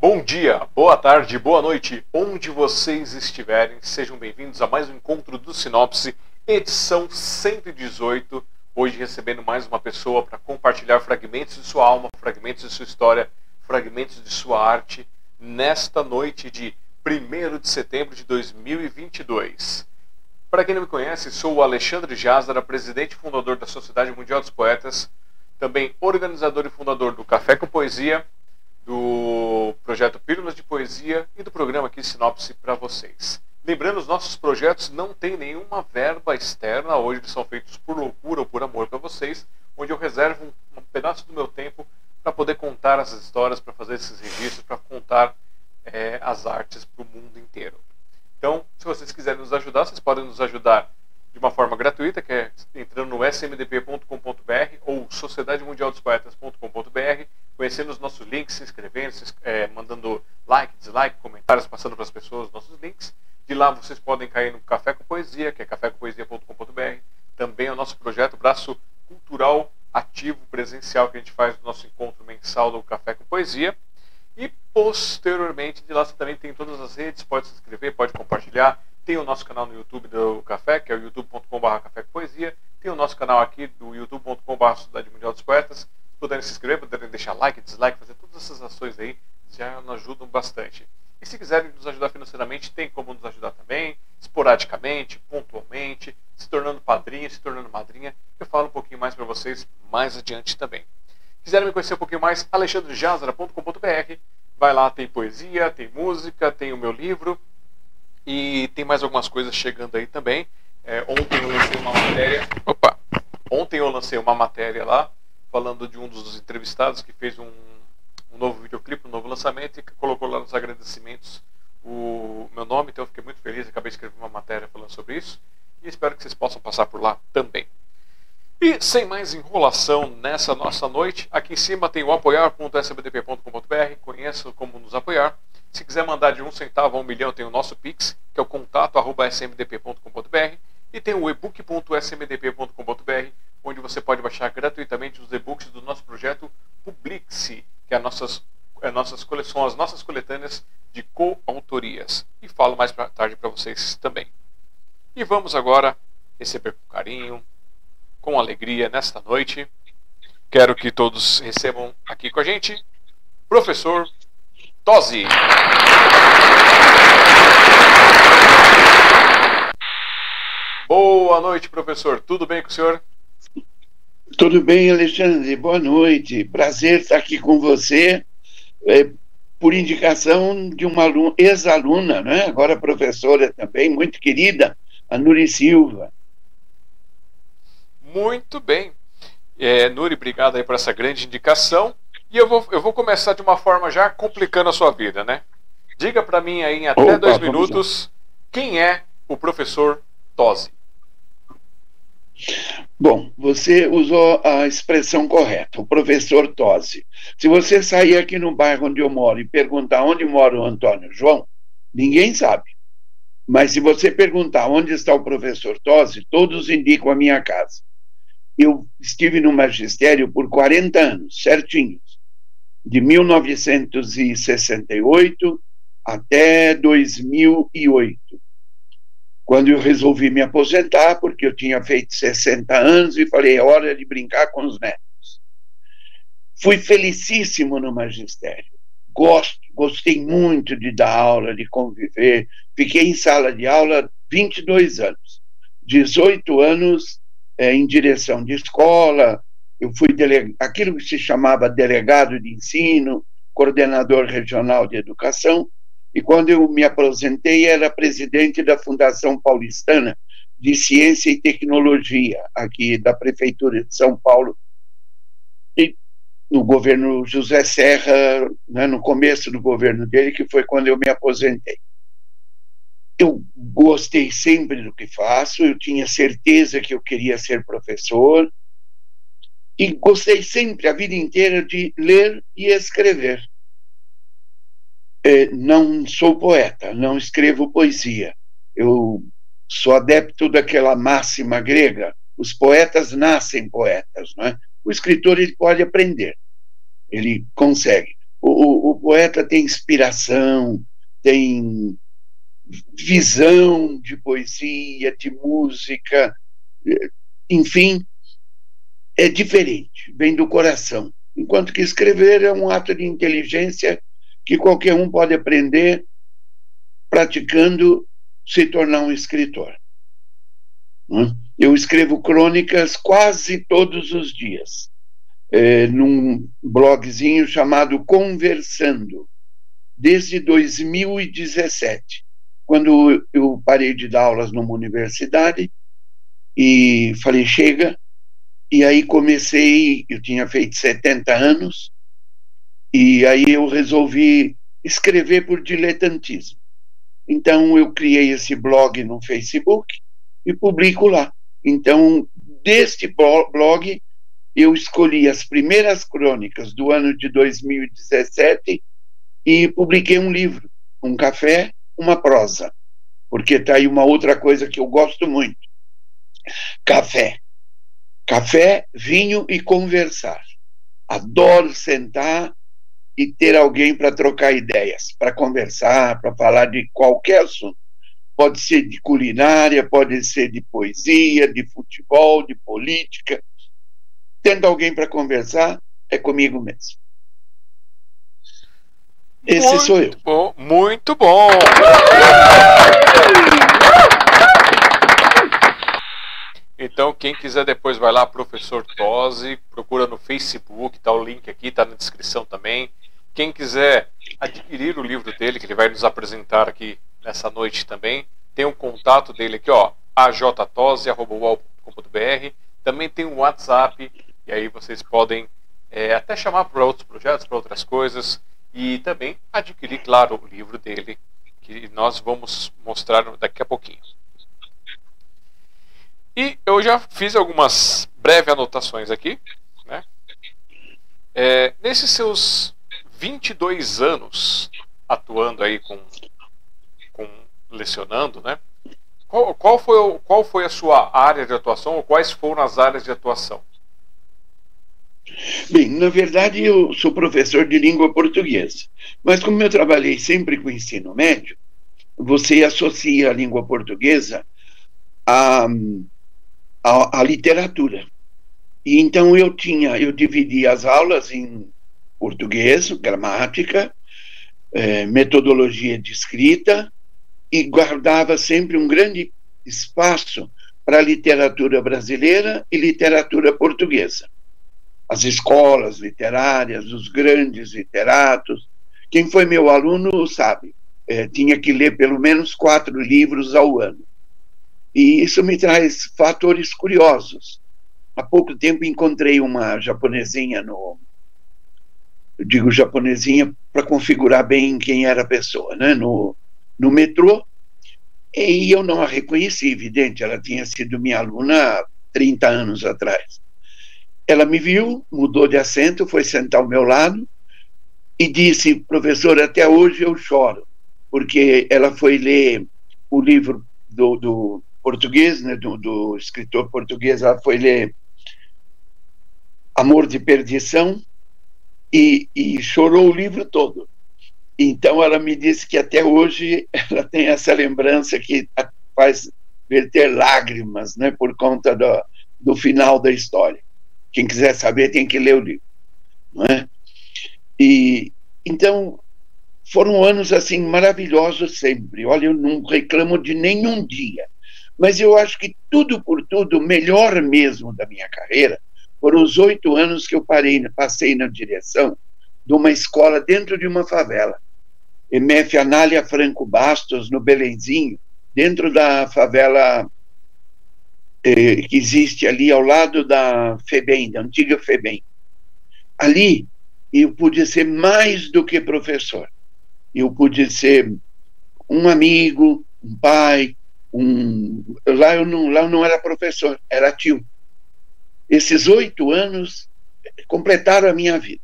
Bom dia, boa tarde, boa noite, onde vocês estiverem, sejam bem-vindos a mais um encontro do Sinopse, edição 118. Hoje recebendo mais uma pessoa para compartilhar fragmentos de sua alma, fragmentos de sua história, fragmentos de sua arte, nesta noite de 1 de setembro de 2022. Para quem não me conhece, sou o Alexandre Jazara, presidente e fundador da Sociedade Mundial dos Poetas, também organizador e fundador do Café com Poesia, do projeto Pílulas de Poesia e do programa aqui Sinopse para vocês. Lembrando, os nossos projetos não têm nenhuma verba externa, hoje eles são feitos por loucura ou por amor para vocês, onde eu reservo um, um pedaço do meu tempo para poder contar essas histórias, para fazer esses registros, para contar é, as artes para o mundo inteiro. Então, se vocês quiserem nos ajudar, vocês podem nos ajudar de uma forma gratuita, que é entrando no smdp.com.br ou sociedademundialdospoetas.com.br, conhecendo os nossos links, se inscrevendo, se, é, mandando like, dislike, comentários, passando para as pessoas os nossos links. De lá vocês podem cair no Café com Poesia, que é cafécompoesia.com.br. Também é o nosso projeto Braço Cultural Ativo Presencial, que a gente faz no nosso encontro mensal do Café com Poesia. E posteriormente, de lá você também tem todas as redes, pode se inscrever, pode compartilhar. Tem o nosso canal no YouTube do Café, que é o youtube.com.br Café Poesia. Tem o nosso canal aqui do youtube.com.br Cidade Mundial dos Poetas. Se puderem se inscrever, puderem deixar like, dislike, fazer todas essas ações aí, já nos ajudam bastante. E se quiserem nos ajudar financeiramente, tem como nos ajudar também, esporadicamente, pontualmente, se tornando padrinho, se tornando madrinha. Eu falo um pouquinho mais para vocês mais adiante também. Quiserem me conhecer um pouquinho mais, alexandrejazara.com.br. Vai lá, tem poesia, tem música, tem o meu livro e tem mais algumas coisas chegando aí também. É, ontem eu lancei uma matéria. Opa! Ontem eu lancei uma matéria lá falando de um dos entrevistados que fez um um novo videoclipe, um novo lançamento e colocou lá nos agradecimentos o meu nome, então eu fiquei muito feliz, acabei de escrever uma matéria falando sobre isso e espero que vocês possam passar por lá também. E sem mais enrolação nessa nossa noite, aqui em cima tem o apoiar.sbdp.com.br, conheça como nos apoiar. Se quiser mandar de um centavo a um milhão, tem o nosso Pix, que é o contato.smdp.com.br e tem o ebook.smdp.com.br, onde você pode baixar gratuitamente os e-books do nosso projeto Publixe que é nossas, é nossas coleções, as nossas coletâneas de coautorias. E falo mais pra, tarde para vocês também. E vamos agora receber com carinho, com alegria nesta noite. Quero que todos recebam aqui com a gente professor Tosi. Boa noite, professor. Tudo bem com o senhor? Tudo bem, Alexandre? Boa noite. Prazer estar aqui com você, é, por indicação de uma ex-aluna, né? agora professora também, muito querida, a Nuri Silva. Muito bem. É, Nuri, obrigado aí por essa grande indicação. E eu vou, eu vou começar de uma forma já complicando a sua vida, né? Diga para mim aí em até Opa, dois minutos quem é o professor Tosi. Bom, você usou a expressão correta, o professor Tosi. Se você sair aqui no bairro onde eu moro e perguntar onde mora o Antônio João, ninguém sabe. Mas se você perguntar onde está o professor Tosi, todos indicam a minha casa. Eu estive no magistério por 40 anos, certinhos, de 1968 até 2008 quando eu resolvi me aposentar, porque eu tinha feito 60 anos e falei, é hora de brincar com os netos. Fui felicíssimo no magistério. Gosto, gostei muito de dar aula, de conviver. Fiquei em sala de aula 22 anos. 18 anos é, em direção de escola, eu fui aquilo que se chamava delegado de ensino, coordenador regional de educação, e quando eu me aposentei, era presidente da Fundação Paulistana de Ciência e Tecnologia, aqui da Prefeitura de São Paulo. E no governo José Serra, né, no começo do governo dele, que foi quando eu me aposentei. Eu gostei sempre do que faço, eu tinha certeza que eu queria ser professor, e gostei sempre, a vida inteira, de ler e escrever. É, não sou poeta, não escrevo poesia. Eu sou adepto daquela máxima grega: os poetas nascem poetas, não é? O escritor ele pode aprender, ele consegue. O, o, o poeta tem inspiração, tem visão de poesia, de música, enfim, é diferente, vem do coração. Enquanto que escrever é um ato de inteligência que qualquer um pode aprender praticando se tornar um escritor. Né? Eu escrevo crônicas quase todos os dias, é, num blogzinho chamado Conversando, desde 2017, quando eu parei de dar aulas numa universidade e falei: chega. E aí comecei, eu tinha feito 70 anos, e aí eu resolvi escrever por diletantismo. Então eu criei esse blog no Facebook e publico lá. Então, deste blog, eu escolhi as primeiras crônicas do ano de 2017 e publiquei um livro, um café, uma prosa, porque está aí uma outra coisa que eu gosto muito: café. Café, vinho e conversar. Adoro sentar e ter alguém para trocar ideias, para conversar, para falar de qualquer assunto. Pode ser de culinária, pode ser de poesia, de futebol, de política. Tendo alguém para conversar, é comigo mesmo. Esse muito sou eu. Bom, muito bom! Então, quem quiser depois vai lá, professor Tosi, procura no Facebook, tá o link aqui, tá na descrição também. Quem quiser adquirir o livro dele, que ele vai nos apresentar aqui nessa noite também. Tem o um contato dele aqui, ó, ajtose.com.br. Também tem um WhatsApp, e aí vocês podem é, até chamar para outros projetos, para outras coisas, e também adquirir, claro, o livro dele, que nós vamos mostrar daqui a pouquinho. E eu já fiz algumas breves anotações aqui. Né? É, nesses seus 22 anos atuando aí com com lecionando, né? Qual, qual, foi, qual foi a sua área de atuação ou quais foram as áreas de atuação? Bem, na verdade eu sou professor de língua portuguesa, mas como eu trabalhei sempre com ensino médio, você associa a língua portuguesa a, a, a literatura. E então eu tinha, eu dividi as aulas em português, gramática, eh, metodologia de escrita e guardava sempre um grande espaço para literatura brasileira e literatura portuguesa. As escolas literárias, os grandes literatos. Quem foi meu aluno sabe, é, tinha que ler pelo menos quatro livros ao ano. E isso me traz fatores curiosos. Há pouco tempo encontrei uma japonesinha no. Eu digo japonesinha para configurar bem quem era a pessoa, né? No, no metrô, e eu não a reconheci, evidente, ela tinha sido minha aluna há 30 anos atrás. Ela me viu, mudou de assento, foi sentar ao meu lado e disse: professor, até hoje eu choro, porque ela foi ler o livro do, do português, né, do, do escritor português, ela foi ler Amor de Perdição e, e chorou o livro todo. Então ela me disse que até hoje ela tem essa lembrança que faz verter lágrimas, né, por conta do, do final da história. Quem quiser saber tem que ler o livro, não é? E então foram anos assim maravilhosos sempre. Olha, eu não reclamo de nenhum dia, mas eu acho que tudo por tudo, melhor mesmo da minha carreira, foram os oito anos que eu parei, passei na direção de uma escola dentro de uma favela MF Anália Franco Bastos, no Belenzinho, dentro da favela eh, que existe ali ao lado da FEBEM, da antiga FEBEM. Ali eu pude ser mais do que professor. Eu pude ser um amigo, um pai, um... Lá, eu não, lá eu não era professor, era tio. Esses oito anos completaram a minha vida.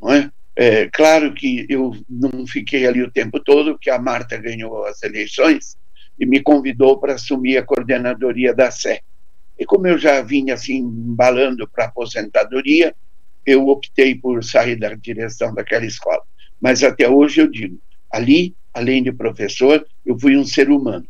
Não é? É, claro que eu não fiquei ali o tempo todo, porque a Marta ganhou as eleições e me convidou para assumir a coordenadoria da Sé. E como eu já vinha assim embalando para aposentadoria, eu optei por sair da direção daquela escola. Mas até hoje eu digo, ali, além de professor, eu fui um ser humano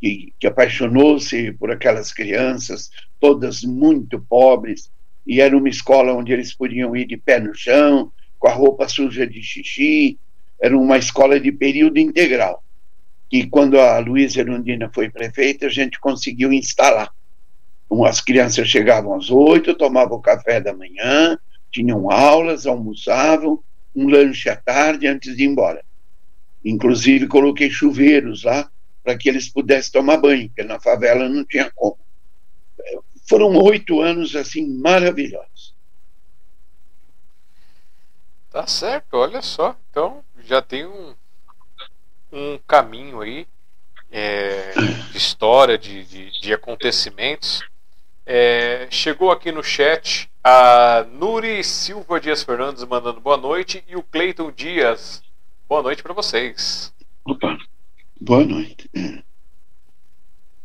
que, que apaixonou-se por aquelas crianças, todas muito pobres, e era uma escola onde eles podiam ir de pé no chão, com a roupa suja de xixi, era uma escola de período integral. E quando a Luísa Erundina foi prefeita, a gente conseguiu instalar. As crianças chegavam às oito, tomavam café da manhã, tinham aulas, almoçavam, um lanche à tarde antes de ir embora. Inclusive, coloquei chuveiros lá para que eles pudessem tomar banho, porque na favela não tinha como. Foram oito anos assim maravilhosos. Tá certo, olha só. Então já tem um, um caminho aí é, de história, de, de, de acontecimentos. É, chegou aqui no chat a Nuri Silva Dias Fernandes mandando boa noite e o Cleiton Dias. Boa noite para vocês. Opa, boa noite.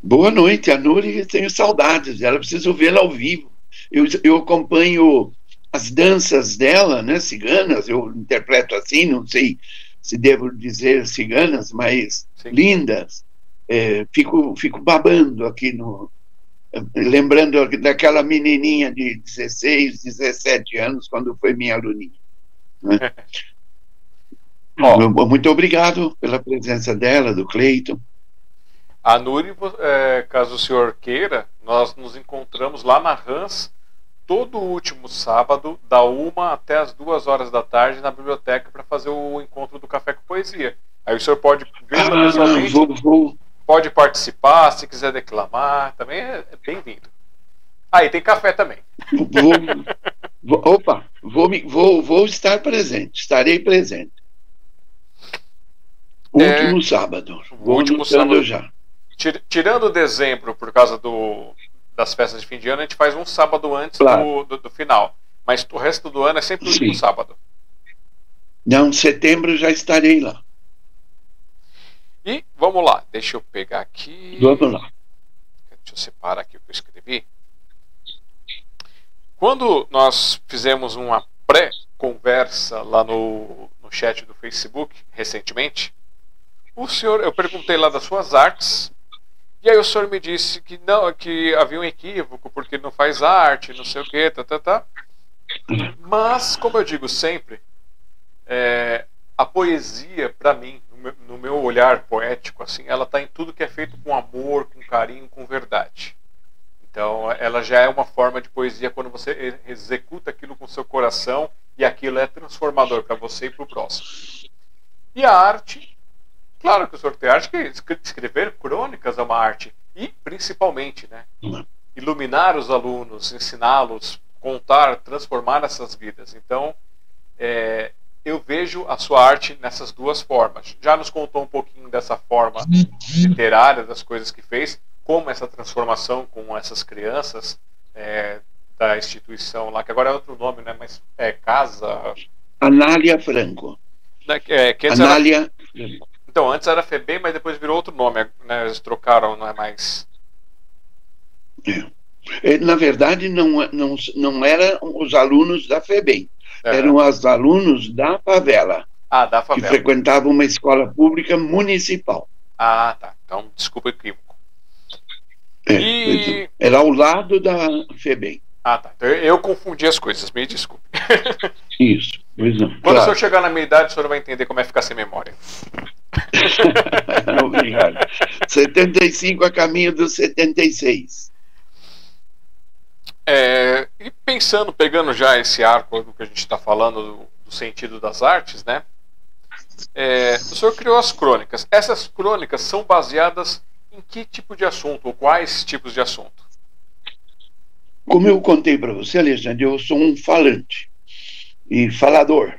Boa noite, a Nuri, tenho saudades dela, preciso vê-la ao vivo. Eu, eu acompanho as danças dela, né, ciganas, eu interpreto assim, não sei se devo dizer ciganas, mas Sim. lindas. É, fico, fico babando aqui no. Lembrando daquela menininha de 16, 17 anos, quando foi minha aluninha. Né? Oh. Muito obrigado pela presença dela, do Cleiton. A Nuri, é, caso o senhor queira, nós nos encontramos lá na Hans todo último sábado, da uma até as duas horas da tarde, na biblioteca para fazer o encontro do Café com Poesia. Aí o senhor pode ah, pessoalmente, vou, vou. pode participar, se quiser declamar, também é, é bem-vindo. Aí ah, tem café também. Vou, opa, vou, vou, vou estar presente, estarei presente. Último é, sábado. Vou último sábado já. Tirando dezembro por causa do, das festas de fim de ano, a gente faz um sábado antes claro. do, do, do, final. Mas o resto do ano é sempre o último sábado. Não, setembro já estarei lá. E vamos lá, deixa eu pegar aqui. Vamos lá. Deixa eu separar aqui o que eu escrevi. Quando nós fizemos uma pré-conversa lá no, no chat do Facebook recentemente, o senhor, eu perguntei lá das suas artes e aí o senhor me disse que não, que havia um equívoco, porque não faz arte, não sei o que, tá, tá, tá. Mas, como eu digo sempre, é, a poesia, para mim, no meu, no meu, olhar poético, assim, ela está em tudo que é feito com amor, com carinho, com verdade. Então, ela já é uma forma de poesia quando você executa aquilo com seu coração e aquilo é transformador para você e para o próximo. E a arte Claro que o senhor tem arte, que escrever crônicas é uma arte. E, principalmente, né, iluminar os alunos, ensiná-los, contar, transformar essas vidas. Então, é, eu vejo a sua arte nessas duas formas. Já nos contou um pouquinho dessa forma literária, das coisas que fez, como essa transformação com essas crianças é, da instituição lá, que agora é outro nome, né? Mas é Casa. Anália Franco. Né, é, Anália era... Franco. Então, antes era FEBEM, mas depois virou outro nome, né? Eles trocaram, não é mais. É. Na verdade, não, não, não eram os alunos da FEBEM, é. eram os alunos da favela. Ah, da favela. Que frequentavam uma escola pública municipal. Ah, tá. Então, desculpa o equívoco. É, e... Era ao lado da FEBEM. Ah, tá. Então, eu confundi as coisas, me desculpe. Isso. Pois não. Quando claro. o senhor chegar na minha idade, o senhor vai entender como é ficar sem memória. Obrigado. 75 a caminho dos 76. É, e pensando, pegando já esse arco do que a gente está falando do, do, sentido das artes, né? É, o senhor criou as crônicas. Essas crônicas são baseadas em que tipo de assunto ou quais tipos de assunto? Como eu contei para você, Alexandre, eu sou um falante e falador.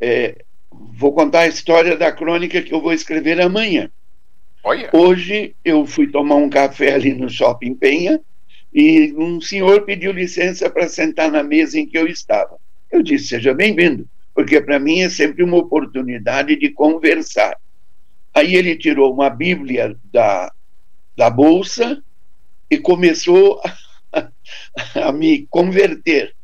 É, vou contar a história da crônica que eu vou escrever amanhã. Olha. Hoje eu fui tomar um café ali no Shopping Penha e um senhor pediu licença para sentar na mesa em que eu estava. Eu disse: seja bem-vindo, porque para mim é sempre uma oportunidade de conversar. Aí ele tirou uma Bíblia da, da bolsa e começou a me converter.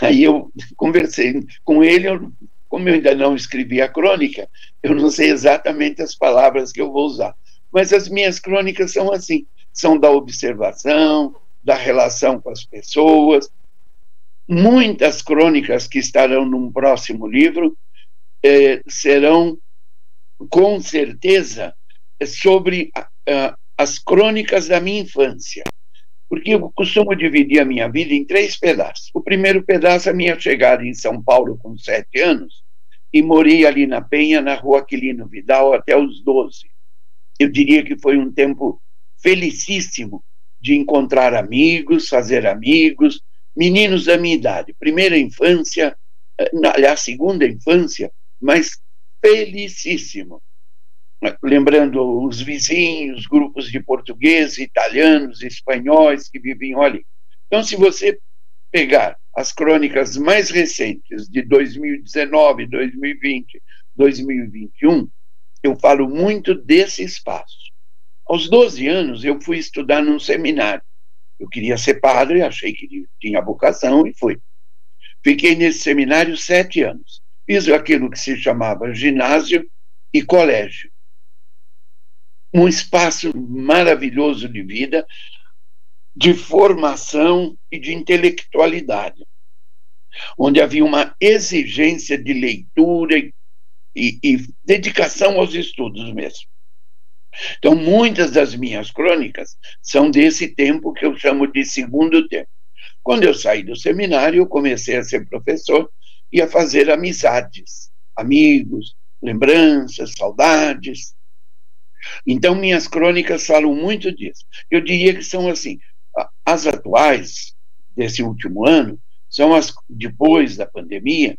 Aí eu conversei com ele, eu, como eu ainda não escrevi a crônica, eu não sei exatamente as palavras que eu vou usar. Mas as minhas crônicas são assim: são da observação, da relação com as pessoas. Muitas crônicas que estarão num próximo livro eh, serão, com certeza, sobre as crônicas da minha infância. Porque eu costumo dividir a minha vida em três pedaços. O primeiro pedaço é a minha chegada em São Paulo com sete anos e morei ali na Penha, na rua Aquilino Vidal, até os doze. Eu diria que foi um tempo felicíssimo de encontrar amigos, fazer amigos, meninos da minha idade. Primeira infância, eh, aliás, segunda infância, mas felicíssimo lembrando os vizinhos, grupos de portugueses, italianos, espanhóis que viviam ali. Então, se você pegar as crônicas mais recentes de 2019, 2020, 2021, eu falo muito desse espaço. Aos 12 anos, eu fui estudar num seminário. Eu queria ser padre, achei que tinha vocação e fui. Fiquei nesse seminário sete anos. Fiz aquilo que se chamava ginásio e colégio um espaço maravilhoso de vida, de formação e de intelectualidade, onde havia uma exigência de leitura e, e, e dedicação aos estudos mesmo. Então, muitas das minhas crônicas são desse tempo que eu chamo de segundo tempo. Quando eu saí do seminário, eu comecei a ser professor e a fazer amizades, amigos, lembranças, saudades. Então, minhas crônicas falam muito disso. Eu diria que são assim, as atuais desse último ano, são as depois da pandemia,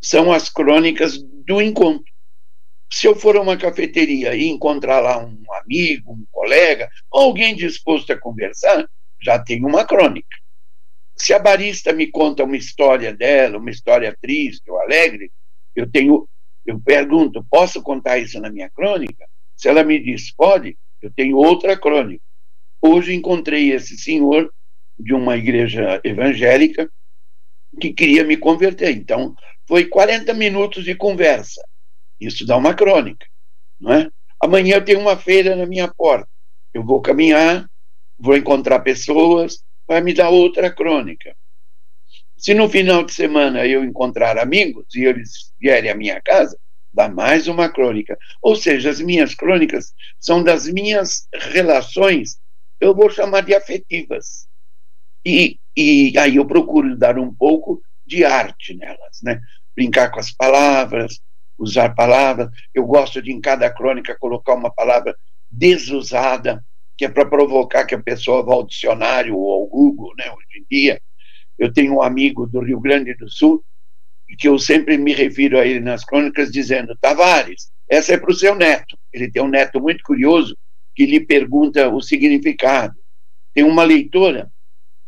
são as crônicas do encontro. Se eu for a uma cafeteria e encontrar lá um amigo, um colega, alguém disposto a conversar, já tem uma crônica. Se a barista me conta uma história dela, uma história triste ou alegre, eu tenho, eu pergunto, posso contar isso na minha crônica? Se ela me diz, pode, eu tenho outra crônica. Hoje encontrei esse senhor de uma igreja evangélica que queria me converter. Então, foi 40 minutos de conversa. Isso dá uma crônica, não é? Amanhã eu tenho uma feira na minha porta. Eu vou caminhar, vou encontrar pessoas, vai me dar outra crônica. Se no final de semana eu encontrar amigos e eles vierem à minha casa, dá mais uma crônica. Ou seja, as minhas crônicas são das minhas relações, eu vou chamar de afetivas. E, e aí eu procuro dar um pouco de arte nelas, né? Brincar com as palavras, usar palavras. Eu gosto de, em cada crônica, colocar uma palavra desusada, que é para provocar que a pessoa vá ao dicionário ou ao Google, né? Hoje em dia. Eu tenho um amigo do Rio Grande do Sul que eu sempre me refiro a ele nas crônicas dizendo: Tavares, essa é para o seu neto. Ele tem um neto muito curioso que lhe pergunta o significado. Tem uma leitora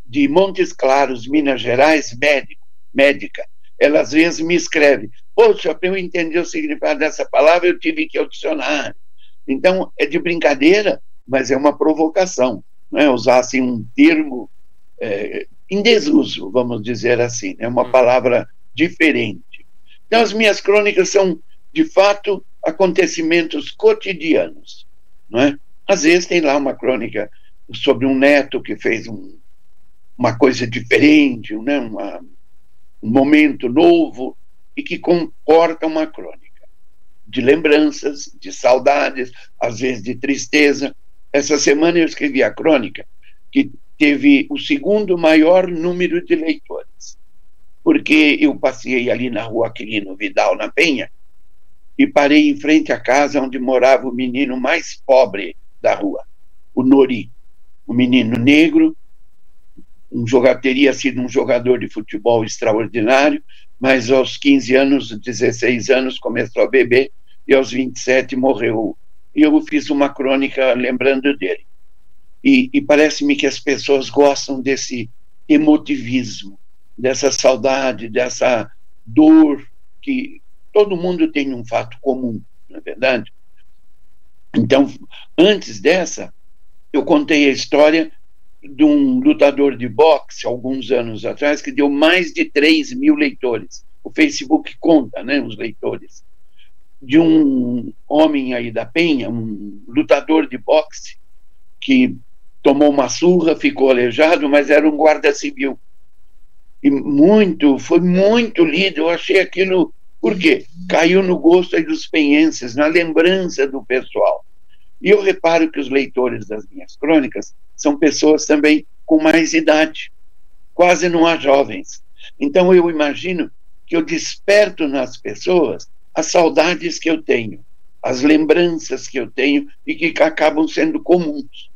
de Montes Claros, Minas Gerais, médico, médica. Ela às vezes me escreve: Poxa, para eu entender o significado dessa palavra, eu tive que ir ao dicionário. Então, é de brincadeira, mas é uma provocação. Não é? Usar assim, um termo é, em desuso, vamos dizer assim. É né? uma hum. palavra diferente. Então, as minhas crônicas são, de fato, acontecimentos cotidianos. Não é? Às vezes tem lá uma crônica sobre um neto que fez um, uma coisa diferente, né? Uma, um momento novo e que comporta uma crônica de lembranças, de saudades, às vezes de tristeza. Essa semana eu escrevi a crônica que teve o segundo maior número de leitores porque eu passei ali na rua Aquilino Vidal, na Penha, e parei em frente à casa onde morava o menino mais pobre da rua, o Nori, um menino negro, um jogador, teria sido um jogador de futebol extraordinário, mas aos 15 anos, 16 anos, começou a beber e aos 27 morreu. E eu fiz uma crônica lembrando dele. E, e parece-me que as pessoas gostam desse emotivismo dessa saudade, dessa dor que todo mundo tem um fato comum, não é verdade? Então, antes dessa, eu contei a história de um lutador de boxe, alguns anos atrás, que deu mais de 3 mil leitores. O Facebook conta, né, os leitores. De um homem aí da Penha, um lutador de boxe, que tomou uma surra, ficou aleijado, mas era um guarda civil. E muito, foi muito lido, eu achei aquilo, por quê? Caiu no gosto dos penhenses, na lembrança do pessoal. E eu reparo que os leitores das minhas crônicas são pessoas também com mais idade, quase não há jovens. Então eu imagino que eu desperto nas pessoas as saudades que eu tenho, as lembranças que eu tenho e que acabam sendo comuns.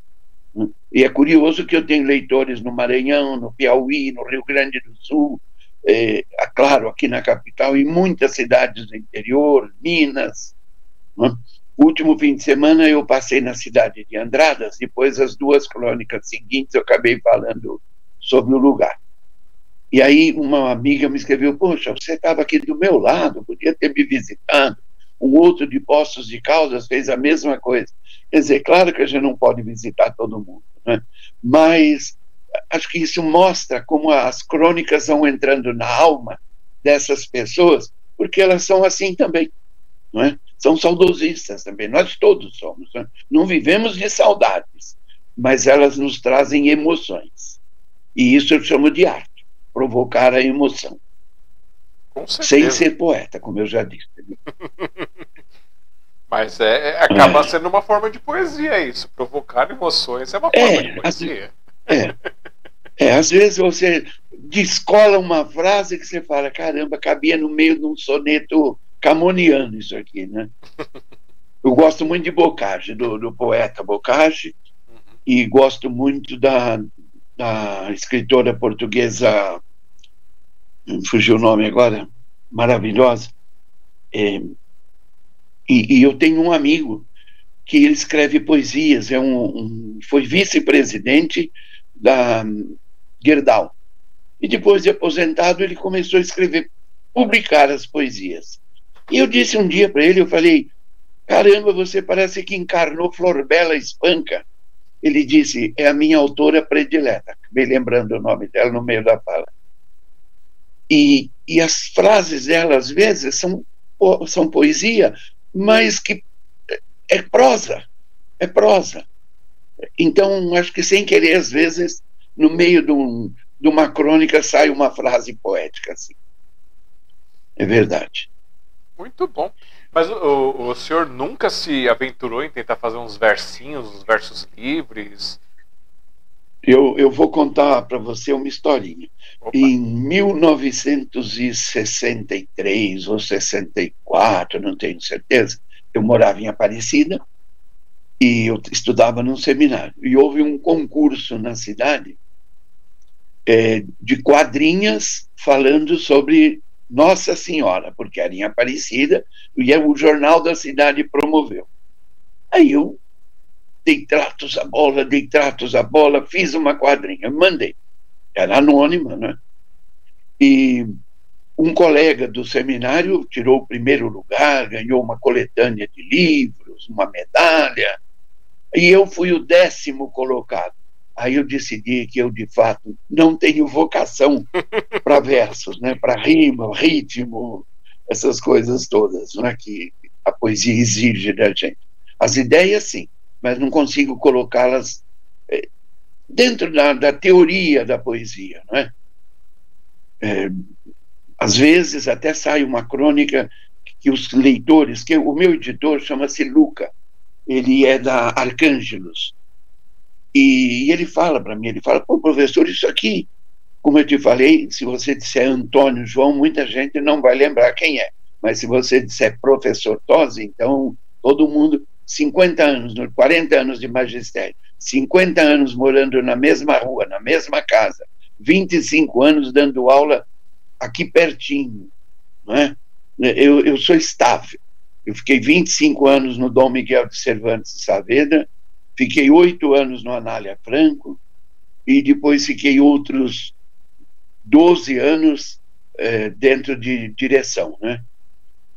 E é curioso que eu tenho leitores no Maranhão, no Piauí, no Rio Grande do Sul, é, claro, aqui na capital, e muitas cidades do interior, Minas. Né? Último fim de semana eu passei na cidade de Andradas, depois as duas crônicas seguintes eu acabei falando sobre o lugar. E aí uma amiga me escreveu, poxa, você estava aqui do meu lado, podia ter me visitado. Um outro de Poços de Caldas fez a mesma coisa. Quer dizer, claro que a gente não pode visitar todo mundo, né? mas acho que isso mostra como as crônicas vão entrando na alma dessas pessoas, porque elas são assim também, não é? São saudosistas também, nós todos somos. Né? Não vivemos de saudades, mas elas nos trazem emoções. E isso eu chamo de arte, provocar a emoção. Sem ser poeta, como eu já disse. Mas é, é acaba é. sendo uma forma de poesia isso. Provocar emoções é uma forma é, de poesia. É. é, às vezes você descola uma frase que você fala, caramba, cabia no meio de um soneto camoniano isso aqui, né? Eu gosto muito de Bocage, do, do poeta Bocage, uhum. e gosto muito da, da escritora portuguesa, fugiu o nome agora, maravilhosa, é, e, e, eu tenho um amigo que ele escreve poesias, é um, um foi vice-presidente da Gerdau. E depois de aposentado, ele começou a escrever, publicar as poesias. E eu disse um dia para ele, eu falei, caramba, você parece que encarnou Florbela Espanca. Ele disse, é a minha autora predileta. Acabei lembrando o nome dela no meio da fala. E, e as frases dela, às vezes, são, são poesia, mas que é prosa, é prosa. Então, acho que sem querer, às vezes, no meio de, um, de uma crônica sai uma frase poética assim. É verdade. Muito bom. Mas o, o senhor nunca se aventurou em tentar fazer uns versinhos, uns versos livres? Eu, eu vou contar para você uma historinha. Em 1963 ou 64, não tenho certeza, eu morava em Aparecida e eu estudava num seminário. E houve um concurso na cidade é, de quadrinhas falando sobre Nossa Senhora, porque era em Aparecida e o jornal da cidade promoveu. Aí eu dei tratos à bola, dei tratos à bola, fiz uma quadrinha, mandei. Era anônima, né? E um colega do seminário tirou o primeiro lugar, ganhou uma coletânea de livros, uma medalha, e eu fui o décimo colocado. Aí eu decidi que eu, de fato, não tenho vocação para versos, né? para rima, ritmo, essas coisas todas né? que a poesia exige da gente. As ideias, sim, mas não consigo colocá-las dentro da, da, teoria da poesia. É? é? às vezes até sai uma crônica que os leitores, que o meu editor chama-se Luca, ele é da Arcângelos, e, e ele fala para mim, ele fala, pô, professor, isso aqui, como eu te falei, se você disser Antônio João, muita gente não vai lembrar quem é, mas se você disser professor Tosi, então todo mundo 50 anos, 40 anos de magistério, 50 anos morando na mesma rua, na mesma casa, 25 anos dando aula aqui pertinho, não é? Eu, eu sou estável. Eu fiquei 25 anos no Dom Miguel de Cervantes Saavedra, fiquei oito anos no Anália Franco e depois fiquei outros 12 anos eh, dentro de direção, né?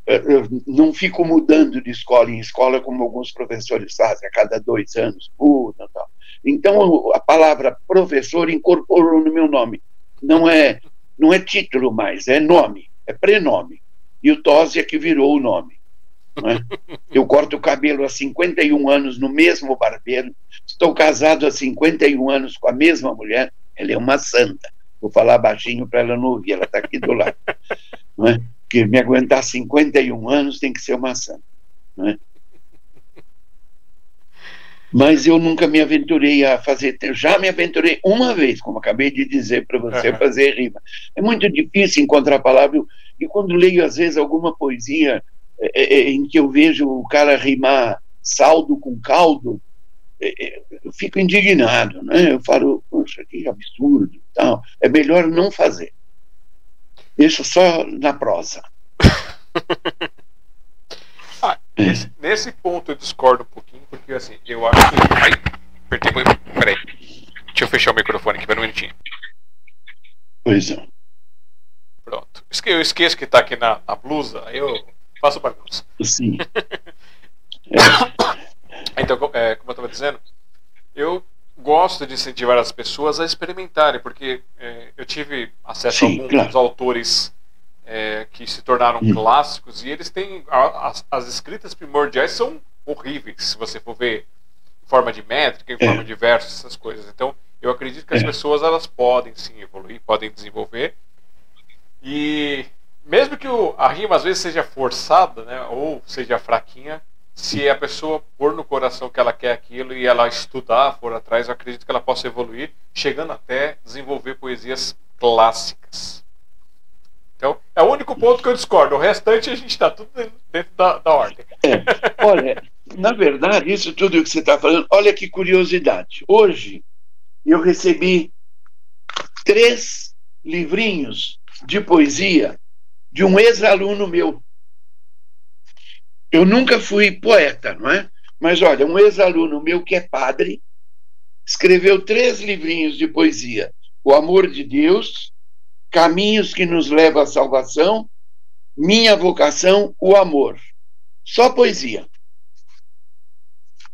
Eu não fico mudando de escola em escola como alguns professores fazem, a cada dois anos mudam tal. Então a palavra professor incorporou no meu nome. Não é, não é título mais, é nome, é prenome. E o Tosi é que virou o nome. É? Eu corto o cabelo há 51 anos no mesmo barbeiro, estou casado há 51 anos com a mesma mulher, ela é uma santa. Vou falar baixinho para ela não ouvir, ela está aqui do lado. Não é? Porque me aguentar 51 anos tem que ser uma santa. Não é? Mas eu nunca me aventurei a fazer. Já me aventurei uma vez, como acabei de dizer para você, fazer rima. É muito difícil encontrar a palavra. E quando leio, às vezes, alguma poesia é, é, é, em que eu vejo o cara rimar saldo com caldo, eu fico indignado, né? Eu falo, poxa, que absurdo, tal. É melhor não fazer. Deixa só na prosa. ah, nesse, nesse, ponto eu discordo um pouquinho, porque assim, eu acho que. Ai, apertei. Peraí. Deixa eu fechar o microfone aqui, para um minutinho. Pois é. Pronto. Eu esqueço que está aqui na, na blusa, aí eu faço bagunça. Sim. é. Então, é, como eu estava dizendo, eu gosto de incentivar as pessoas a experimentarem, porque é, eu tive acesso Sim, a alguns claro. autores é, que se tornaram hum. clássicos e eles têm as, as, escritas primordiais são horríveis se você for ver em forma de métrica, em é. forma de versos, essas coisas. Então, eu acredito que as é. pessoas elas podem sim evoluir, podem desenvolver e mesmo que o, a rima às vezes seja forçada, né, ou seja fraquinha, se a pessoa pôr no coração que ela quer aquilo e ela estudar, for atrás, eu acredito que ela possa evoluir, chegando até desenvolver poesias clássicas. Então, é o único ponto que eu discordo. O restante a gente está tudo dentro da, da ordem. É. Olha, na verdade, isso tudo que você está falando, olha que curiosidade. Hoje eu recebi três livrinhos de poesia de um ex-aluno meu. Eu nunca fui poeta, não é? Mas olha, um ex-aluno meu que é padre escreveu três livrinhos de poesia: O Amor de Deus, Caminhos que nos levam à salvação, Minha vocação, o amor. Só poesia.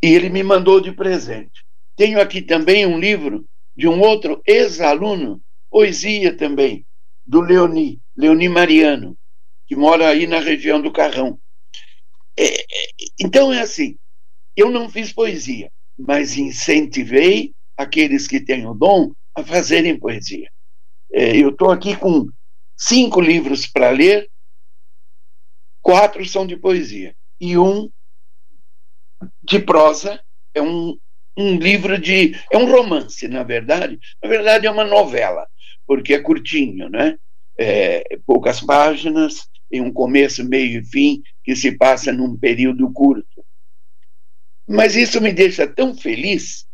E ele me mandou de presente. Tenho aqui também um livro de um outro ex-aluno, poesia também, do Leoni, Leoni Mariano, que mora aí na região do Carrão. É, é, então é assim, eu não fiz poesia, mas incentivei aqueles que têm o dom a fazerem poesia. É, eu estou aqui com cinco livros para ler, quatro são de poesia e um de prosa, é um, um livro de. é um romance, na verdade. Na verdade, é uma novela, porque é curtinho, né? É, poucas páginas, tem um começo, meio e fim, que se passa num período curto. Mas isso me deixa tão feliz,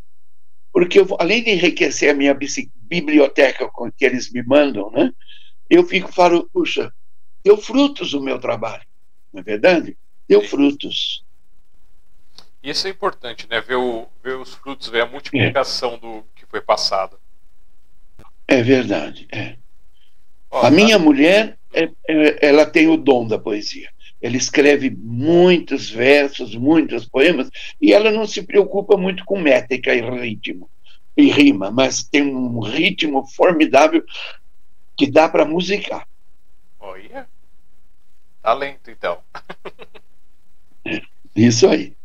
porque eu, além de enriquecer a minha biblioteca com que eles me mandam, né, eu fico falo, puxa, deu frutos o meu trabalho, não é verdade? Deu frutos. Isso é importante, né? Ver, o, ver os frutos, ver a multiplicação é. do que foi passado. É verdade, é. a minha mulher, é, é, ela tem o dom da poesia. Ela escreve muitos versos, muitos poemas, e ela não se preocupa muito com métrica e ritmo e rima, mas tem um ritmo formidável que dá para musicar. Olha, talento então. isso aí.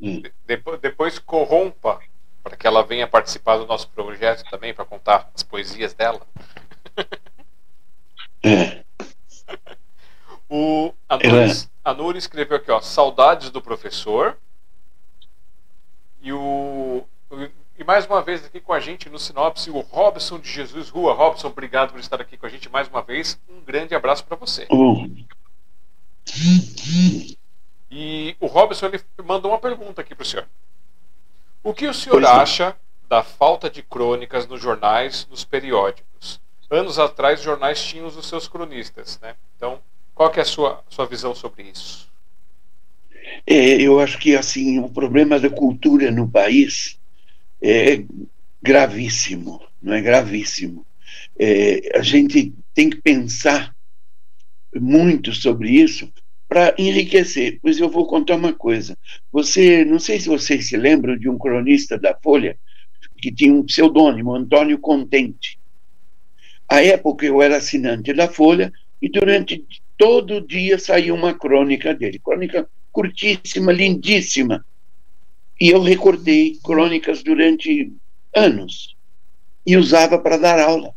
De, depois, depois corrompa para que ela venha participar do nosso projeto também para contar as poesias dela. é. O Anuri, Anuri escreveu aqui, ó, saudades do professor. E o e mais uma vez aqui com a gente no Sinopse, o Robson de Jesus Rua. Robson, obrigado por estar aqui com a gente mais uma vez. Um grande abraço para você. E o Robson ele mandou uma pergunta aqui para o senhor. O que o senhor acha da falta de crônicas nos jornais, nos periódicos? Anos atrás, os jornais tinham os seus cronistas, né? Então, qual é a sua, sua visão sobre isso? É, eu acho que assim o problema da cultura no país é gravíssimo, não é gravíssimo. É, a gente tem que pensar muito sobre isso para enriquecer. Pois eu vou contar uma coisa. Você, não sei se vocês se lembram de um cronista da Folha que tinha um pseudônimo, Antônio Contente. À época eu era assinante da Folha e durante todo dia saía uma crônica dele, crônica curtíssima, lindíssima. E eu recordei crônicas durante anos e usava para dar aula.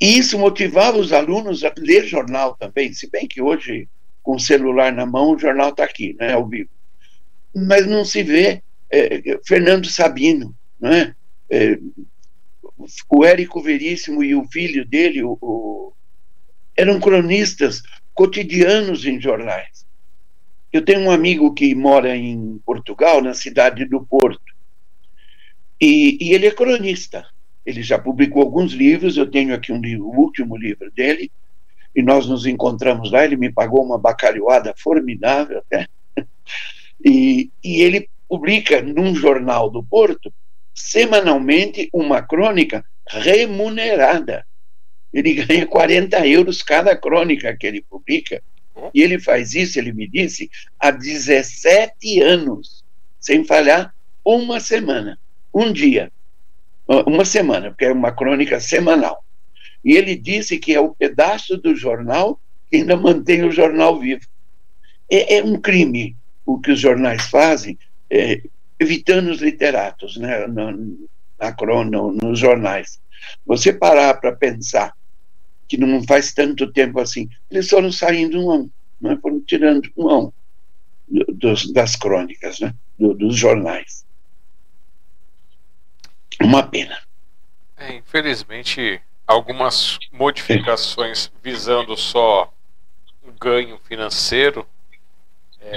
E isso motivava os alunos a ler jornal também, se bem que hoje, com o celular na mão, o jornal está aqui, né, ao vivo. Mas não se vê é, Fernando Sabino, não é? é o Érico Veríssimo e o filho dele, o, o, eram cronistas cotidianos em jornais. Eu tenho um amigo que mora em Portugal, na cidade do Porto, e, e ele é cronista. Ele já publicou alguns livros, eu tenho aqui um livro, o último livro dele, e nós nos encontramos lá, ele me pagou uma bacalhoada formidável até, e, e ele publica num jornal do Porto, semanalmente, uma crônica remunerada. Ele ganha 40 euros cada crônica que ele publica. E ele faz isso, ele me disse, há 17 anos, sem falhar uma semana, um dia, uma semana, porque é uma crônica semanal. E ele disse que é o pedaço do jornal que ainda mantém o jornal vivo. É, é um crime o que os jornais fazem, é, evitando os literatos né, no, na crono, nos jornais. Você parar para pensar que não faz tanto tempo assim, eles foram saindo um a um, né, foram tirando um a um dos, das crônicas, né, do, dos jornais. Uma pena. É, infelizmente, algumas modificações visando só ganho financeiro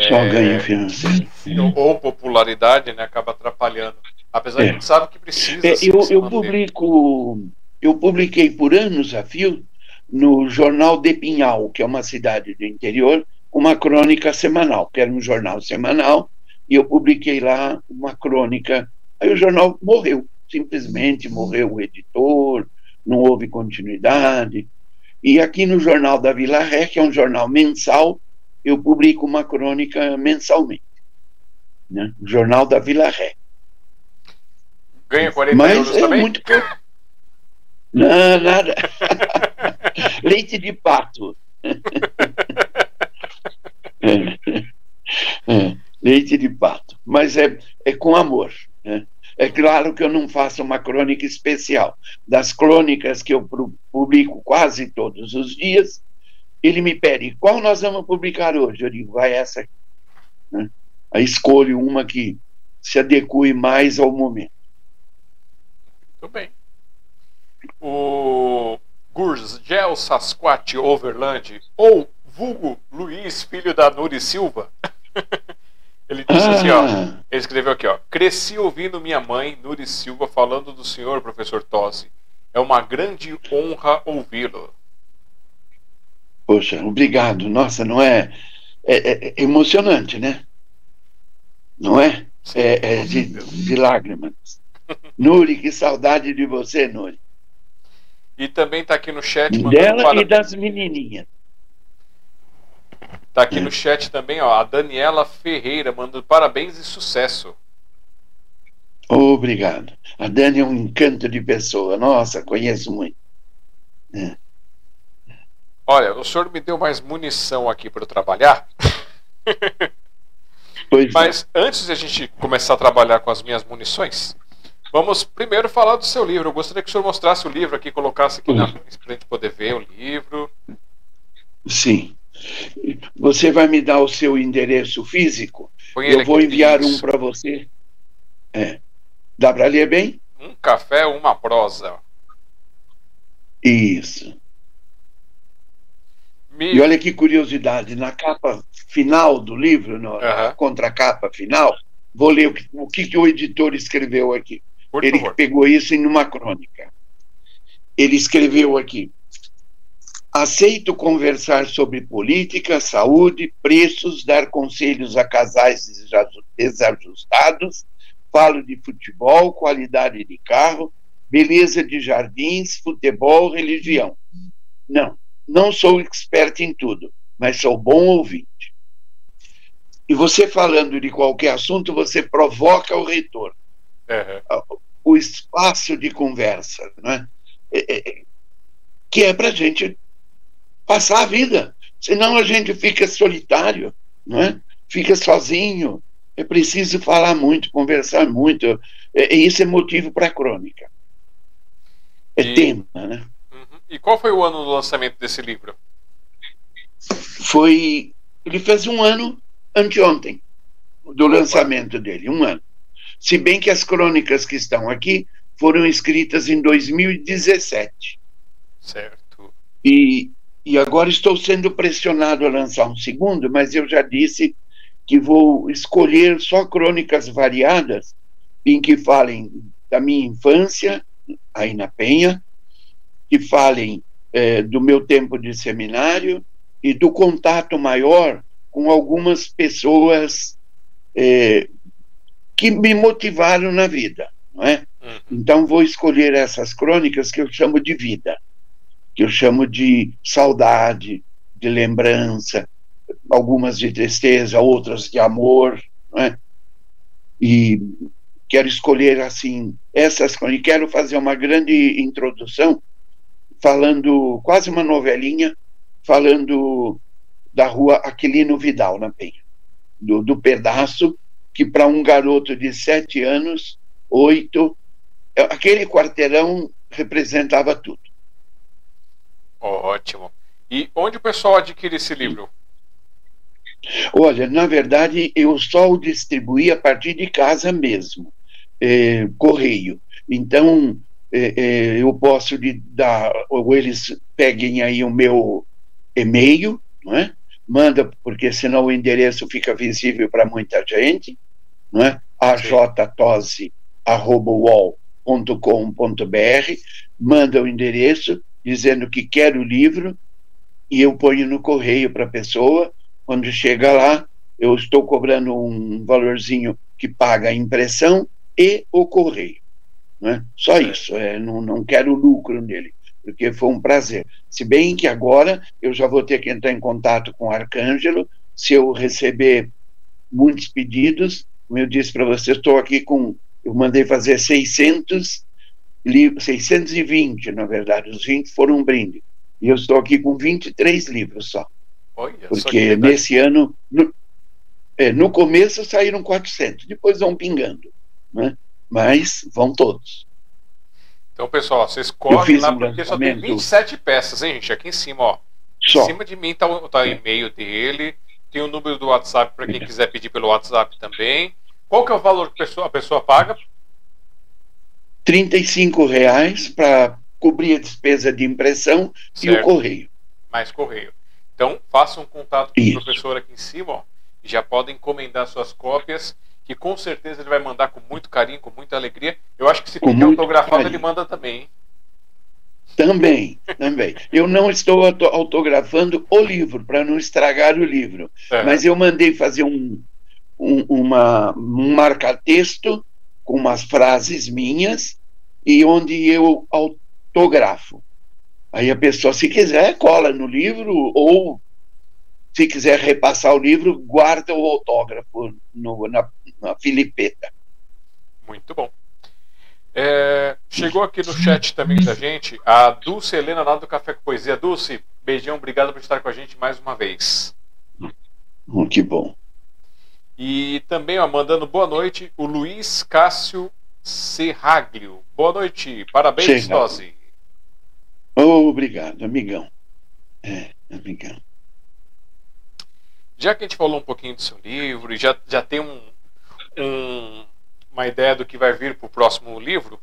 só é, ganho financeiro. Ou popularidade, né? Acaba atrapalhando. Apesar é. de a gente sabe que precisa. É, eu, eu publico, eu publiquei por anos a fio no jornal de Pinhal, que é uma cidade do interior, uma crônica semanal, que era um jornal semanal, e eu publiquei lá uma crônica. Aí o jornal morreu, simplesmente morreu o editor, não houve continuidade. E aqui no Jornal da Vila Ré, que é um jornal mensal, eu publico uma crônica mensalmente. Né? Jornal da Vila Ré. Ganha 40 Mas euros é também? muito pouco. Não, nada. Leite de pato. é, é, leite de pato. Mas é, é com amor. Né? É claro que eu não faço uma crônica especial. Das crônicas que eu publico quase todos os dias, ele me pede, qual nós vamos publicar hoje? Eu digo, vai essa aqui. Né? Aí escolho uma que se adeque mais ao momento. Muito bem. O Gurgel Sasquatch Overland, ou vulgo Luiz, filho da Nuri Silva, ele disse assim, ó, ah. ele escreveu aqui, ó, cresci ouvindo minha mãe, Nuri Silva, falando do senhor, professor Tosi. É uma grande honra ouvi-lo. Poxa, obrigado. Nossa, não é, é, é, é emocionante, né? Não é? É, é de, de lágrimas. Nuri, que saudade de você, Nuri. E também está aqui no chat. Dela para... e das menininhas. Está aqui é. no chat também, ó, a Daniela Ferreira mandando parabéns e sucesso. Obrigado. A Dani é um encanto de pessoa. Nossa, conheço muito. É. Olha, o senhor me deu mais munição aqui para eu trabalhar. Pois Mas é. antes de a gente começar a trabalhar com as minhas munições, vamos primeiro falar do seu livro. Eu gostaria que o senhor mostrasse o livro aqui, colocasse aqui na frente para a gente poder ver o livro. Sim. Você vai me dar o seu endereço físico? Eu vou enviar um para você. É. Dá para ler bem? Um café, uma prosa. Isso. Me... E olha que curiosidade, na capa final do livro, na uhum. contracapa final, vou ler o que, o que, o editor escreveu aqui. Por Ele favor. pegou isso em uma crônica. Ele escreveu aqui: Aceito conversar sobre política, saúde, preços, dar conselhos a casais desajustados, falo de futebol, qualidade de carro, beleza de jardins, futebol, religião. Não não sou expert em tudo, mas sou bom ouvinte. E você falando de qualquer assunto, você provoca o reitor. Uhum. o espaço de conversa, né? que é para a gente passar a vida. Senão a gente fica solitário, né? fica sozinho. É preciso falar muito, conversar muito. E isso é motivo para a crônica. É e... tema, né? Uhum. E qual foi o ano do lançamento desse livro? Foi. Ele fez um ano anteontem do lançamento dele, um ano. Se bem que as crônicas que estão aqui foram escritas em 2017. Certo. E, e agora estou sendo pressionado a lançar um segundo, mas eu já disse que vou escolher só crônicas variadas em que falem da minha infância, aí na Penha, que falem é, do meu tempo de seminário e do contato maior com algumas pessoas é, que me motivaram na vida, não é? Uhum. Então vou escolher essas crônicas que eu chamo de vida, que eu chamo de saudade, de lembrança, algumas de tristeza, outras de amor, não é? E quero escolher assim essas crônicas. Quero fazer uma grande introdução falando quase uma novelinha, falando da rua Aquilino Vidal na Penha, do, do pedaço que para um garoto de sete anos, oito, aquele quarteirão representava tudo. Ótimo. E onde o pessoal adquire esse livro? Olha, na verdade, eu só o distribuí a partir de casa mesmo, é, correio. Então, é, é, eu posso lhe dar, ou eles peguem aí o meu e-mail, não é? manda, porque senão o endereço fica visível para muita gente, não é? ajtose.com.br, manda o endereço dizendo que quer o livro e eu ponho no correio para a pessoa. Quando chega lá, eu estou cobrando um valorzinho que paga a impressão e o correio. Não é? Só isso, é, não, não quero lucro nele porque foi um prazer. Se bem que agora eu já vou ter que entrar em contato com o Arcângelo, se eu receber muitos pedidos, como eu disse para você, estou aqui com, eu mandei fazer 600 livros, 620, na verdade, os 20 foram um brinde, e eu estou aqui com 23 livros só. Olha, porque nesse ano, no, é, no começo saíram 400, depois vão pingando, né? mas vão todos. Então, pessoal, vocês correm lá um porque só tem 27 peças, hein, gente? Aqui em cima, ó. Só. Em cima de mim tá o, tá o e-mail dele, tem o número do WhatsApp para quem quiser pedir pelo WhatsApp também. Qual que é o valor que a pessoa, a pessoa paga? R$ reais para cobrir a despesa de impressão certo. e o correio. Mais correio. Então, façam um contato com Isso. o professor aqui em cima, ó, e já podem encomendar suas cópias que com certeza ele vai mandar com muito carinho, com muita alegria. Eu acho que se pedir autografado, carinho. ele manda também. Hein? Também, também. Eu não estou autografando o livro, para não estragar o livro. É. Mas eu mandei fazer um, um, uma, um marca-texto com umas frases minhas e onde eu autografo. Aí a pessoa, se quiser, cola no livro ou se quiser repassar o livro, guarda o autógrafo no, na, na filipeta. Muito bom. É, chegou aqui no chat também da gente a Dulce Helena lá do Café com Poesia. Dulce, beijão, obrigado por estar com a gente mais uma vez. Hum, que bom. E também ó, mandando boa noite o Luiz Cássio Serraglio. Boa noite, parabéns, Tosi. Obrigado, amigão. É, amigão já que a gente falou um pouquinho do seu livro e já, já tem um, um, uma ideia do que vai vir para o próximo livro,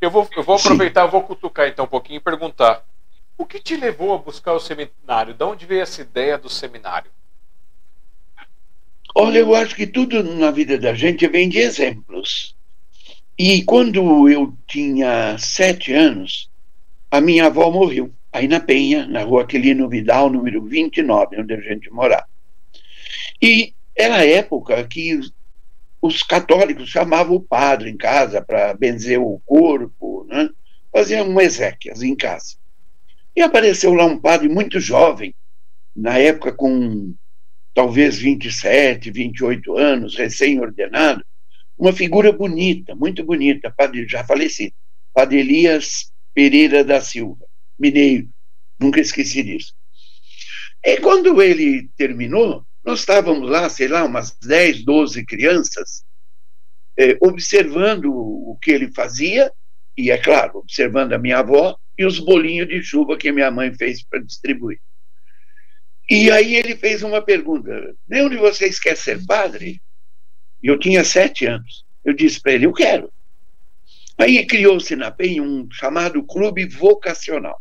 eu vou, eu vou aproveitar, vou cutucar então um pouquinho e perguntar: o que te levou a buscar o seminário? De onde veio essa ideia do seminário? Olha, eu acho que tudo na vida da gente vem de exemplos. E quando eu tinha sete anos, a minha avó morreu, aí na Penha, na rua Aquilino Vidal, número 29, onde a gente morava. E era a época que os católicos chamavam o padre em casa para benzer o corpo, né? faziam exéquias em casa. E apareceu lá um padre muito jovem, na época com talvez 27, 28 anos, recém-ordenado, uma figura bonita, muito bonita, padre, já falecido, Padre Elias Pereira da Silva, mineiro, nunca esqueci disso. E quando ele terminou, nós estávamos lá, sei lá, umas 10, 12 crianças, eh, observando o que ele fazia, e, é claro, observando a minha avó e os bolinhos de chuva que minha mãe fez para distribuir. E aí ele fez uma pergunta: de vocês quer ser padre? Eu tinha sete anos. Eu disse para ele: eu quero. Aí criou-se na PEN um chamado Clube Vocacional.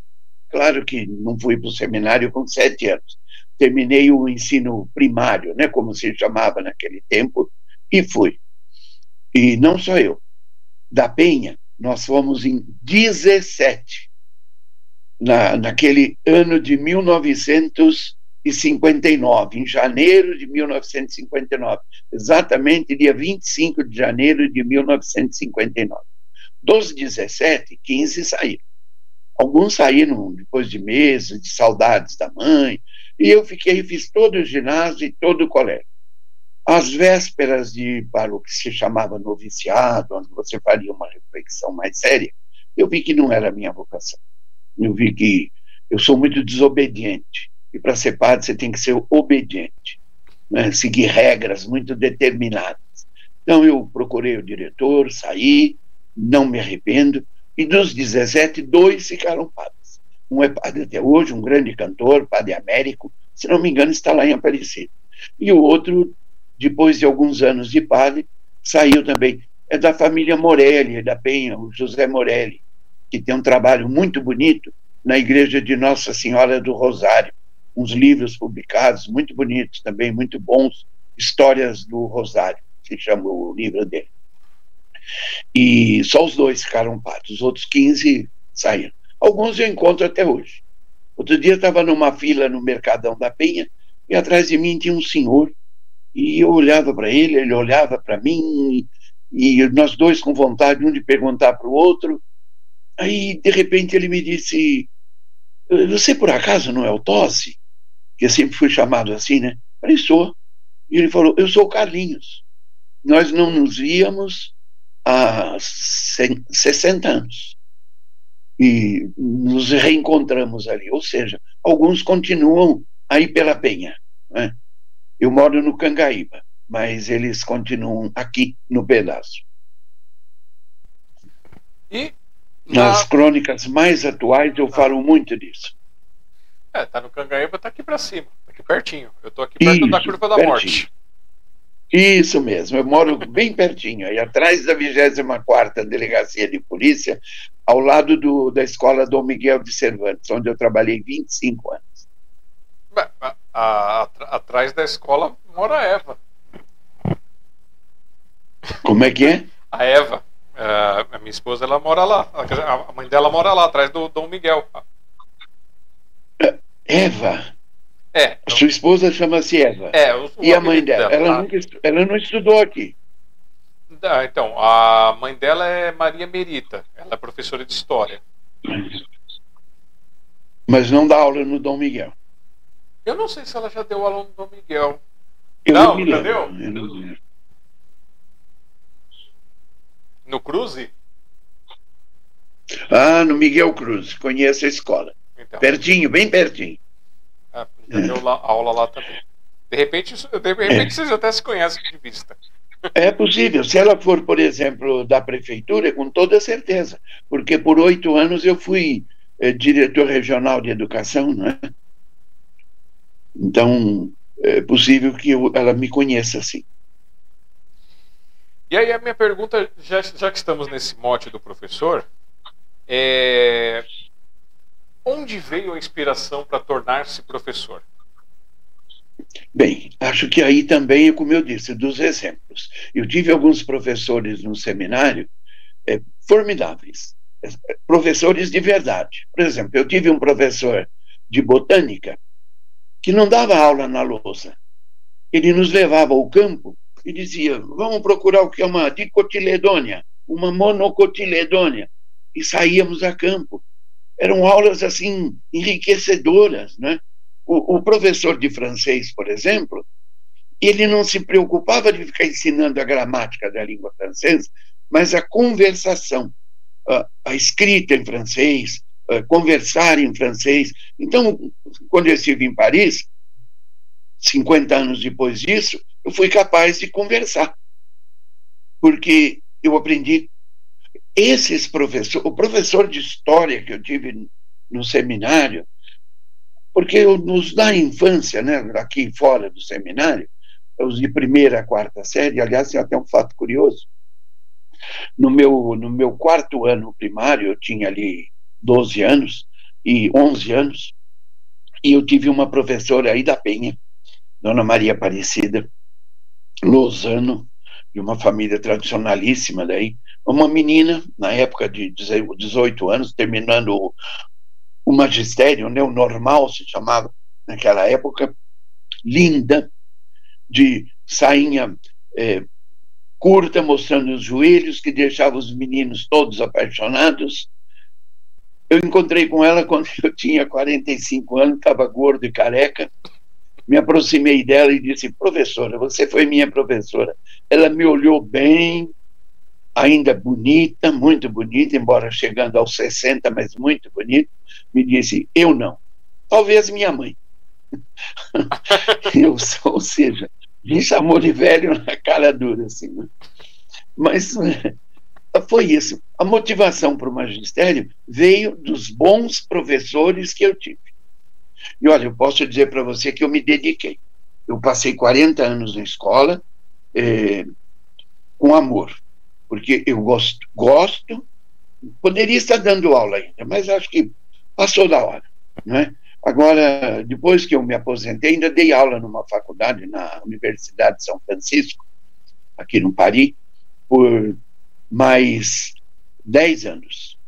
Claro que não fui para o seminário com sete anos. Terminei o ensino primário, né, como se chamava naquele tempo, e fui. E não só eu. Da Penha, nós fomos em 17, na, naquele ano de 1959, em janeiro de 1959, exatamente dia 25 de janeiro de 1959. Dos 17, 15 saíram. Alguns saíram depois de meses, de saudades da mãe, e eu fiquei, fiz todo o ginásio e todo o colégio. Às vésperas de para o que se chamava noviciado, onde você faria uma reflexão mais séria, eu vi que não era a minha vocação. Eu vi que eu sou muito desobediente. E para ser padre você tem que ser obediente, né? seguir regras muito determinadas. Então eu procurei o diretor, saí, não me arrependo, e dos 17, dois ficaram padres. Um é padre até hoje, um grande cantor, padre Américo, se não me engano, está lá em Aparecida. E o outro depois de alguns anos de padre, saiu também. É da família Morelli, da Penha, o José Morelli, que tem um trabalho muito bonito na Igreja de Nossa Senhora do Rosário. Uns livros publicados, muito bonitos também, muito bons, Histórias do Rosário, se chama o livro dele. E só os dois ficaram padres, os outros 15 saíram. Alguns eu encontro até hoje. Outro dia estava numa fila no Mercadão da Penha e atrás de mim tinha um senhor e eu olhava para ele, ele olhava para mim, e nós dois com vontade um de perguntar para o outro. Aí, de repente, ele me disse: Você por acaso não é o Tosse? Que eu sempre fui chamado assim, né? Falei: Sou. E ele falou: Eu sou o Carlinhos. Nós não nos víamos há 60 anos. E nos reencontramos ali. Ou seja, alguns continuam aí pela Penha. Né? Eu moro no Cangaíba, mas eles continuam aqui no pedaço. E na... nas crônicas mais atuais eu ah. falo muito disso. É, tá no Cangaíba, tá aqui para cima, aqui pertinho. Eu tô aqui perto Isso, da curva da pertinho. morte. Isso mesmo, eu moro bem pertinho, aí atrás da 24ª Delegacia de Polícia, ao lado do, da Escola Dom Miguel de Cervantes, onde eu trabalhei 25 anos a, a, atrás da escola mora a Eva. Como é que é? A Eva. a minha esposa ela mora lá. A mãe dela mora lá, atrás do Dom Miguel. Eva? É. A sua esposa chama-se Eva. É, o, e a mãe dela? dela ela, nunca, ela não estudou aqui. Ah, então, a mãe dela é Maria Merita. Ela é professora de história. Mas não dá aula no Dom Miguel. Eu não sei se ela já deu aula no Dom Miguel. Eu não, não já deu? Não no Cruze? Ah, no Miguel Cruz. Conheço a escola. Então. Pertinho, bem pertinho. Ah, já deu lá, aula lá também. De repente, de repente é. vocês até se conhecem de vista. É possível. Se ela for, por exemplo, da prefeitura, com toda certeza. Porque por oito anos eu fui eh, diretor regional de educação, não é? Então, é possível que eu, ela me conheça assim. E aí a minha pergunta, já, já que estamos nesse mote do professor, é onde veio a inspiração para tornar-se professor? Bem, acho que aí também, como eu disse, dos exemplos. Eu tive alguns professores no seminário é, formidáveis, é, professores de verdade. Por exemplo, eu tive um professor de botânica que não dava aula na lousa. Ele nos levava ao campo e dizia: vamos procurar o que é uma dicotiledônia, uma monocotiledônia. E saíamos a campo. Eram aulas assim enriquecedoras, né? O, o professor de francês, por exemplo, ele não se preocupava de ficar ensinando a gramática da língua francesa, mas a conversação, a, a escrita em francês, conversar em francês. Então, quando eu estive em Paris, 50 anos depois disso, eu fui capaz de conversar. Porque eu aprendi esses professores, o professor de história que eu tive no seminário, porque nos da infância, né, aqui fora do seminário, os de primeira a quarta série, aliás, tem até um fato curioso. No meu, no meu quarto ano primário, eu tinha ali 12 anos e 11 anos, e eu tive uma professora aí da Penha, Dona Maria Aparecida Lozano, de uma família tradicionalíssima daí, uma menina, na época de 18 anos, terminando o magistério, né, o normal se chamava naquela época, linda, de sainha é, curta, mostrando os joelhos, que deixava os meninos todos apaixonados. Eu encontrei com ela quando eu tinha 45 anos, estava gordo e careca. Me aproximei dela e disse: Professora, você foi minha professora. Ela me olhou bem, ainda bonita, muito bonita, embora chegando aos 60, mas muito bonita, me disse: Eu não. Talvez minha mãe. eu, ou seja, me chamou de velho na cara dura, assim. Né? Mas é, foi isso. A motivação para o magistério veio dos bons professores que eu tive. E olha, eu posso dizer para você que eu me dediquei. Eu passei 40 anos na escola é, com amor porque eu gosto, gosto, poderia estar dando aula ainda, mas acho que passou da hora, não é? Agora, depois que eu me aposentei, ainda dei aula numa faculdade na Universidade de São Francisco, aqui no Paris, por mais 10 anos.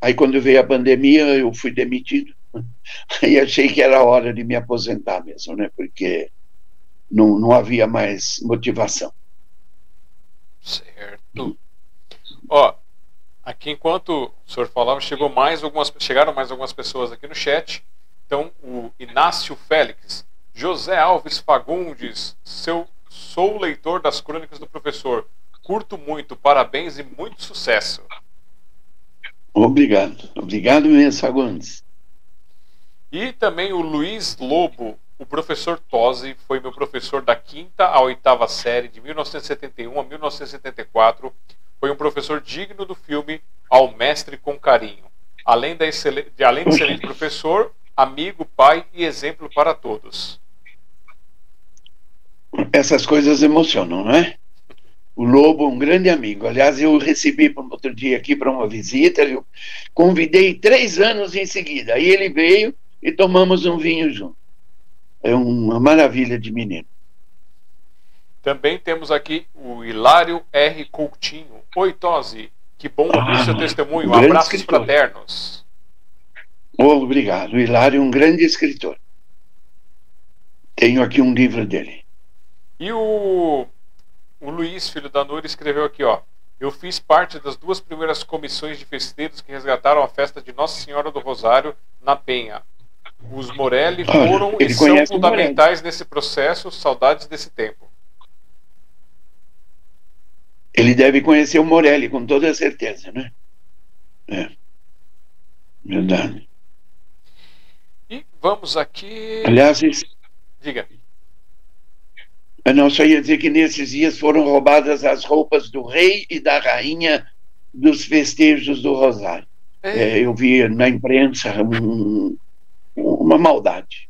Aí, quando veio a pandemia, eu fui demitido. Aí achei que era hora de me aposentar mesmo, né? Porque não, não havia mais motivação. Certo. Ó, aqui enquanto o senhor falava, chegou mais algumas, chegaram mais algumas pessoas aqui no chat. Então, o Inácio Félix, José Alves Fagundes, seu, sou leitor das crônicas do professor. Curto muito, parabéns e muito sucesso. Obrigado, obrigado mesmo, Fagundes. E também o Luiz Lobo, o professor Tosi, foi meu professor da quinta à oitava série, de 1971 a 1974 foi um professor digno do filme Ao Mestre com Carinho. Além, da de, além de excelente professor, amigo, pai e exemplo para todos. Essas coisas emocionam, não é? O Lobo, um grande amigo. Aliás, eu recebi outro dia aqui para uma visita, eu convidei três anos em seguida. Aí ele veio e tomamos um vinho junto. É uma maravilha de menino. Também temos aqui o Hilário R. Coutinho. Oi, Tosi. Que bom ouvir ah, seu testemunho. Um Abraços escritor. fraternos. Oh, obrigado. O Hilário é um grande escritor. Tenho aqui um livro dele. E o, o Luiz, filho da Nura, escreveu aqui, ó. Eu fiz parte das duas primeiras comissões de festeiros que resgataram a festa de Nossa Senhora do Rosário na Penha. Os Morelli foram e são fundamentais nesse processo. Saudades desse tempo. Ele deve conhecer o Morelli, com toda certeza, né? É. Verdade. E vamos aqui. Aliás, diga. Eu não só ia dizer que nesses dias foram roubadas as roupas do rei e da rainha dos festejos do Rosário. É. É, eu vi na imprensa um, uma maldade.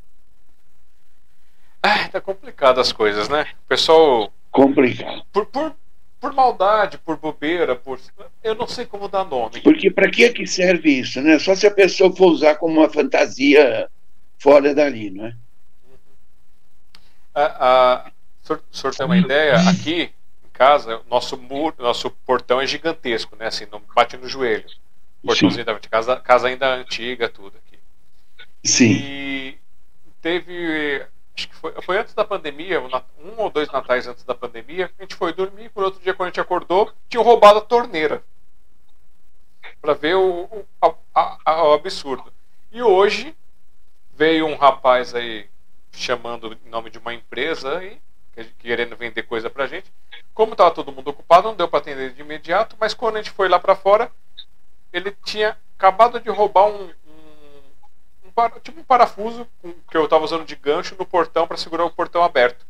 Ah, tá complicado as coisas, né? O pessoal. Complicado. Por, por, por maldade, por bobeira, por eu não sei como dar nome. Porque para que é que serve isso, né? Só se a pessoa for usar como uma fantasia fora dali, não é? A, a, o senhor tem uma ideia? Aqui em casa, nosso muro, nosso portão é gigantesco, né? Assim, não bate no joelho. Portãozinho da casa, casa ainda antiga, tudo. Sim. E teve acho que foi, foi antes da pandemia, um ou dois natais antes da pandemia, a gente foi dormir, por outro dia quando a gente acordou, tinham roubado a torneira. Para ver o, o, a, a, o absurdo. E hoje veio um rapaz aí chamando em nome de uma empresa e querendo vender coisa pra gente. Como estava todo mundo ocupado, não deu para atender de imediato, mas quando a gente foi lá para fora, ele tinha acabado de roubar um tipo um parafuso que eu estava usando de gancho no portão para segurar o portão aberto.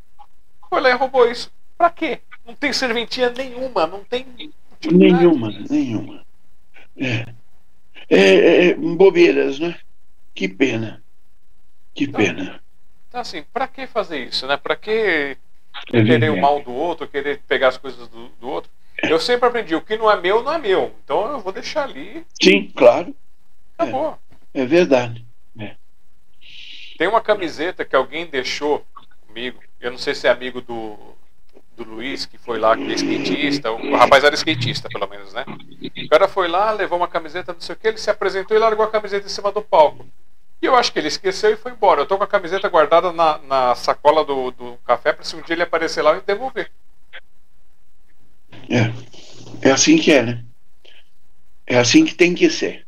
Foi lá e roubou isso. Pra quê? Não tem serventia nenhuma, não tem. Nenhuma, nenhuma. É. É, é, é, bobeiras, né? Que pena. Que então, pena. Então, assim, pra que fazer isso, né? Pra que é querer o mal do outro, querer pegar as coisas do, do outro? Eu sempre aprendi, o que não é meu, não é meu. Então eu vou deixar ali. Sim, claro. Acabou. É, é verdade. Tem uma camiseta que alguém deixou comigo. Eu não sei se é amigo do, do Luiz, que foi lá, que é skatista. O rapaz era skatista, pelo menos, né? O cara foi lá, levou uma camiseta, não sei o que, ele se apresentou e largou a camiseta em cima do palco. E eu acho que ele esqueceu e foi embora. Eu tô com a camiseta guardada na, na sacola do, do café para se um dia ele aparecer lá e devolver. É. É assim que é, né? É assim que tem que ser.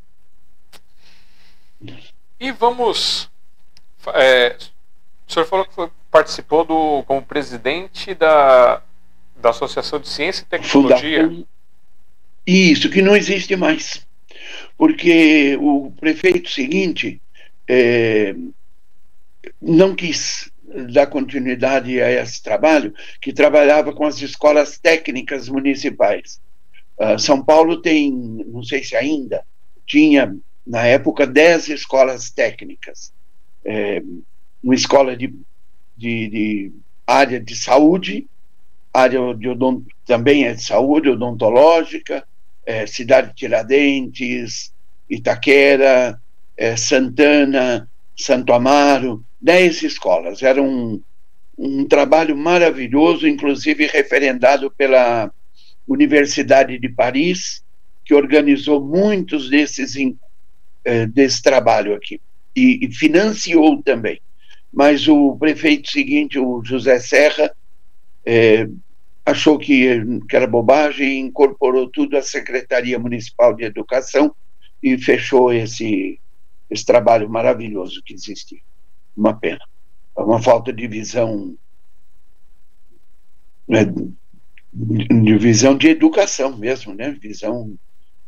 E vamos. É, o senhor falou que foi, participou do, como presidente da, da Associação de Ciência e Tecnologia. Fundação. Isso, que não existe mais. Porque o prefeito seguinte é, não quis dar continuidade a esse trabalho, que trabalhava com as escolas técnicas municipais. Uh, São Paulo tem, não sei se ainda, tinha na época dez escolas técnicas. É, uma escola de, de, de, área de saúde, área de odont, também é de saúde odontológica, é, Cidade Tiradentes, Itaquera, é, Santana, Santo Amaro, dez escolas. Era um, um trabalho maravilhoso, inclusive referendado pela Universidade de Paris, que organizou muitos desses é, desse trabalho aqui e, e financiou também. Mas o prefeito seguinte, o José Serra, é, achou que, que era bobagem e incorporou tudo à Secretaria Municipal de Educação e fechou esse, esse trabalho maravilhoso que existia. Uma pena. É uma falta de visão. Né, de visão de educação mesmo, né? Visão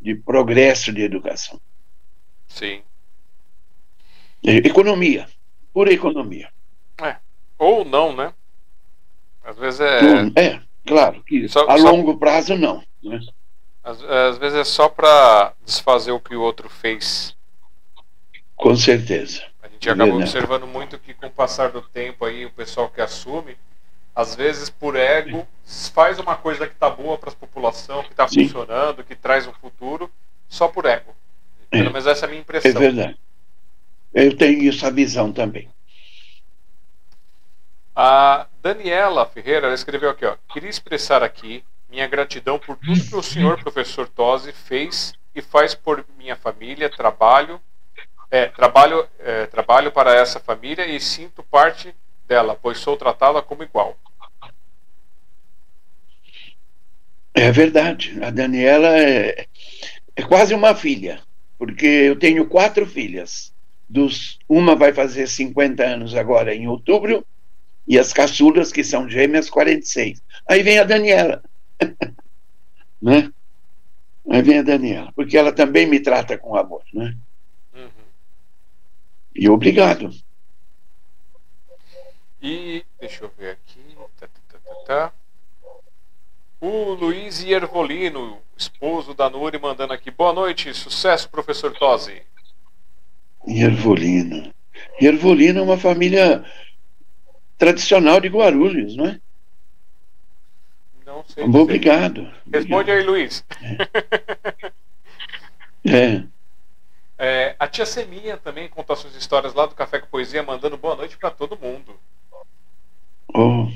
de progresso de educação. Sim. Economia, pura economia. É. Ou não, né? Às vezes é. É, claro, que só, a só... longo prazo não. Né? Às, às vezes é só para desfazer o que o outro fez. Com certeza. A gente acaba observando muito que com o passar do tempo aí o pessoal que assume, às vezes por ego, faz uma coisa que está boa para a população, que está funcionando, que traz um futuro, só por ego. Pelo é. menos essa é a minha impressão. É verdade. Eu tenho essa visão também. A Daniela Ferreira ela escreveu aqui, ó. Queria expressar aqui minha gratidão por tudo que o senhor professor Tosi fez e faz por minha família, trabalho é, trabalho, é, trabalho para essa família e sinto parte dela, pois sou tratá-la como igual. É verdade. A Daniela é, é quase uma filha, porque eu tenho quatro filhas. Dos, uma vai fazer 50 anos agora em outubro, e as caçulas, que são gêmeas, 46. Aí vem a Daniela. né? Aí vem a Daniela, porque ela também me trata com amor, né? E obrigado. E deixa eu ver aqui. Tá, tá, tá, tá. O Luiz Iervolino, esposo da Nuri, mandando aqui. Boa noite, sucesso, professor Tosi. Iervolino. Iervolino é uma família tradicional de Guarulhos, não é? Não sei. Obrigado. Responde aí, Luiz. É. é. É, a tia Seminha também conta suas histórias lá do Café com Poesia, mandando boa noite para todo mundo. Oh,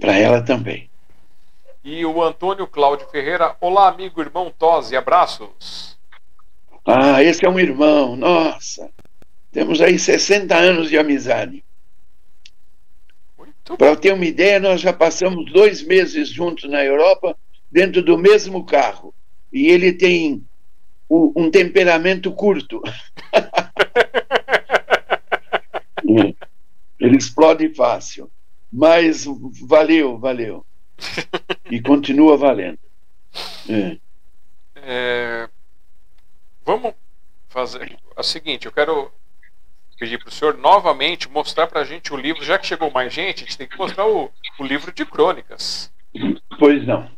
para ela também. E o Antônio Cláudio Ferreira, olá amigo, irmão Tosi, abraços. Ah, esse é um irmão, nossa. Temos aí 60 anos de amizade. Para ter uma ideia, nós já passamos dois meses juntos na Europa, dentro do mesmo carro. E ele tem um temperamento curto. Ele explode fácil. Mas valeu, valeu. e continua valendo. É. É, vamos fazer o seguinte: eu quero pedir para o senhor novamente mostrar para a gente o livro, já que chegou mais gente, a gente tem que mostrar o, o livro de crônicas. Pois não.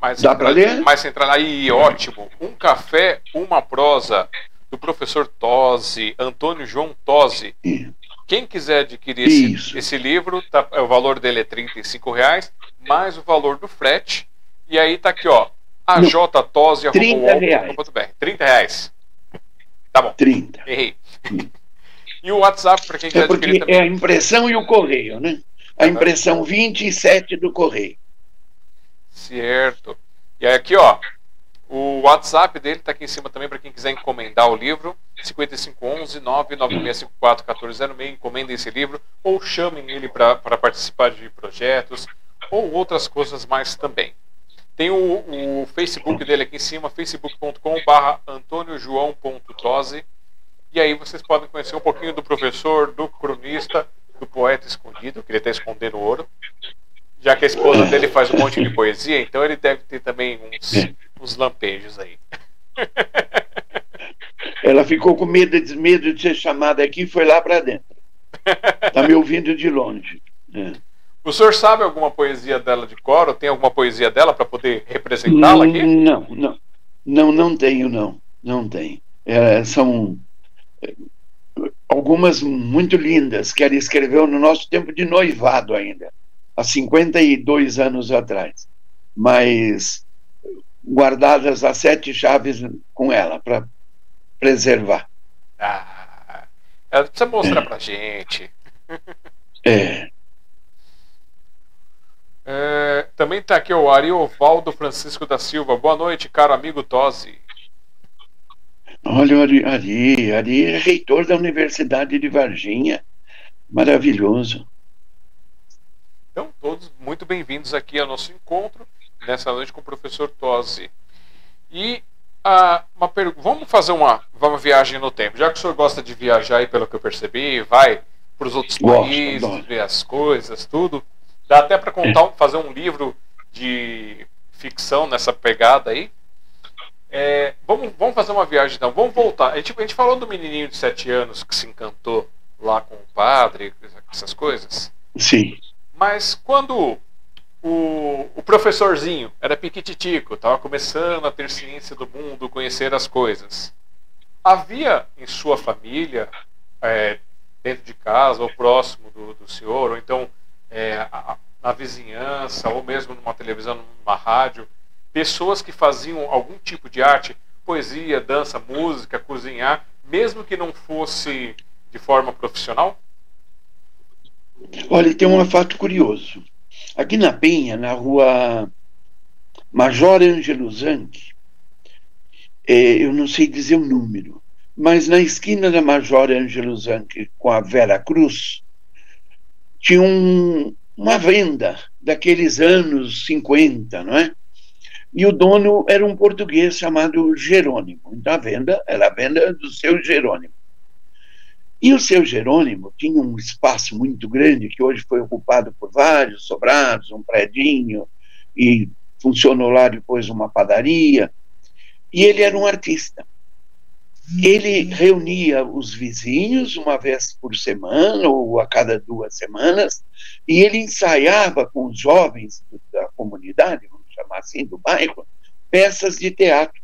Mais Dá para ler? Mais central. Aí, ótimo. Um café, uma prosa, do professor Tosi, Antônio João Tosi. Quem quiser adquirir esse, esse, livro, tá, o valor dele é R$ reais mais o valor do frete. E aí tá aqui, ó. A J Tosi 30 reais. 30 reais. Tá bom. 30. Errei. e o WhatsApp para quem quiser é adquirir também. É a impressão e o correio, né? A impressão 27 do correio. Certo. E aí aqui, ó, o WhatsApp dele está aqui em cima também para quem quiser encomendar o livro. 5511 99654 1406. Encomendem esse livro ou chamem ele para participar de projetos ou outras coisas mais também. Tem o, o Facebook dele aqui em cima, facebook.com.br antoniojoão.tose. E aí vocês podem conhecer um pouquinho do professor, do cronista, do poeta escondido, que ele está escondendo ouro. Já que a esposa dele faz um monte de poesia, então ele deve ter também uns, uns lampejos aí. Ela ficou com medo de, medo de ser chamada aqui e foi lá para dentro. Está me ouvindo de longe. É. O senhor sabe alguma poesia dela de cor? Ou tem alguma poesia dela para poder representá-la aqui? Não, não. Não, não tenho, não. Não tenho. É, são é, algumas muito lindas que ela escreveu no nosso tempo de noivado ainda há 52 anos atrás, mas guardadas as sete chaves com ela para preservar. Ah, ela precisa mostrar é. para gente. É. é. também está aqui o Ariovaldo Francisco da Silva. Boa noite, caro amigo Tosi. Olha, o Ari, Ari, Ari é reitor da Universidade de Varginha. Maravilhoso. Então, todos muito bem-vindos aqui ao nosso encontro, nessa noite com o professor Tosi. E ah, uma vamos fazer uma, uma viagem no tempo. Já que o senhor gosta de viajar, aí, pelo que eu percebi, vai para os outros Gosto, países, adoro. ver as coisas, tudo. Dá até para contar, um, fazer um livro de ficção nessa pegada aí. É, vamos, vamos fazer uma viagem então. Vamos voltar. A gente, a gente falou do menininho de 7 anos que se encantou lá com o padre, essas coisas. Sim. Mas quando o, o professorzinho era piquititico, estava começando a ter ciência do mundo, conhecer as coisas, havia em sua família, é, dentro de casa ou próximo do, do senhor, ou então é, na vizinhança, ou mesmo numa televisão, numa rádio, pessoas que faziam algum tipo de arte, poesia, dança, música, cozinhar, mesmo que não fosse de forma profissional? Olha, tem um fato curioso. Aqui na Penha, na rua Major Ângelo Zanck, é, eu não sei dizer o número, mas na esquina da Major Ângelo Zanck com a Vera Cruz, tinha um, uma venda daqueles anos 50, não é? E o dono era um português chamado Jerônimo. Então a venda era a venda do seu Jerônimo. E o seu Jerônimo tinha um espaço muito grande que hoje foi ocupado por vários sobrados, um predinho, e funcionou lá depois uma padaria. E ele era um artista. Ele reunia os vizinhos uma vez por semana ou a cada duas semanas, e ele ensaiava com os jovens da comunidade, vamos chamar assim, do bairro, peças de teatro.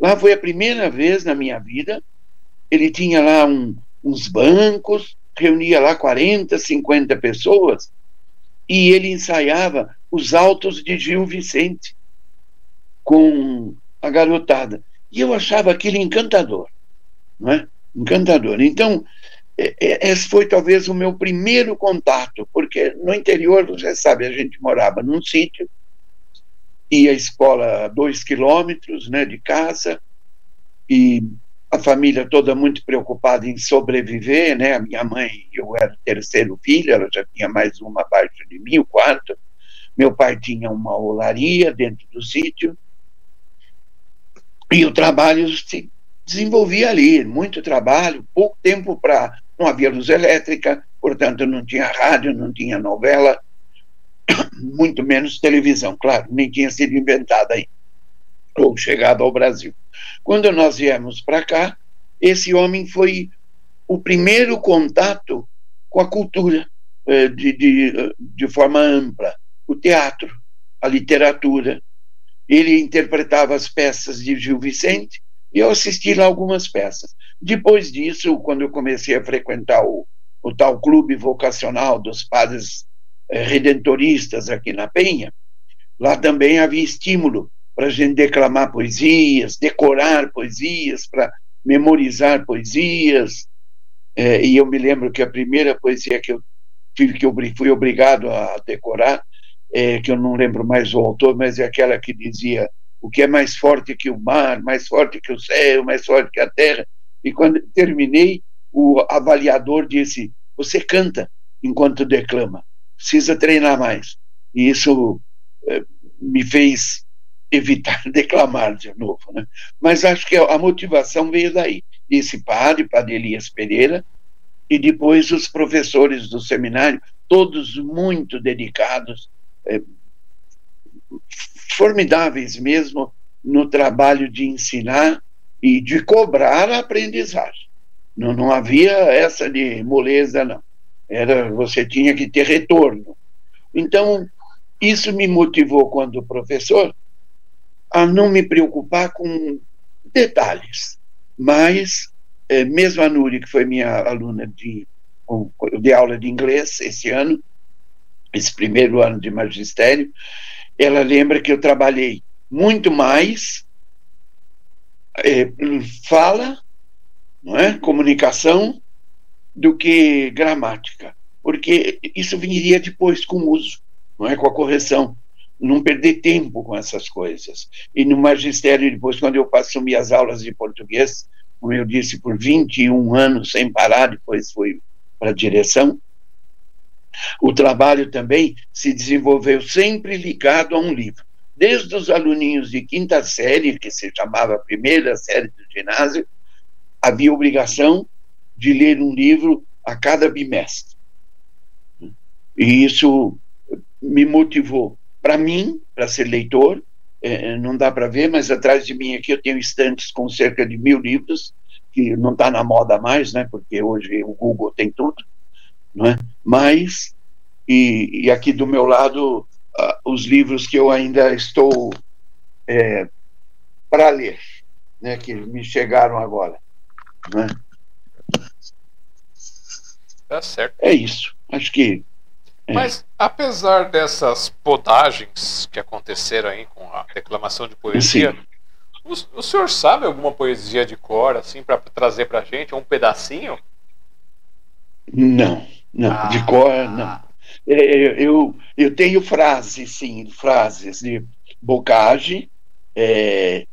Lá foi a primeira vez na minha vida. Ele tinha lá um, uns bancos, reunia lá 40, 50 pessoas, e ele ensaiava os altos de Gil Vicente com a garotada. E eu achava aquilo encantador, não é? Encantador. Então, é, é, esse foi talvez o meu primeiro contato, porque no interior, você sabe, a gente morava num sítio, ia à escola a dois quilômetros né, de casa, e a família toda muito preocupada em sobreviver, né? A minha mãe, eu era o terceiro filho, ela já tinha mais uma abaixo de mim, o quarto. Meu pai tinha uma olaria dentro do sítio. E o trabalho se desenvolvia ali, muito trabalho, pouco tempo para. Não havia luz elétrica, portanto não tinha rádio, não tinha novela, muito menos televisão, claro, nem tinha sido inventada aí, ou chegado ao Brasil. Quando nós viemos para cá, esse homem foi o primeiro contato com a cultura eh, de, de, de forma ampla, o teatro, a literatura. Ele interpretava as peças de Gil Vicente e eu assisti lá algumas peças. Depois disso, quando eu comecei a frequentar o, o tal clube vocacional dos padres eh, redentoristas aqui na Penha, lá também havia estímulo para a gente declamar poesias, decorar poesias, para memorizar poesias. É, e eu me lembro que a primeira poesia que eu tive que fui obrigado a decorar, é, que eu não lembro mais o autor, mas é aquela que dizia o que é mais forte que o mar, mais forte que o céu, mais forte que a terra. E quando terminei, o avaliador disse: Você canta enquanto declama, precisa treinar mais. E isso é, me fez evitar declamar de novo. Né? Mas acho que a motivação veio daí. Esse padre, Padre Elias Pereira, e depois os professores do seminário, todos muito dedicados, é, formidáveis mesmo no trabalho de ensinar e de cobrar a aprendizagem. Não, não havia essa de moleza, não. Era, você tinha que ter retorno. Então, isso me motivou, quando professor, a não me preocupar com detalhes, mas é, mesmo a Núria, que foi minha aluna de, de aula de inglês esse ano, esse primeiro ano de magistério, ela lembra que eu trabalhei muito mais é, fala, não é, comunicação, do que gramática, porque isso viria depois com o uso, não é, com a correção não perder tempo com essas coisas. E no magistério, depois, quando eu assumi as aulas de português, como eu disse, por 21 anos sem parar, depois fui para a direção. O trabalho também se desenvolveu sempre ligado a um livro. Desde os aluninhos de quinta série, que se chamava primeira série do ginásio, havia obrigação de ler um livro a cada bimestre. E isso me motivou. Para mim, para ser leitor, é, não dá para ver, mas atrás de mim aqui eu tenho estantes com cerca de mil livros, que não está na moda mais, né? Porque hoje o Google tem tudo, não é? Mas e, e aqui do meu lado uh, os livros que eu ainda estou é, para ler, né? Que me chegaram agora, né? Tá certo. É isso. Acho que é. Mas, apesar dessas podagens que aconteceram aí com a declamação de poesia, o, o, senhor sabe alguma poesia de cor, assim, para trazer para gente? Um pedacinho? Não, não, ah, de cor, não. É, eu, eu tenho frases, sim, frases de Bocage. É,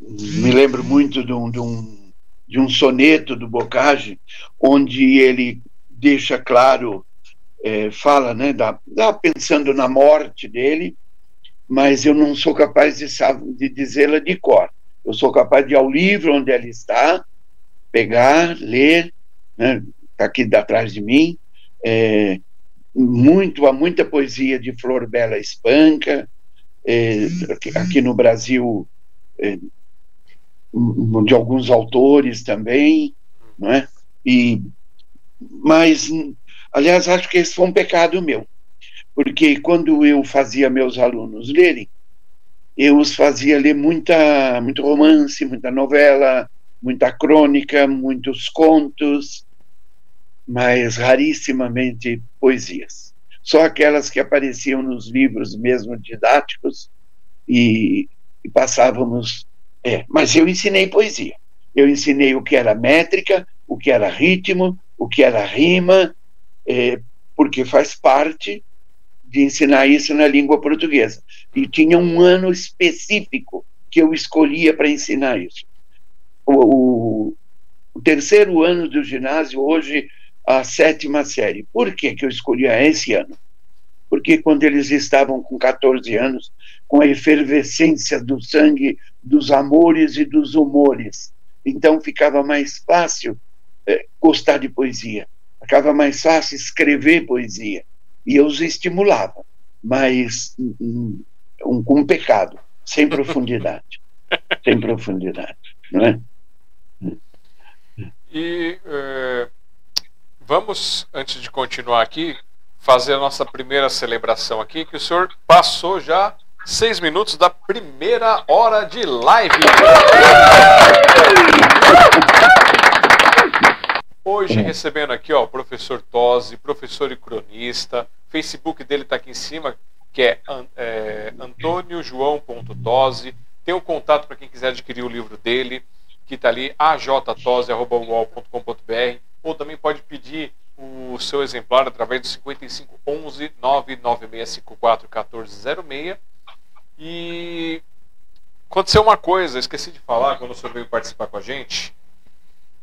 me lembro muito de um, de um, de um soneto do Bocage, onde ele deixa claro é, fala, né, da, da, pensando na morte dele, mas eu não sou capaz de, de dizê-la de cor. Eu sou capaz de ir ao livro onde ela está, pegar, ler, né, tá aqui atrás de mim, é, muito, há muita poesia de Flor Bela Espanca, é, aqui, no Brasil, é, de alguns autores também, não é? E, mas Aliás, acho que esse foi um pecado meu, porque quando eu fazia meus alunos lerem, eu os fazia ler muita, muito romance, muita novela, muita crônica, muitos contos, mas rarissimamente poesias. Só aquelas que apareciam nos livros mesmo didáticos e, e passávamos. É, mas eu ensinei poesia. Eu ensinei o que era métrica, o que era ritmo, o que era rima, é, porque faz parte de ensinar isso na língua portuguesa. E tinha um ano específico que eu escolhia para ensinar isso. O, o, o, terceiro ano do ginásio, hoje, a sétima série. Por que, que eu escolhia esse ano? Porque quando eles estavam com 14 anos, com a efervescência do sangue, dos amores e dos humores, então ficava mais fácil é, gostar de poesia Achava mais fácil escrever poesia. E eu os estimulava, mas um, um, com um pecado, sem profundidade. sem profundidade, não é? E uh, vamos, antes de continuar aqui, fazer a nossa primeira celebração aqui, que o senhor passou já seis minutos da primeira hora de live. Hoje recebendo aqui, ó, o professor Tosi, professor e cronista. Facebook dele está aqui em cima, que é, é antôniojoão.tose. Tem o um contato para quem quiser adquirir o livro dele, que está ali, ajtose.com.br. Ou também pode pedir o seu exemplar através do 5511 99654 1406 e aconteceu uma coisa, esqueci de falar quando o senhor veio participar com a gente,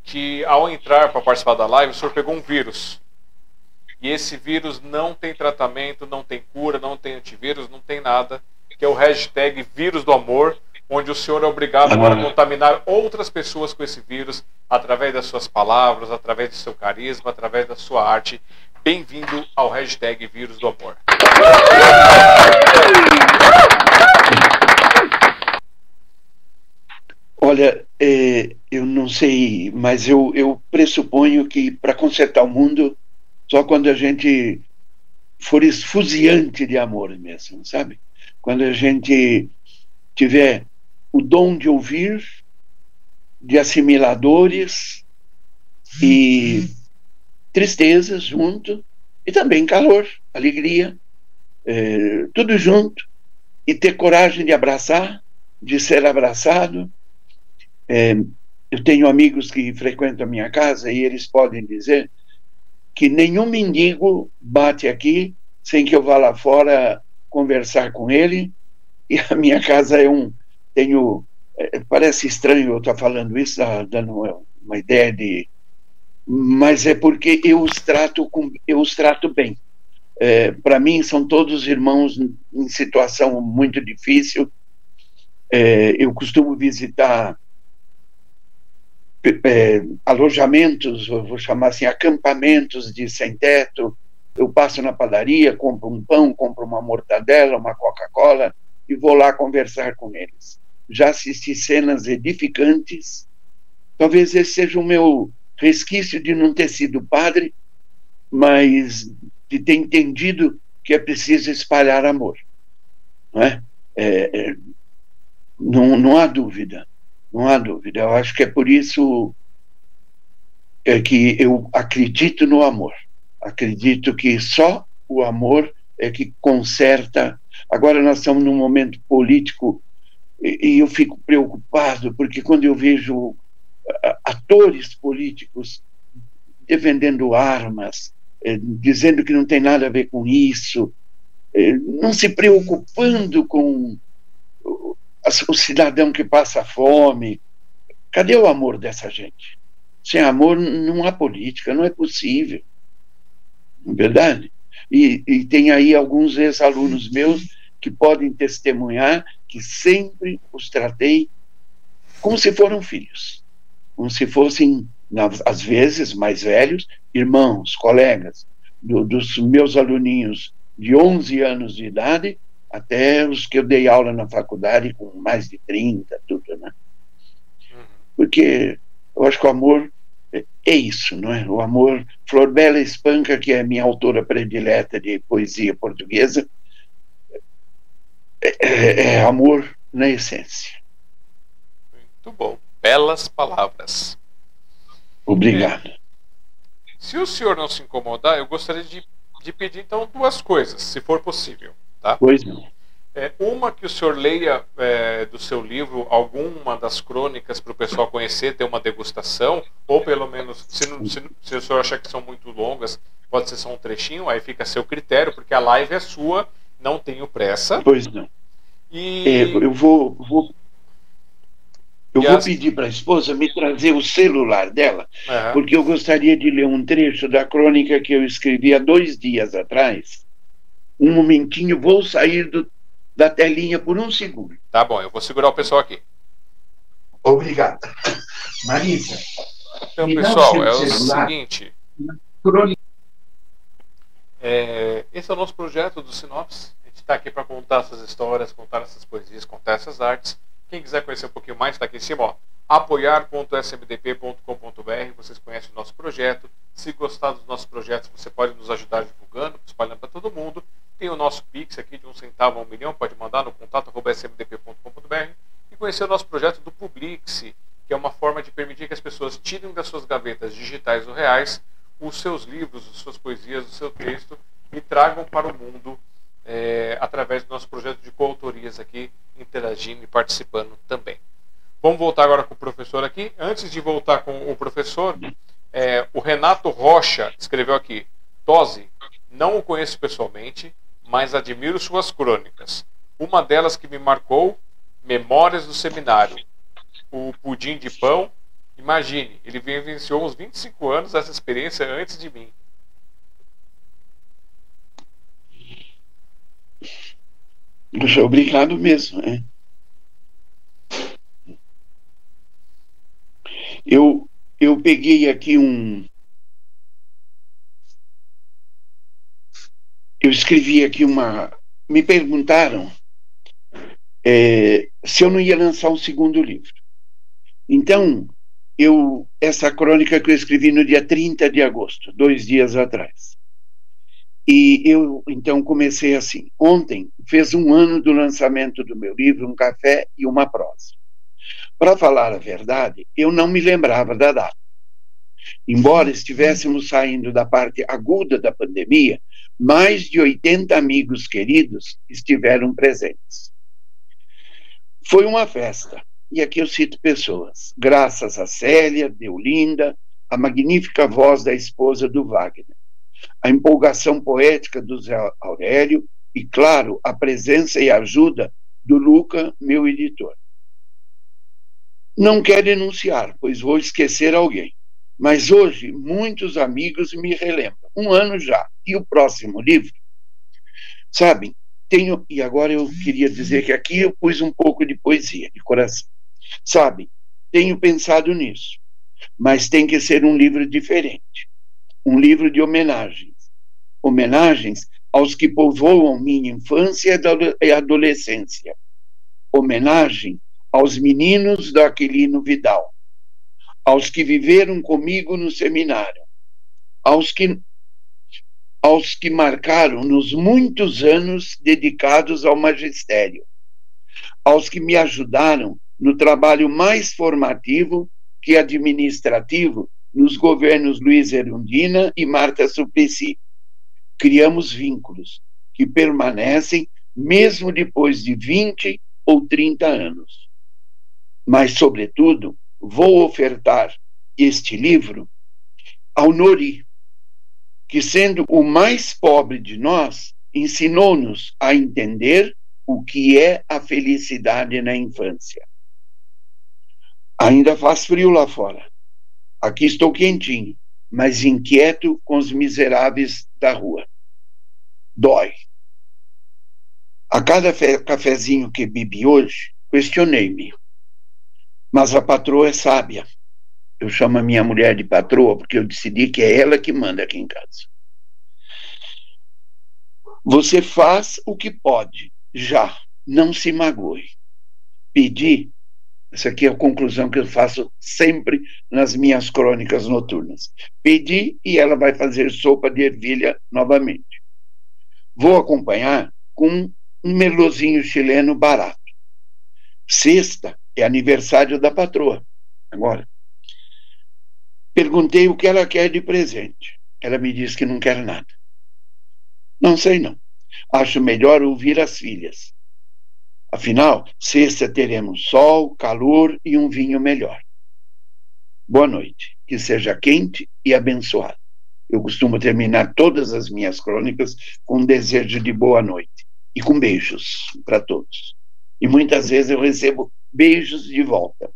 que ao entrar para participar da live, o senhor pegou um vírus. E esse vírus não tem tratamento, não tem cura, não tem antivírus, não tem nada, que é o hashtag vírus do amor, onde o senhor é obrigado a contaminar outras pessoas com esse vírus através das suas palavras, através do seu carisma, através da sua arte. Bem-vindo ao hashtag vírus do amor. Olha, é, eu não sei, mas eu, eu pressuponho que para consertar o mundo, só quando a gente for esfuziante de amor mesmo, sabe? Quando a gente tiver o dom de ouvir, de assimiladores e tristezas junto, e também calor, alegria, é, tudo junto, e ter coragem de abraçar, de ser abraçado, é, eu tenho amigos que frequentam a minha casa e eles podem dizer que nenhum mendigo bate aqui sem que eu vá lá fora conversar com ele. E a minha casa é um. Tenho. É, parece estranho eu estar falando isso, dando uma ideia de. Mas é porque eu os trato, com, eu os trato bem. É, Para mim, são todos irmãos em situação muito difícil. É, eu costumo visitar é, alojamentos, vou chamar assim, acampamentos de sem-teto. Eu passo na padaria, compro um pão, compro uma mortadela, uma Coca-Cola e vou lá conversar com eles. Já assisti cenas edificantes. Talvez esse seja o meu resquício de não ter sido padre, mas de ter entendido que é preciso espalhar amor. Não, é? É, é não, não há dúvida não há dúvida. Eu acho que é por isso é que eu acredito no amor. Acredito que só o amor é que conserta. Agora nós estamos num momento político e eu fico preocupado porque quando eu vejo atores políticos defendendo armas, é, dizendo que não tem nada a ver com isso, é, não se preocupando com o cidadão que passa fome. Cadê o amor dessa gente? Sem amor não há política, não é possível. Não é verdade? E, e tem aí alguns ex-alunos meus que podem testemunhar que sempre os tratei como se foram filhos, como se fossem, às vezes, mais velhos, irmãos, colegas, do, dos meus aluninhos de 11 anos de idade até os que eu dei aula na faculdade com mais de 30, tudo, né? Porque eu acho que o amor é isso, não é? O amor, Flor Bela Espanca, que é minha autora predileta de poesia portuguesa, é, é, é amor na essência. Muito bom. Belas palavras. Obrigado. Se o senhor não se incomodar, eu gostaria de, de pedir então duas coisas, se for possível. Tá? Pois não. É, uma que o senhor leia é, do seu livro alguma das crônicas para o pessoal conhecer, ter uma degustação, ou pelo menos, se, não, se, se, o senhor achar que são muito longas, pode ser só um trechinho, aí fica a seu critério, porque a live é sua, não tenho pressa. Pois não. E... É, eu vou, vou eu e vou as... pedir para a esposa me trazer o celular dela, uhum. porque eu gostaria de ler um trecho da crônica que eu escrevi há dois dias atrás, um momentinho, vou sair do, da telinha por um segundo. Tá bom, eu vou segurar o pessoal aqui. Obrigado. Marisa. Então, pessoal, é o celular. seguinte. crônica. É, esse é o nosso projeto do Sinopse. A gente está aqui para contar essas histórias, contar essas poesias, contar essas artes. Quem quiser conhecer um pouquinho mais, está aqui em cima, ó apoiar.smdp.com.br. Vocês conhecem o nosso projeto. Se gostar dos nossos projetos, você pode nos ajudar divulgando, espalhando para todo mundo. Tem o nosso Pix aqui de um centavo a um milhão, pode mandar no contato.smdp.com.br e conhecer o nosso projeto do Publix, que é uma forma de permitir que as pessoas tirem das suas gavetas digitais ou reais os seus livros, as suas poesias, o seu texto e tragam para o mundo é, através do nosso projeto de coautorias aqui, interagindo e participando também. Vamos voltar agora com o professor aqui. Antes de voltar com o professor, é, o Renato Rocha escreveu aqui: Tose, não o conheço pessoalmente, mas admiro suas crônicas. Uma delas que me marcou, Memórias do Seminário. O Pudim de Pão. Imagine, ele vivenciou uns 25 anos dessa experiência antes de mim. Obrigado mesmo. Né? Eu, eu peguei aqui um. Eu escrevi aqui uma. Me perguntaram é, se eu não ia lançar um segundo livro. Então, eu essa crônica que eu escrevi no dia 30 de agosto, dois dias atrás. E eu então comecei assim. Ontem fez um ano do lançamento do meu livro, Um Café e uma Prosa. Para falar a verdade, eu não me lembrava da data. Embora estivéssemos saindo da parte aguda da pandemia, mais de 80 amigos queridos estiveram presentes. Foi uma festa, e aqui eu cito pessoas, graças a Célia, Deolinda, a magnífica voz da esposa do Wagner, a empolgação poética do Zé Aurélio e, claro, a presença e ajuda do Luca, meu editor. Não quero denunciar, pois vou esquecer alguém. Mas hoje muitos amigos me relembram. Um ano já. E o próximo livro? Sabem, tenho. E agora eu queria dizer que aqui eu pus um pouco de poesia, de coração. Sabem, tenho pensado nisso. Mas tem que ser um livro diferente. Um livro de homenagens. Homenagens aos que povoam minha infância e adolescência. Homenagem aos meninos do Aquilino Vidal, aos que viveram comigo no seminário, aos que aos que marcaram nos muitos anos dedicados ao magistério, aos que me ajudaram no trabalho mais formativo que administrativo nos governos Luiz Erundina e Marta Suplicy. Criamos vínculos que permanecem mesmo depois de 20 ou 30 anos mas, sobretudo, vou ofertar este livro ao Nori, que, sendo o mais pobre de nós, ensinou-nos a entender o que é a felicidade na infância. Ainda faz frio lá fora. Aqui estou quentinho, mas inquieto com os miseráveis da rua. Dói. A cada cafezinho que bebi hoje, questionei-me: mas a patroa é sábia. Eu chamo a minha mulher de patroa porque eu decidi que é ela que manda aqui em casa. Você faz o que pode, já, não se magoe. Pedir, essa aqui é a conclusão que eu faço sempre nas minhas crônicas noturnas. Pedir e ela vai fazer sopa de ervilha novamente. Vou acompanhar com um melozinho chileno barato. Sexta, é aniversário da patroa, agora. Perguntei o que ela quer de presente. Ela me disse que não quer nada. Não sei, não. Acho melhor ouvir as filhas. Afinal, sexta teremos sol, calor e um vinho melhor. Boa noite. Que seja quente e abençoado. Eu costumo terminar todas as minhas crônicas com um desejo de boa noite e com beijos para todos. E muitas vezes eu recebo beijos de volta.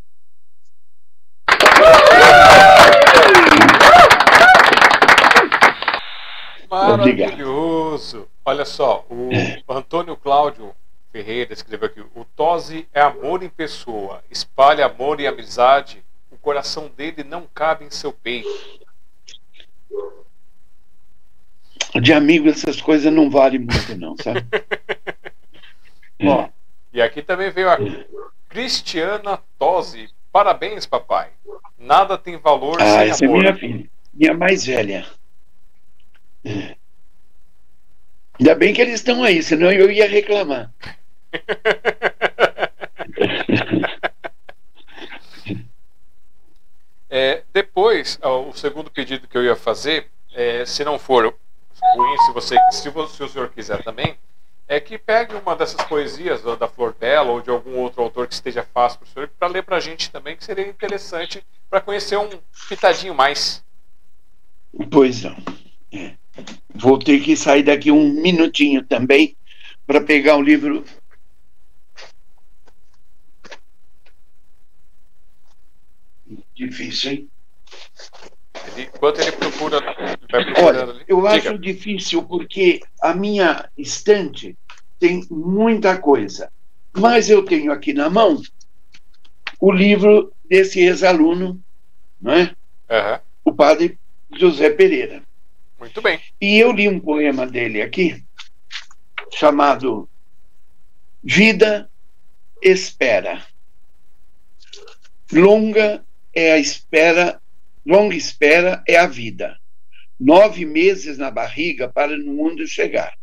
Maravilhoso. Obrigado. Olha só, o é. Antônio Cláudio Ferreira escreveu aqui: o Tose é amor em pessoa, espalha amor e amizade, o coração dele não cabe em seu peito. De amigo, essas coisas não valem muito, não, sabe? Ó, e aqui também veio a Cristiana Tosi. Parabéns, papai. Nada tem valor ah, sem essa amor. é minha filha, minha mais velha. Ainda bem que eles estão aí, senão eu ia reclamar. É, depois, o segundo pedido que eu ia fazer, é, se não for ruim, se, você, se, você, se o senhor quiser também, é que pegue uma dessas poesias da Flor Bela ou de algum outro autor que esteja fácil para o senhor para ler para a gente também, que seria interessante para conhecer um pitadinho mais. Pois não. Vou ter que sair daqui um minutinho também para pegar o livro. Difícil, hein? Enquanto ele procura, Olha, eu Diga. acho difícil porque a minha estante tem muita coisa. Mas eu tenho aqui na mão o livro desse ex-aluno, não é? Aham. o padre José Pereira. Muito bem. E eu li um poema dele aqui, chamado Vida Espera. Longa é a espera, longa espera é a vida. Nove meses na barriga para no mundo chegar.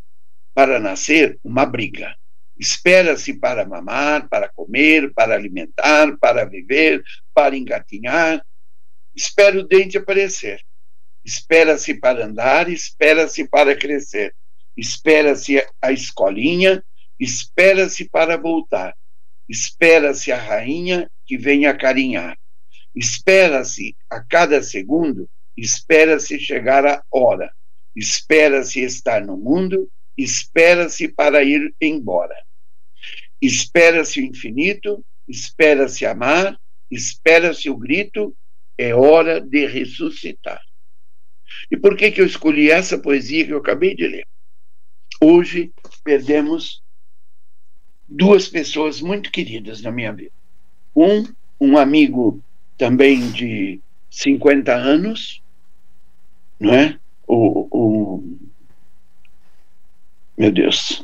Para nascer, uma briga. Espera-se para mamar, para comer, para alimentar, para viver, para engatinhar. Espera o dente aparecer. Espera-se para andar, espera-se para crescer. Espera-se a escolinha, espera-se para voltar. Espera-se a rainha que vem acarinhar. Espera-se a cada segundo, espera-se chegar a hora. Espera-se estar no mundo, espera-se para ir embora. Espera-se o infinito, espera-se amar, espera-se o grito, é hora de ressuscitar. E por que, que eu escolhi essa poesia que eu acabei de ler? Hoje perdemos duas pessoas muito queridas na minha vida. Um, um amigo também de 50 anos, não é? O, o meu Deus,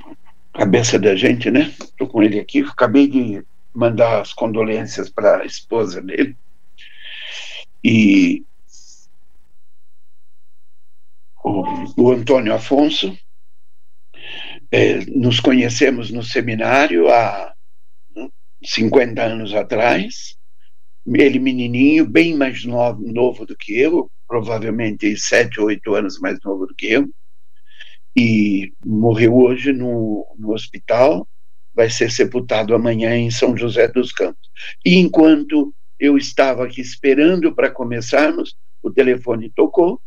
cabeça da gente, né? Estou com ele aqui, acabei de mandar as condolências para a esposa dele. E o, o Antônio Afonso, é, nos conhecemos no seminário há 50 anos atrás, ele menininho, bem mais novo, novo do que eu, provavelmente sete ou oito anos mais novo do que eu, e morreu hoje no, no hospital, vai ser sepultado amanhã em São José dos Campos. E enquanto eu estava aqui esperando para começarmos, o telefone tocou,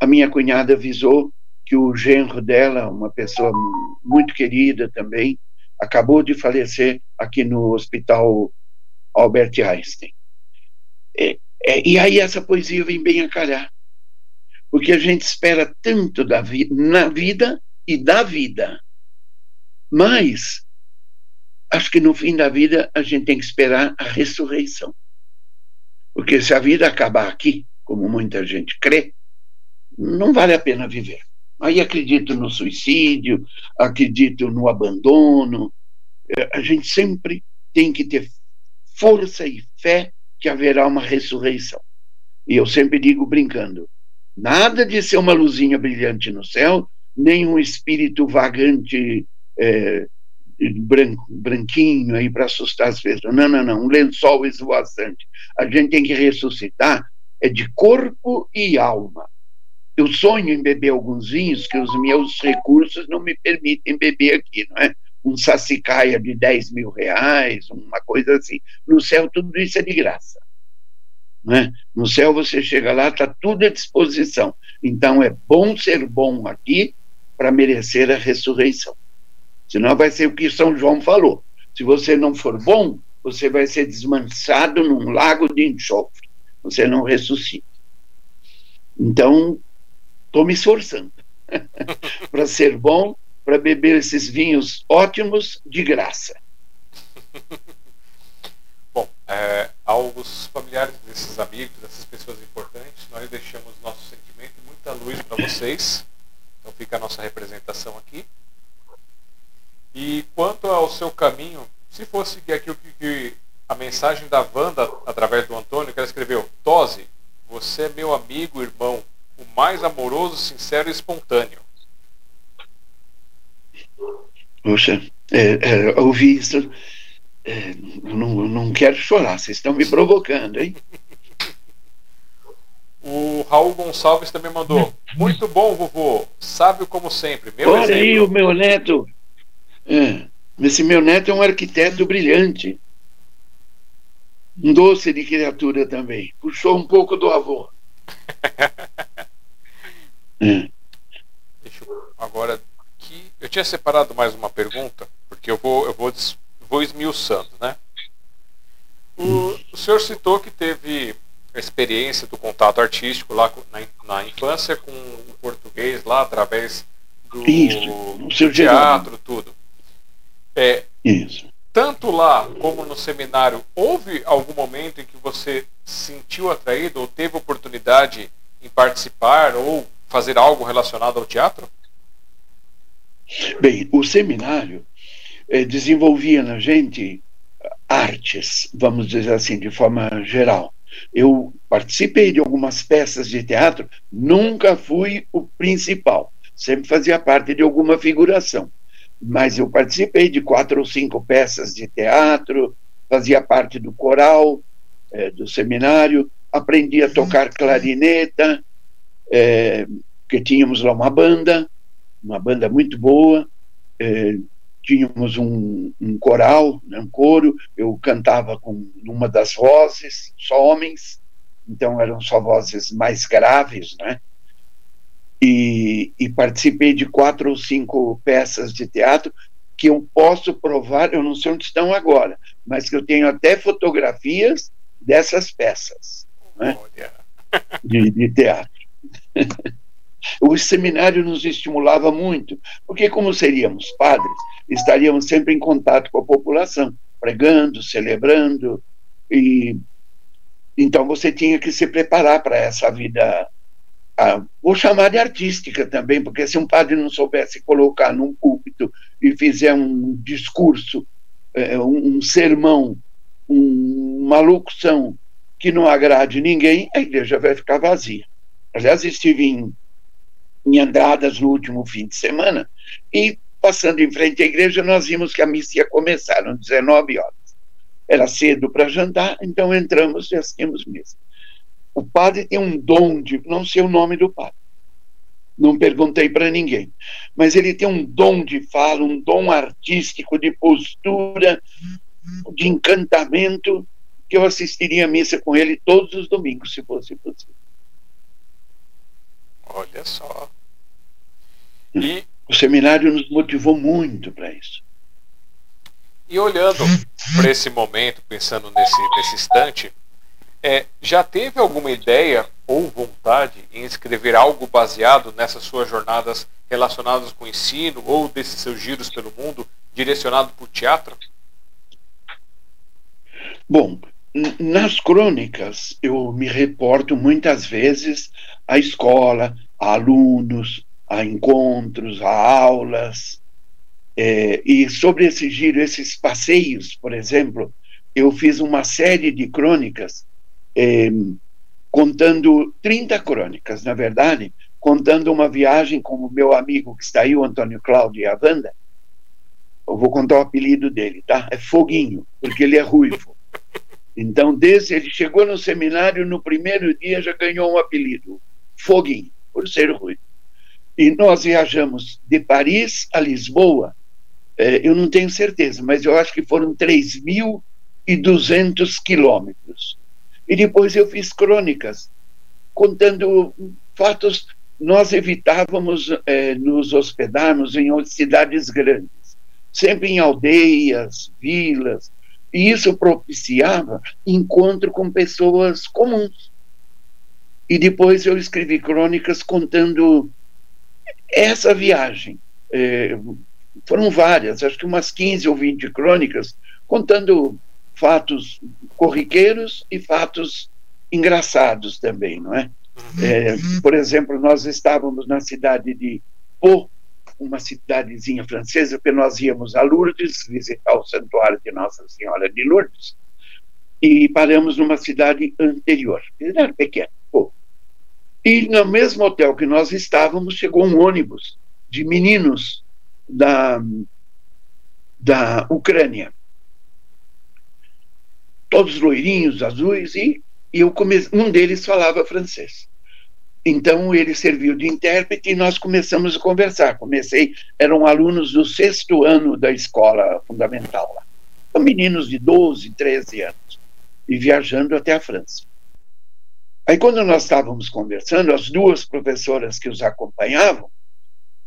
a minha cunhada avisou que o genro dela, uma pessoa muito querida também, acabou de falecer aqui no Hospital Albert Einstein. É, é, e aí essa poesia vem bem a calhar, porque a gente espera tanto da vi na vida e da vida, mas acho que no fim da vida a gente tem que esperar a ressurreição, porque se a vida acabar aqui, como muita gente crê, não vale a pena viver. Aí acredito no suicídio, acredito no abandono. A gente sempre tem que ter força e fé que haverá uma ressurreição. E eu sempre digo brincando: nada de ser uma luzinha brilhante no céu, nem um espírito vagante é, branco, branquinho aí para assustar as pessoas. Não, não, não, um lençol esvoaçante. A gente tem que ressuscitar é de corpo e alma. Eu sonho em beber alguns vinhos que os meus recursos não me permitem beber aqui, não é? Um sassicaia de 10 mil reais, uma coisa assim. No céu, tudo isso é de graça. Não é? No céu, você chega lá, está tudo à disposição. Então, é bom ser bom aqui para merecer a ressurreição. Senão, vai ser o que São João falou. Se você não for bom, você vai ser desmanchado num lago de enxofre. Você não ressuscita. Então, estou me esforçando para ser bom, para beber esses vinhos ótimos de graça. Bom, é, aos familiares desses amigos, dessas pessoas importantes, nós deixamos nosso sentimento e muita luz para vocês. Então fica a nossa representação aqui. E quanto ao seu caminho, se fosse seguir aqui o que, a mensagem da Wanda, através do Antônio, que ela escreveu, Tose, você é meu amigo, irmão, o mais amoroso, sincero e espontâneo. Poxa, é, é, ouvi isso. É, não, não quero chorar, vocês estão me provocando, hein? O Raul Gonçalves também mandou. Muito bom, vovô. Sábio como sempre. Meu Olha exemplo. aí o meu neto. É, esse meu neto é um arquiteto brilhante. Um doce de criatura também. Puxou um pouco do avô. é. Deixa eu, agora. Eu tinha separado mais uma pergunta, porque eu vou, eu vou, vou esmiuçando, né? O, o senhor citou que teve a experiência do contato artístico lá na, na infância com o português lá através do, teatro, tudo. É, Isso. Tanto lá como no seminário, houve algum momento em que você sentiu atraído ou teve oportunidade em participar ou fazer algo relacionado ao teatro? Bem, o seminário eh, desenvolvia na gente artes, vamos dizer assim, de forma geral. Eu participei de algumas peças de teatro, nunca fui o principal, sempre fazia parte de alguma figuração. Mas eu participei de quatro ou cinco peças de teatro, fazia parte do coral, é, do seminário, aprendi a tocar clarineta, é, porque tínhamos lá uma banda, uma banda muito boa. É, tínhamos um, um coral, né, um coro, eu cantava com uma das vozes, só homens, então eram só vozes mais graves, né? E, e, participei de quatro ou cinco peças de teatro que eu posso provar, eu não sei onde estão agora, mas que eu tenho até fotografias dessas peças né? de, de teatro. O seminário nos estimulava muito, porque, como seríamos padres, estaríamos sempre em contato com a população, pregando, celebrando, e então você tinha que se preparar para essa vida, ah, vou chamar de artística também, porque se um padre não soubesse colocar num púlpito e fizer um discurso, é, um, sermão, um, uma locução que não agrade ninguém, a igreja vai ficar vazia. Aliás, estive em em no último fim de semana, e passando em frente à igreja, nós vimos que a missa ia começar, às 19 horas. Era cedo para jantar, então entramos e assistimos missa. O padre tem um dom de, não sei o nome do padre, não perguntei para ninguém, mas ele tem um dom de fala, um dom artístico, de postura, de encantamento, que eu assistiria a missa com ele todos os domingos, se fosse possível. Olha só. E o seminário nos motivou muito para isso. E olhando para esse momento, pensando nesse, nesse instante, é, já teve alguma ideia ou vontade em escrever algo baseado nessas suas jornadas relacionadas com o ensino ou desses seus giros pelo mundo, direcionado para o teatro? Bom, nas crônicas eu me reporto muitas vezes à escola, a alunos, a encontros, a aulas. É, e sobre esse giro, esses passeios, por exemplo, eu fiz uma série de crônicas, é, contando 30 crônicas, na verdade, contando uma viagem com o meu amigo que está aí, o Antônio Cláudio e a Wanda. Eu vou contar o apelido dele, tá? É Foguinho, porque ele é ruivo. Então, desde ele chegou no seminário, no primeiro dia já ganhou um apelido, Foguinho, por ser ruivo. E nós viajamos de Paris a Lisboa, é, eu não tenho certeza, mas eu acho que foram 3.200 quilômetros. E depois eu fiz crônicas, contando fatos. Nós evitávamos é, nos hospedarmos em cidades grandes, sempre em aldeias, vilas, e isso propiciava encontro com pessoas comuns. E depois eu escrevi crônicas contando essa viagem, é, foram várias, acho que umas 15 ou 20 crônicas, contando fatos corriqueiros e fatos engraçados também, não é? Uhum. é por exemplo, nós estávamos na cidade de Pau, uma cidadezinha francesa, porque nós íamos a Lourdes visitar o santuário de Nossa Senhora de Lourdes e paramos numa cidade anterior, era pequena. E no mesmo hotel que nós estávamos, chegou um ônibus de meninos da, da Ucrânia. Todos loirinhos, azuis, e, e eu um deles falava francês. Então ele serviu de intérprete e nós começamos a conversar. Comecei, eram alunos do sexto ano da escola fundamental lá. Meninos de 12, 13 anos e viajando até a França. Aí, quando nós estávamos conversando, as duas professoras que os acompanhavam,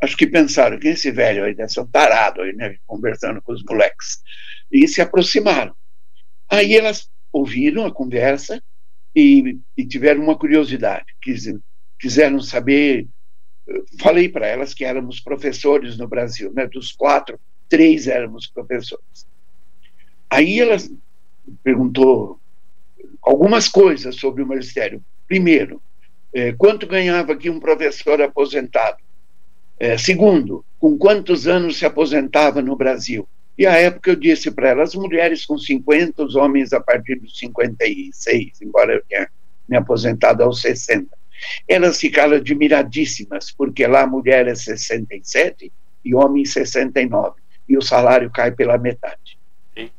acho que pensaram que esse velho aí deve ser um tarado aí, né, conversando com os moleques, e se aproximaram. Aí elas ouviram a conversa e, e tiveram uma curiosidade, quis, quiseram saber. Falei para elas que éramos professores no Brasil, né, dos quatro, três éramos professores. Aí elas perguntou algumas coisas sobre o magistério. Primeiro, eh, quanto ganhava aqui um professor aposentado? Eh, segundo, com quantos anos se aposentava no Brasil? E à época eu disse para ela, as mulheres com 50, os homens a partir dos 56, embora eu tenha me aposentado aos 60. Elas ficaram admiradíssimas, porque lá a mulher é 67 e homem 69, e o salário cai pela metade. Eita.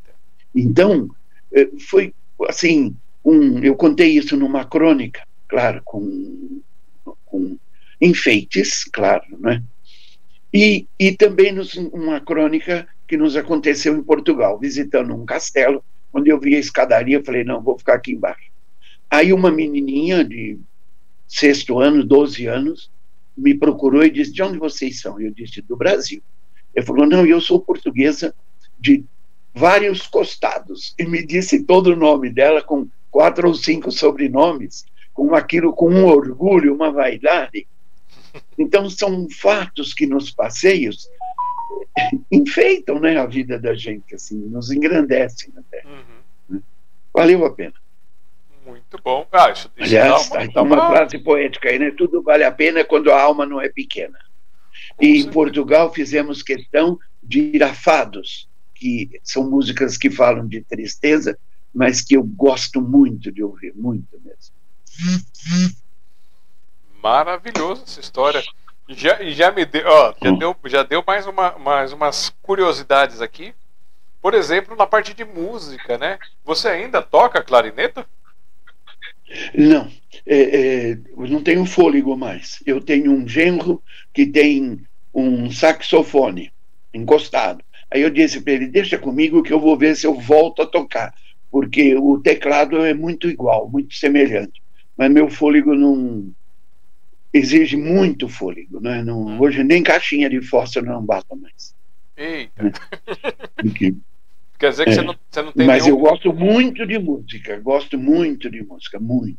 Então, eh, foi assim, um, eu contei isso numa crônica, claro, com, com enfeites, claro, né? E, e também nos, uma crônica que nos aconteceu em Portugal, visitando um castelo, onde eu vi a escadaria, falei, não, vou ficar aqui embaixo. Aí uma menininha de sexto ano, 12 anos, me procurou e disse, de onde vocês são? Eu disse, do Brasil. Ele falou, não, eu sou portuguesa de vários costados. E me disse todo o nome dela com quatro ou cinco sobrenomes, com aquilo com um orgulho, uma vaidade. Então, são fatos que nos passeios enfeitam né, a vida da gente, assim, nos engrandecem até. Uhum. Valeu a pena. Muito bom. Ah, isso, isso Aliás, uma, tá uma, uma frase poética aí, né? Tudo vale a pena quando a alma não é pequena. Com e certeza. em Portugal fizemos questão de ir a fados, que são músicas que falam de tristeza, mas que eu gosto muito de ouvir, muito mesmo. Maravilhoso essa história. Já, já me deu, ó, já, hum. deu, já deu mais, uma, mais umas curiosidades aqui. Por exemplo, na parte de música, né? Você ainda toca clarineta? Não, é, é, não tenho fôlego mais. Eu tenho um genro que tem um saxofone encostado. Aí eu disse para ele: deixa comigo que eu vou ver se eu volto a tocar porque o teclado é muito igual, muito semelhante, mas meu fôlego não exige muito fôlego, né? Não, hum. hoje nem caixinha de fósforo não bata mais. Eita. Né? Porque, Quer dizer que é, você, não, você não tem Mas nenhum... eu gosto muito de música, gosto muito de música, muito.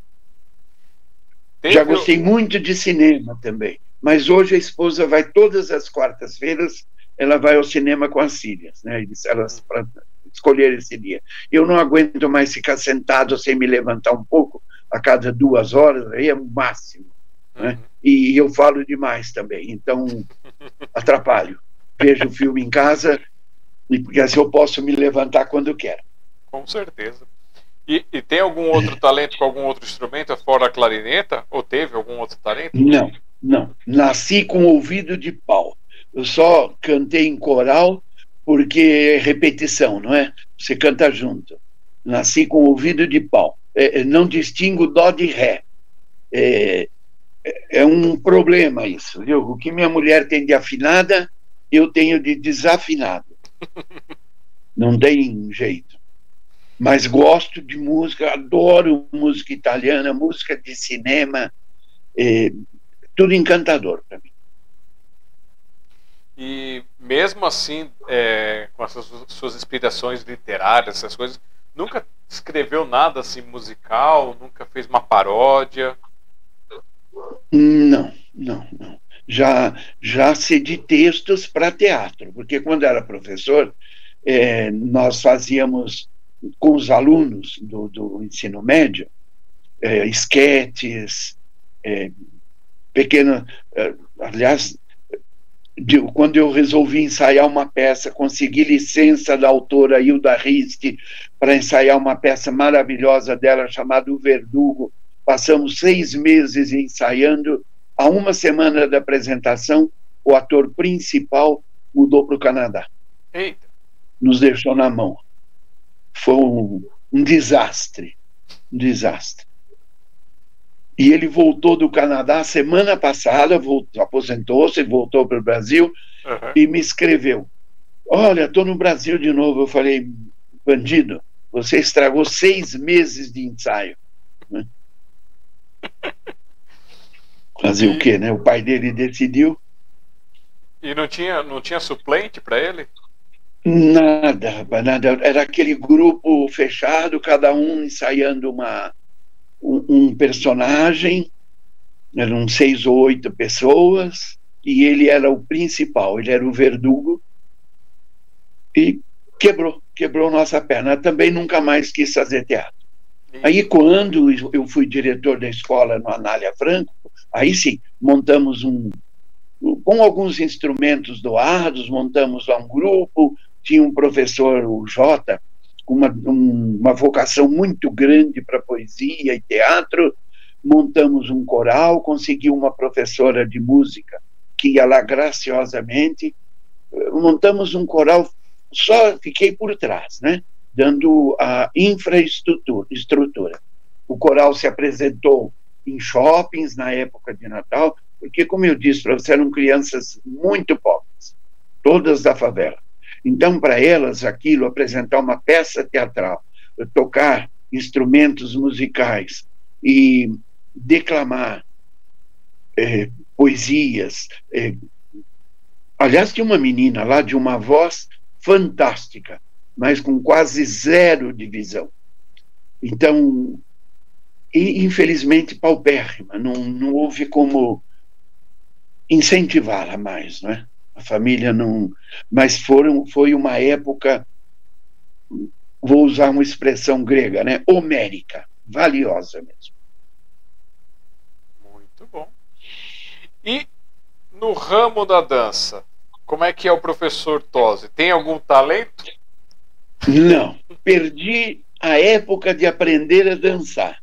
Teve... Já gostei muito de cinema também. Mas hoje a esposa vai todas as quartas-feiras, ela vai ao cinema com as filhas, né? Elas, hum escolher esse dia. Eu não aguento mais ficar sentado sem me levantar um pouco a cada duas horas, aí é o máximo. Né? Uhum. E eu falo demais também, então atrapalho. Vejo o filme em casa, porque assim eu posso me levantar quando quero. Com certeza. E, e, tem algum outro talento com algum outro instrumento fora a clarineta? Ou teve algum outro talento? Não, não. Nasci com ouvido de pau. Eu só cantei em coral porque é repetição, não é? Você canta junto. Nasci com ouvido de pau. É, é não distingo dó de ré. É, é, é um problema isso, viu? O que minha mulher tem de afinada, eu tenho de desafinado. Não tem jeito. Mas gosto de música, adoro música italiana, música de cinema, é, tudo encantador para mim. E mesmo assim, é, com essas suas inspirações literárias, essas coisas, nunca escreveu nada assim musical, nunca fez uma paródia? Não, não, não. Já, já cedi textos para teatro, porque quando era professor, é, nós fazíamos com os alunos do, do ensino médio é, esquetes, é, pequenas. É, aliás, de, quando eu resolvi ensaiar uma peça, consegui licença da autora Hilda Riste para ensaiar uma peça maravilhosa dela chamada O Verdugo. Passamos seis meses ensaiando. A uma semana da apresentação, o ator principal mudou para o Canadá. Eita. Nos deixou na mão. Foi um, um desastre. Um desastre. E ele voltou do Canadá semana passada, aposentou-se, voltou para o Brasil uhum. e me escreveu: Olha, estou no Brasil de novo. Eu falei: Bandido, você estragou seis meses de ensaio. Né? Fazer e... o quê, né? O pai dele decidiu. E não tinha, não tinha suplente para ele? Nada, nada. Era aquele grupo fechado, cada um ensaiando uma, um, um personagem, eram seis ou oito pessoas, e ele era o principal, ele era o verdugo, e quebrou, quebrou nossa perna. Também nunca mais quis fazer teatro. Aí, quando eu fui diretor da escola no Anália Franco, aí sim, montamos um. Com alguns instrumentos doados, montamos um grupo. Tinha um professor, o Jota, com uma, um, uma vocação muito grande para poesia e teatro. Montamos um coral, consegui uma professora de música que ia lá graciosamente. Montamos um coral, só fiquei por trás, né? dando a infraestrutura. Estrutura. O coral se apresentou em shoppings na época de Natal, porque, como eu disse para você, eram crianças muito pobres, todas da favela. Então, para elas, aquilo, apresentar uma peça teatral, tocar instrumentos musicais e declamar é, poesias. É, aliás, tinha uma menina lá de uma voz fantástica, mas com quase zero de visão. Então, e, infelizmente, paupérrima, não, não houve como incentivá-la mais, não é? A família não. Mas foram, foi uma época, vou usar uma expressão grega, né? Homérica, valiosa mesmo. Muito bom. E no ramo da dança, como é que é o professor Tosi? Tem algum talento? Não, perdi a época de aprender a dançar.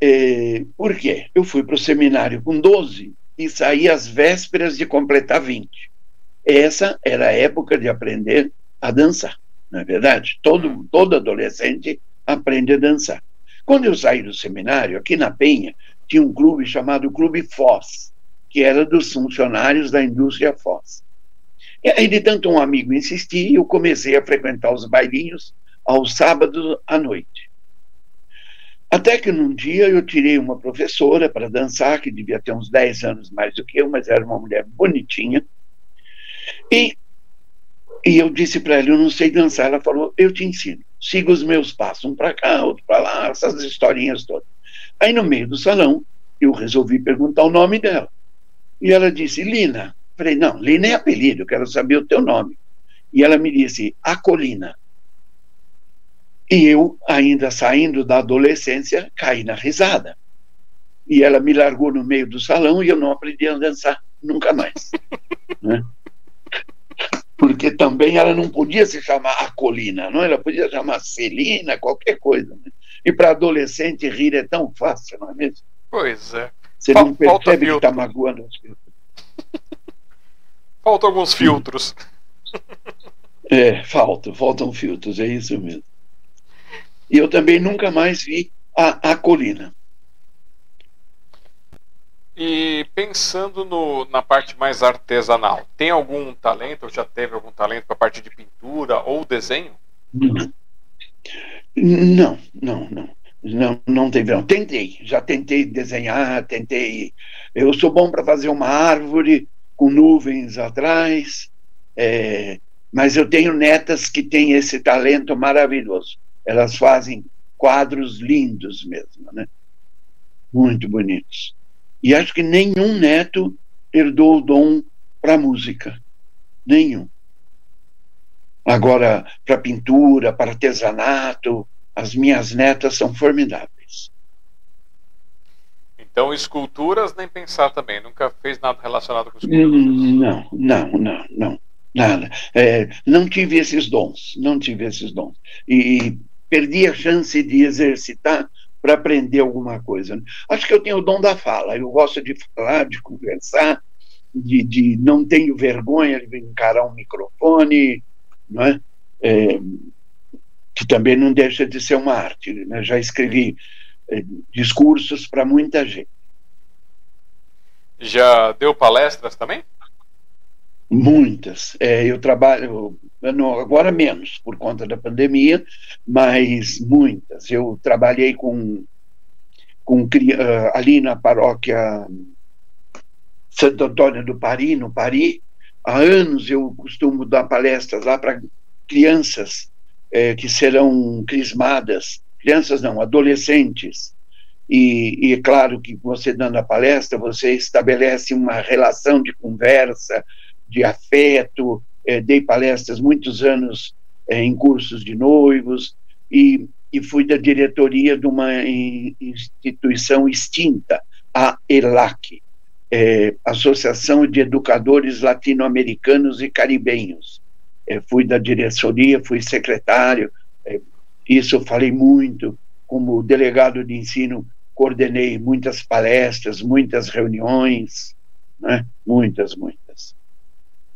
É, por quê? Eu fui para o seminário com 12 e saí às vésperas de completar 20. Essa era a época de aprender a dançar, não é verdade? Todo, todo adolescente aprende a dançar. Quando eu saí do seminário, aqui na Penha, tinha um clube chamado Clube Foz, que era dos funcionários da indústria Foz. E aí, de tanto um amigo insistir, eu comecei a frequentar os bailinhos aos sábados à noite. Até que num dia eu tirei uma professora para dançar, que devia ter uns 10 anos mais do que eu, mas era uma mulher bonitinha, e, e eu disse para ela: Eu não sei dançar. Ela falou: Eu te ensino. Siga os meus passos, um para cá, outro para lá, essas historinhas todas. Aí no meio do salão, eu resolvi perguntar o nome dela. E ela disse: Lina. Falei: Não, Lina é apelido, eu quero saber o teu nome. E ela me disse: Acolina. E eu, ainda saindo da adolescência, caí na risada. E ela me largou no meio do salão e eu não aprendi a dançar nunca mais. né? Porque também ela não podia se chamar a colina, não? Ela podia chamar Celina, qualquer coisa. Né? E para adolescente rir é tão fácil, não é mesmo? Pois é. Você Fal não percebe que está magoando as pessoas. Faltam alguns filtros. É, faltam, faltam filtros, é isso mesmo. E eu também nunca mais vi a, a colina. E pensando no, na parte mais artesanal, tem algum talento, ou já teve algum talento para a parte de pintura ou desenho? Não, não, não. Não, não, teve. Não. Tentei, já tentei desenhar, tentei. Eu sou bom para fazer uma árvore com nuvens atrás, é, mas eu tenho netas que têm esse talento maravilhoso. Elas fazem quadros lindos mesmo, né? Muito bonitos. E acho que nenhum neto herdou o dom para música. Nenhum. Agora, para pintura, para artesanato, as minhas netas são formidáveis. Então, esculturas nem pensar também, nunca fez nada relacionado com esculturas? Não, não, não, não, nada. É, não tive esses dons, não tive esses dons. E perdi a chance de exercitar para aprender alguma coisa. Acho que eu tenho o dom da fala, eu gosto de falar, de conversar, de, de não tenho vergonha de encarar um microfone, não é? é que também não deixa de ser uma arte. Né? Já escrevi é, discursos para muita gente. Já deu palestras também? Muitas. É, eu trabalho, agora menos, por conta da pandemia, mas muitas. Eu trabalhei com, com ali na paróquia Santo Antônio do Pari, no Pari. Há anos eu costumo dar palestras lá para crianças é, que serão crismadas, crianças não, adolescentes. E, e é claro que você dando a palestra, você estabelece uma relação de conversa, de afeto, é, dei palestras muitos anos é, em cursos de noivos e, e fui da diretoria de uma instituição extinta, a ELAC, é, Associação de Educadores Latino-Americanos e Caribenhos. Fui da diretoria, fui secretário, isso eu falei muito, como delegado de ensino, coordenei muitas palestras, muitas reuniões, né? muitas, muitas.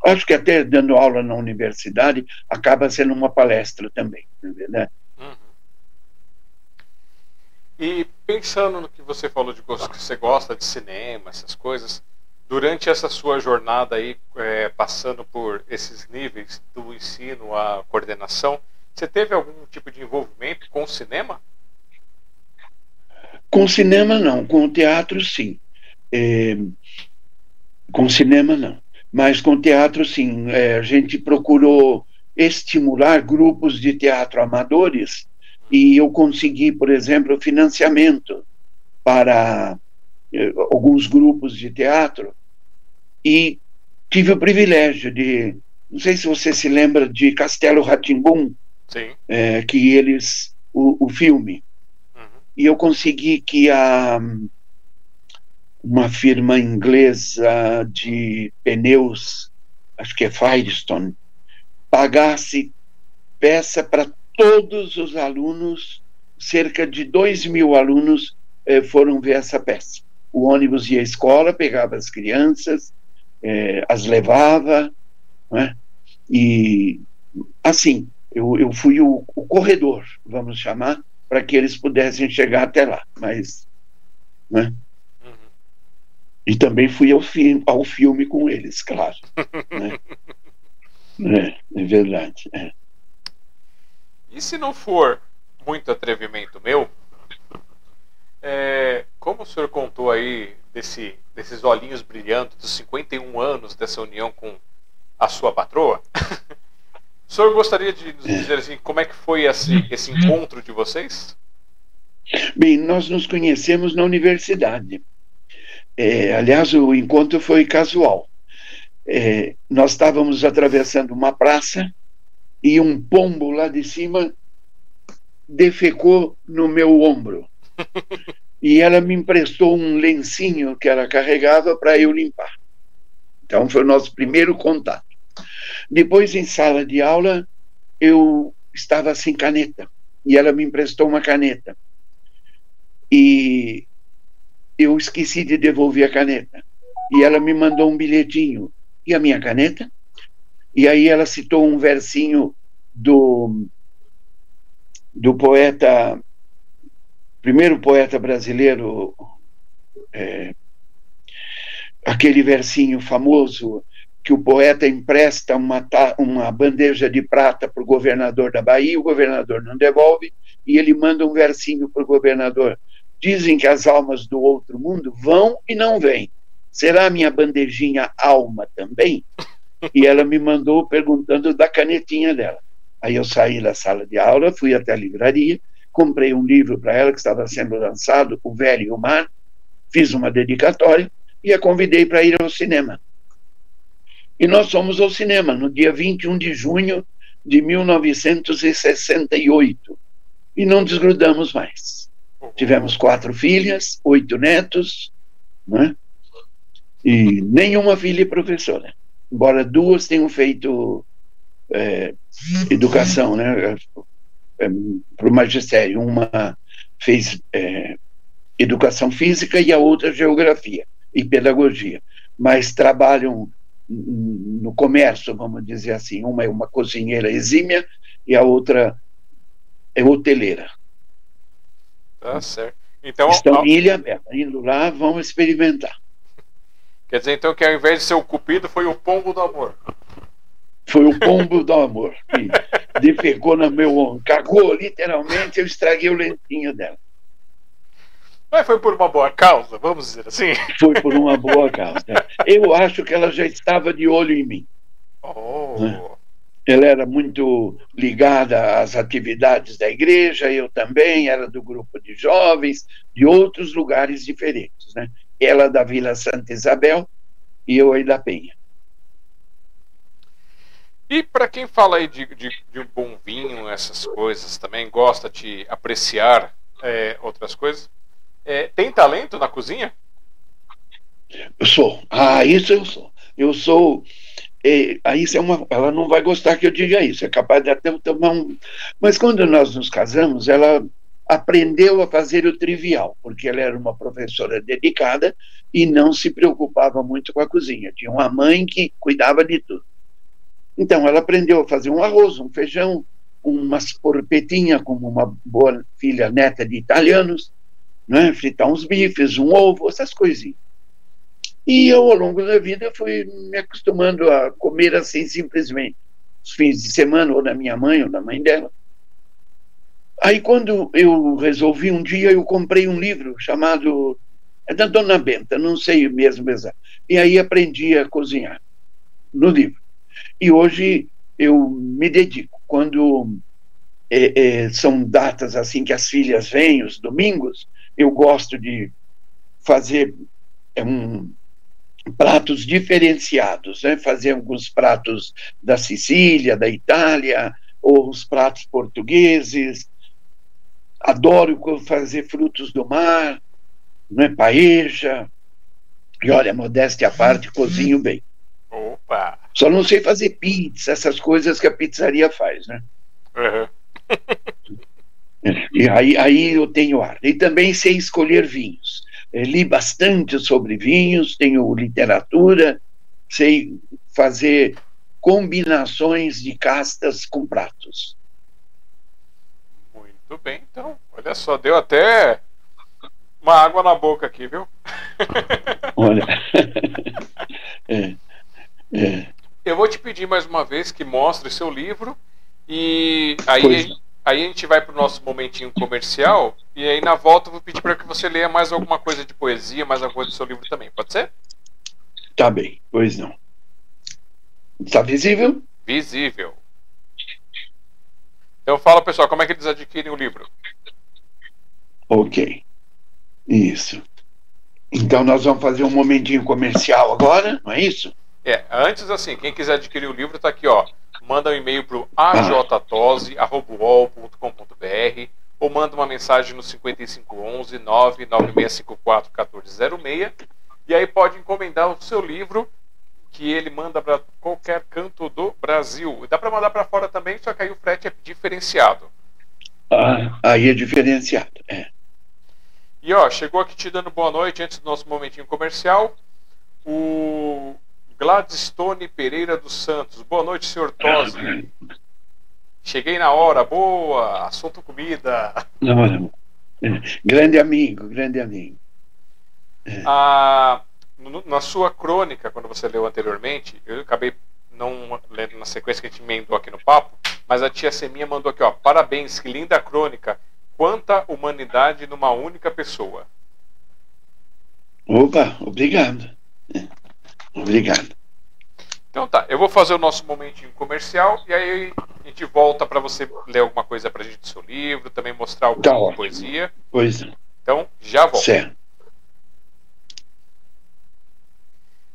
Acho que até dando aula na universidade acaba sendo uma palestra também, é verdade? Uhum. E pensando no que você falou de que você gosta de cinema, essas coisas, durante essa sua jornada aí, é, passando por esses níveis do ensino à coordenação, você teve algum tipo de envolvimento com o cinema? Com cinema não, com o teatro sim. É, com cinema não mas com teatro, sim. É, a gente procurou estimular grupos de teatro amadores e eu consegui, por exemplo, financiamento para é, alguns grupos de teatro e tive o privilégio de, não sei se você se lembra de Castelo Ratimbum, é, que eles, o, o filme, uhum. e eu consegui que a uma firma inglesa de pneus, acho que é Firestone, pagasse peça para todos os alunos, cerca de 2 mil alunos eh, foram ver essa peça. O ônibus ia à escola, pegava as crianças, eh, as levava, né? e assim, eu, eu fui o, o corredor, vamos chamar, para que eles pudessem chegar até lá, mas né? E também fui ao, fi ao filme com eles, claro. né? é, é, verdade. É. E se não for muito atrevimento meu, é, como o senhor contou aí desse, desses olhinhos brilhando dos 51 anos dessa união com a sua patroa, o senhor gostaria de nos é. dizer assim, como é que foi esse, esse encontro de vocês? Bem, nós nos conhecemos na universidade. É, aliás, o encontro foi casual. É, nós estávamos atravessando uma praça e um pombo lá de cima defecou no meu ombro. E ela me emprestou um lencinho que ela carregava para eu limpar. Então foi o nosso primeiro contato. Depois, em sala de aula, eu estava sem caneta e ela me emprestou uma caneta. E eu esqueci de devolver a caneta. E ela me mandou um bilhetinho. E a minha caneta? E aí ela citou um versinho do, do poeta, primeiro poeta brasileiro, é, aquele versinho famoso que o poeta empresta uma, uma bandeja de prata para o governador da Bahia, o governador não devolve, e ele manda um versinho para o governador. Dizem que as almas do outro mundo vão e não vêm. Será a minha bandejinha alma também? E ela me mandou perguntando da canetinha dela. Aí eu saí da sala de aula, fui até a livraria, comprei um livro para ela que estava sendo lançado, O Velho e o Mar, fiz uma dedicatória e a convidei para ir ao cinema. E nós fomos ao cinema no dia 21 de junho de 1968 e não desgrudamos mais. Tivemos quatro filhas, oito netos, né? e nenhuma filha é professora, embora duas tenham feito é, educação né? É, para o magistério. Uma fez é, educação física e a outra geografia e pedagogia, mas trabalham no comércio, vamos dizer assim. Uma é uma cozinheira exímia e a outra é hoteleira. Tá certo. Então, Estão ao... em Ilha Bela, indo lá, vão experimentar. Quer dizer, então, que ao invés de ser o cupido, foi o pombo do amor. Foi o pombo do amor. Que defecou no meu ombro. Cagou, literalmente, eu estraguei o lentinho dela. Mas foi por uma boa causa, vamos dizer assim? Foi por uma boa causa. Eu acho que ela já estava de olho em mim. Oh. Né? Ela era muito ligada às atividades da igreja, eu também era do grupo de jovens, de outros lugares diferentes. Né? Ela da Vila Santa Isabel e eu aí da Penha. E para quem fala aí de, de, de, um bom vinho, essas coisas, também gosta de apreciar é, outras coisas, é, tem talento na cozinha? Eu sou. Ah, isso eu sou. Eu sou. É, aí é uma, ela não vai gostar que eu diga isso, é capaz de até tomar um. Mas quando nós nos casamos, ela aprendeu a fazer o trivial, porque ela era uma professora dedicada e não se preocupava muito com a cozinha. Tinha uma mãe que cuidava de tudo. Então, ela aprendeu a fazer um arroz, um feijão, umas porpetinhas, como uma boa filha neta de italianos, né? fritar uns bifes, um ovo, essas coisinhas. E eu, ao longo da vida, fui me acostumando a comer assim, simplesmente. Os fins de semana, ou da minha mãe, ou da mãe dela. Aí, quando eu resolvi, um dia eu comprei um livro chamado. É da Dona Benta, não sei mesmo exato. E aí aprendi a cozinhar no livro. E hoje eu me dedico. Quando é, é, são datas assim que as filhas vêm, os domingos, eu gosto de fazer é, um, pratos diferenciados, né? fazer alguns pratos da Sicília, da Itália, ou os pratos portugueses. Adoro fazer frutos do mar, né? paeja. E olha, modéstia à parte, cozinho bem. Opa! Só não sei fazer pizza, essas coisas que a pizzaria faz, né? Uhum. E aí, aí eu tenho ar. E também sei escolher vinhos. Eu li bastante sobre vinhos, tenho literatura, sei fazer combinações de castas com pratos. Muito bem, então. Olha só, deu até uma água na boca aqui, viu? Olha. é, é. Eu vou te pedir mais uma vez que mostre seu livro e aí Aí a gente vai para o nosso momentinho comercial e aí na volta eu vou pedir para que você leia mais alguma coisa de poesia, mais alguma coisa do seu livro também. Pode ser? Tá bem, pois não. Está visível? Visível. Então fala pessoal, como é que eles adquirem o livro? Ok. Isso. Então nós vamos fazer um momentinho comercial agora, não é isso? É, antes assim, quem quiser adquirir o livro está aqui, ó manda um e-mail para o ajtose.com.br ou manda uma mensagem no 5511 99654 1406 e aí pode encomendar o seu livro que ele manda para qualquer canto do Brasil. Dá para mandar para fora também, só que aí o frete é diferenciado. Ah, aí é diferenciado, é. E ó, chegou aqui te dando boa noite antes do nosso momentinho comercial. O Gladstone Pereira dos Santos. Boa noite, senhor Tosi. Cheguei na hora, boa. Assunto comida. Não, não. Grande amigo, grande amigo. Ah, na sua crônica, quando você leu anteriormente, eu acabei não lendo na sequência que a gente emendou aqui no papo, mas a tia Seminha mandou aqui, ó. Parabéns, que linda crônica. Quanta humanidade numa única pessoa. Opa, obrigado. Obrigado. Então tá, eu vou fazer o nosso momentinho comercial e aí a gente volta para você ler alguma coisa pra gente do seu livro, também mostrar alguma tá poesia. Pois Então, já volto. Certo.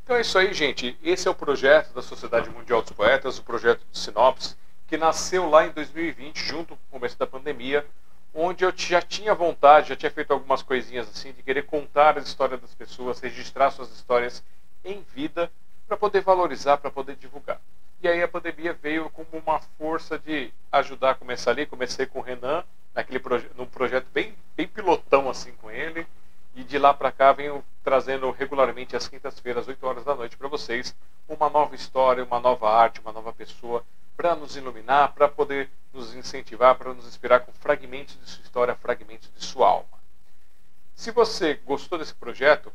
Então é isso aí, gente. Esse é o projeto da Sociedade Mundial dos Poetas, o projeto do Sinopse, que nasceu lá em 2020, junto com o começo da pandemia, onde eu já tinha vontade, já tinha feito algumas coisinhas assim, de querer contar as histórias das pessoas, registrar suas histórias em vida, para poder valorizar, para poder divulgar. E aí a pandemia veio como uma força de ajudar a começar ali. Comecei com o Renan, naquele proje num projeto bem, bem pilotão assim com ele. E de lá para cá venho trazendo regularmente às quintas-feiras, 8 horas da noite, para vocês uma nova história, uma nova arte, uma nova pessoa, para nos iluminar, para poder nos incentivar, para nos inspirar com fragmentos de sua história, fragmentos de sua alma. Se você gostou desse projeto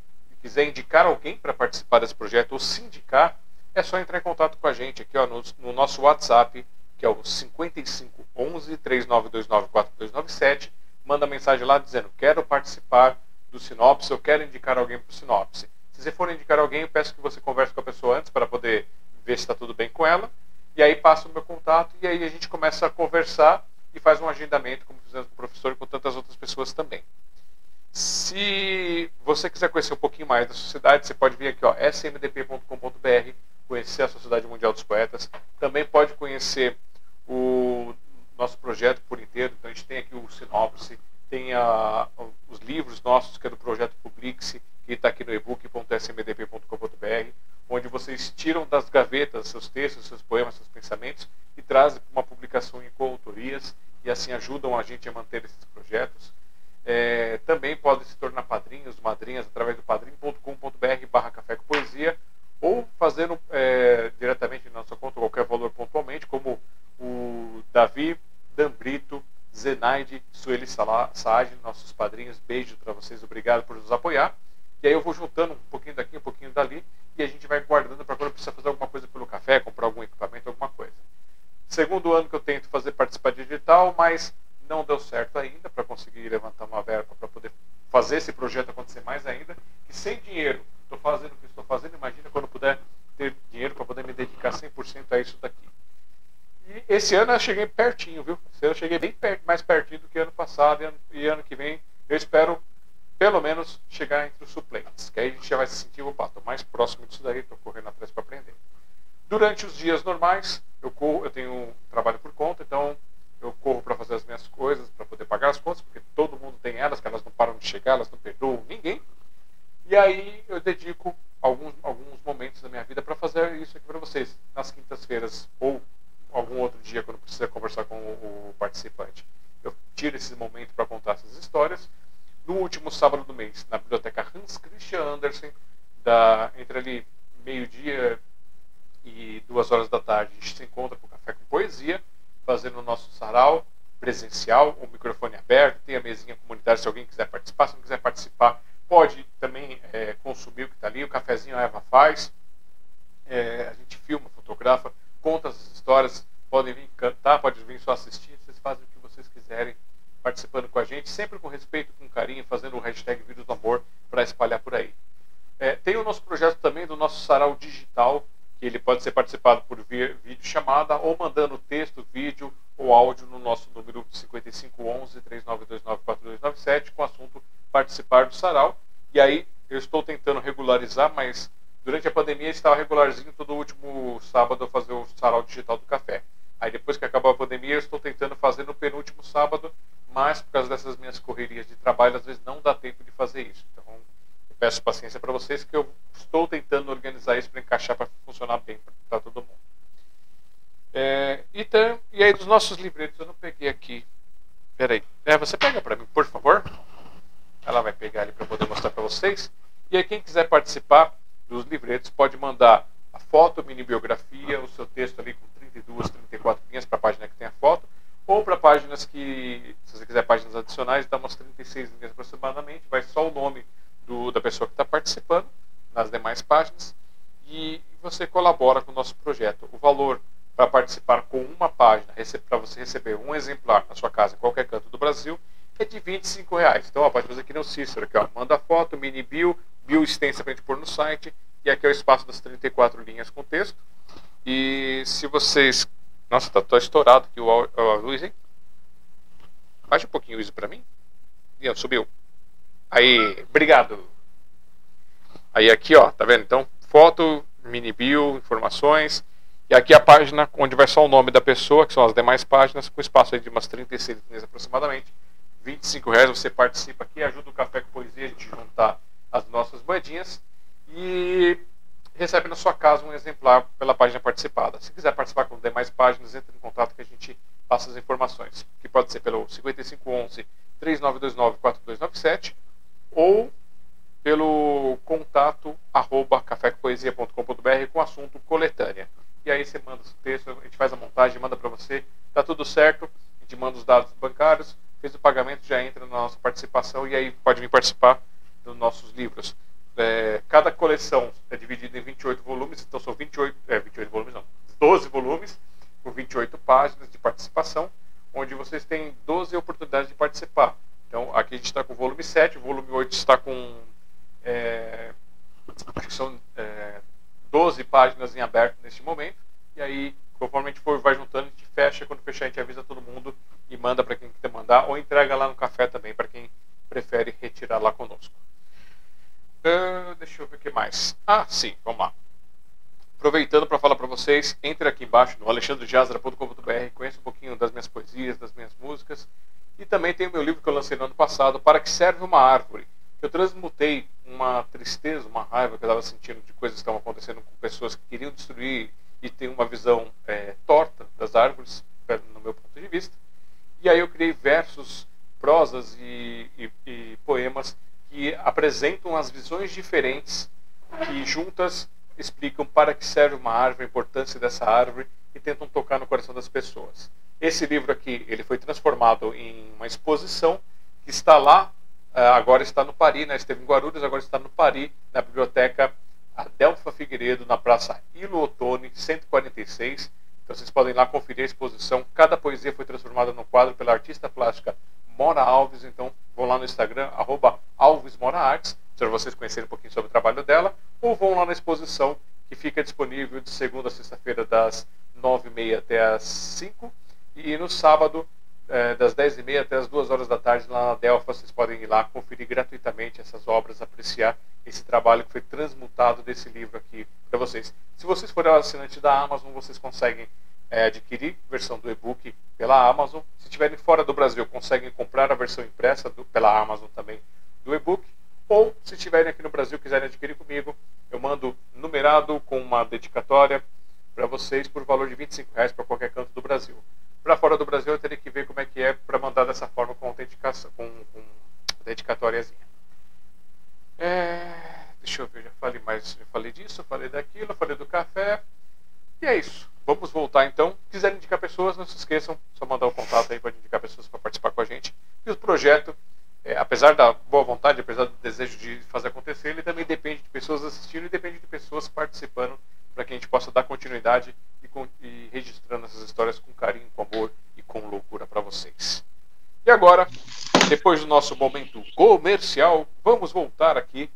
quiser indicar alguém para participar desse projeto ou se indicar, é só entrar em contato com a gente aqui ó, no, no nosso WhatsApp, que é o 5511 3929 4297. Manda mensagem lá dizendo: Quero participar do Sinopse, eu quero indicar alguém para o Sinopse. Se você for indicar alguém, eu peço que você converse com a pessoa antes para poder ver se está tudo bem com ela. E aí passa o meu contato e aí a gente começa a conversar e faz um agendamento, como fizemos com o professor e com tantas outras pessoas também. Se você quiser conhecer um pouquinho mais da sociedade, você pode vir aqui, ó, smdp.com.br, conhecer a Sociedade Mundial dos Poetas. Também pode conhecer o nosso projeto por inteiro. Então a gente tem aqui o Sinopse, tem a, os livros nossos, que é do projeto Publixe, que está aqui no ebook.smdp.com.br, onde vocês tiram das gavetas seus textos, seus poemas, seus pensamentos e trazem para uma publicação em coautorias e assim ajudam a gente a manter esses projetos. É, também podem se tornar padrinhos, madrinhas, através do padrim.com.br barra café com poesia ou fazendo é, diretamente na nossa conta qualquer valor pontualmente, como o Davi, Dambrito, Zenaide, Sueli Saad, nossos padrinhos. Beijo para vocês, obrigado por nos apoiar. E aí eu vou juntando um pouquinho daqui, um pouquinho dali, e a gente vai guardando para quando precisa fazer alguma coisa pelo café, comprar algum equipamento, alguma coisa. Segundo ano que eu tento fazer participar digital, mas não deu certo ainda para conseguir levantar uma verba para poder fazer esse projeto acontecer mais ainda. E sem dinheiro, estou fazendo o que estou fazendo, imagina quando puder ter dinheiro para poder me dedicar 100% a isso daqui. E esse ano eu cheguei pertinho, viu? Esse ano eu cheguei bem perto, mais pertinho do que ano passado e ano, e ano que vem eu espero pelo menos chegar entre os suplentes, que aí a gente já vai se sentir, opa, estou mais próximo disso daí, estou correndo atrás para aprender. Durante os dias normais, eu, corro, eu tenho um trabalho por conta, então eu corro para fazer as minhas coisas, para poder pagar as contas, porque todo mundo tem elas, que elas não param de chegar, elas não perdoam ninguém. E aí eu dedico alguns, alguns momentos da minha vida para fazer isso aqui para vocês, nas quintas-feiras ou algum outro dia, quando precisa conversar com o, o participante. Eu tiro esse momento para contar essas histórias. No último sábado do mês, na biblioteca Hans Christian Andersen, da, entre ali meio-dia e duas horas da tarde, a gente se encontra com Café com Poesia fazendo o nosso sarau presencial, o microfone aberto, tem a mesinha comunitária se alguém quiser participar. Se não quiser participar, pode também é, consumir o que está ali. O cafezinho a Eva faz. É, a gente filma, fotografa, conta as histórias. Podem vir cantar, pode vir só assistir. Vocês fazem o que vocês quiserem participando com a gente, sempre com respeito, com carinho, fazendo o hashtag Vídeos do Amor para espalhar por aí. É, tem o nosso projeto também do nosso sarau digital, ele pode ser participado por vídeo chamada ou mandando texto, vídeo ou áudio no nosso número 5511 3929 4297 com o assunto participar do sarau. E aí eu estou tentando regularizar, mas durante a pandemia estava regularzinho todo último sábado a fazer o sarau digital do café. Aí depois que acabou a pandemia, eu estou tentando fazer no penúltimo sábado, mas por causa dessas minhas correrias de trabalho, às vezes não dá tempo de fazer isso. Então peço paciência para vocês que eu estou tentando organizar isso para encaixar para funcionar bem para todo mundo. É, então, e aí dos nossos livretos eu não peguei aqui. Peraí. É, você pega para mim, por favor. Ela vai pegar ali para poder mostrar para vocês. E aí quem quiser participar dos livretos pode mandar a foto, mini biografia, o seu texto ali com 32, 34 linhas para a página que tem a foto, ou para páginas que, se você quiser páginas adicionais, dá umas 36 linhas aproximadamente, vai só o nome do, da pessoa que está participando nas demais páginas e você colabora com o nosso projeto. O valor para participar com uma página, para você receber um exemplar na sua casa, em qualquer canto do Brasil, é de 25 reais. Então, ó, pode fazer aqui no Cícero, aqui, ó, manda foto, mini bio, bio extensa para a gente pôr no site, e aqui é o espaço das 34 linhas com texto. E se vocês. Nossa, tá, tô estourado aqui o, a luz, hein? Baixa um pouquinho isso para mim. E, subiu. Aí, obrigado. Aí aqui, ó, tá vendo? Então, foto, mini bio, informações. E aqui a página onde vai só o nome da pessoa, que são as demais páginas, com espaço aí de umas 36 linhas aproximadamente, 25 reais você participa aqui, ajuda o Café com Poesia a gente juntar as nossas moedinhas e recebe na sua casa um exemplar pela página participada. Se quiser participar com demais páginas, entre em contato que a gente passa as informações, que pode ser pelo 5511 3929 4297 ou pelo contato arroba cafépoesia.com.br com assunto coletânea. E aí você manda o texto, a gente faz a montagem, manda para você, tá tudo certo, a gente manda os dados bancários, fez o pagamento, já entra na nossa participação e aí pode vir participar dos nossos livros. É, cada coleção é dividida em 28 volumes, então são 28, é, 28 volumes, não, 12 volumes, com 28 páginas de participação, onde vocês têm 12 oportunidades de participar. Então, aqui a gente está com o volume 7, o volume 8 está com. É, são é, 12 páginas em aberto neste momento. E aí, conforme a gente for, vai juntando, a gente fecha. Quando fechar, a gente avisa todo mundo e manda para quem quer mandar, ou entrega lá no café também, para quem prefere retirar lá conosco. Uh, deixa eu ver o que mais. Ah, sim, vamos lá. Aproveitando para falar para vocês, entre aqui embaixo no alexandrejazara.com.br, conheça um pouquinho das minhas poesias, das minhas músicas. E também tem o meu livro que eu lancei no ano passado, Para que Serve uma Árvore. Eu transmutei uma tristeza, uma raiva que eu estava sentindo de coisas que estavam acontecendo com pessoas que queriam destruir e têm uma visão é, torta das árvores, no meu ponto de vista. E aí eu criei versos, prosas e, e, e poemas que apresentam as visões diferentes que juntas explicam para que serve uma árvore, a importância dessa árvore e tentam tocar no coração das pessoas. Esse livro aqui, ele foi transformado em uma exposição que está lá, eh, agora está no Paris, né? esteve em Guarulhos, agora está no Paris, na biblioteca Adelfa Figueiredo, na Praça Ilo Ottoni, 146. Então vocês podem lá conferir a exposição. Cada poesia foi transformada no quadro pela artista plástica Mora Alves, então vão lá no Instagram, arroba Alves Mora Artes, para vocês conhecerem um pouquinho sobre o trabalho dela, ou vão lá na exposição que fica disponível de segunda a sexta-feira das 9h30 até as 5 e no sábado é, das 10h30 até as 2 horas da tarde lá na Delfa, vocês podem ir lá conferir gratuitamente essas obras, apreciar esse trabalho que foi transmutado desse livro aqui para vocês. Se vocês forem assinante da Amazon, vocês conseguem é, adquirir versão do e-book pela Amazon. Se estiverem fora do Brasil, conseguem comprar a versão impressa do, pela Amazon também do e-book. Ou, se estiverem aqui no Brasil quiserem adquirir comigo, eu mando numerado com uma dedicatória para vocês por valor de 25 reais para qualquer canto do Brasil. Para fora do Brasil, eu teria que ver como é que é para mandar dessa forma com autenticação, com, com dedicatóriazinha. É, deixa eu ver, já falei mais, já falei disso, falei daquilo, falei do café. E é isso. Vamos voltar então. Se quiserem indicar pessoas, não se esqueçam, só mandar o contato aí para indicar pessoas para participar com a gente. E o projeto, é, apesar da boa vontade, apesar do desejo de fazer acontecer, ele também depende de pessoas assistindo e depende de pessoas participando para que a gente possa dar continuidade e, e registrando essas histórias com carinho, com amor e com loucura para vocês. E agora, depois do nosso momento comercial, vamos voltar aqui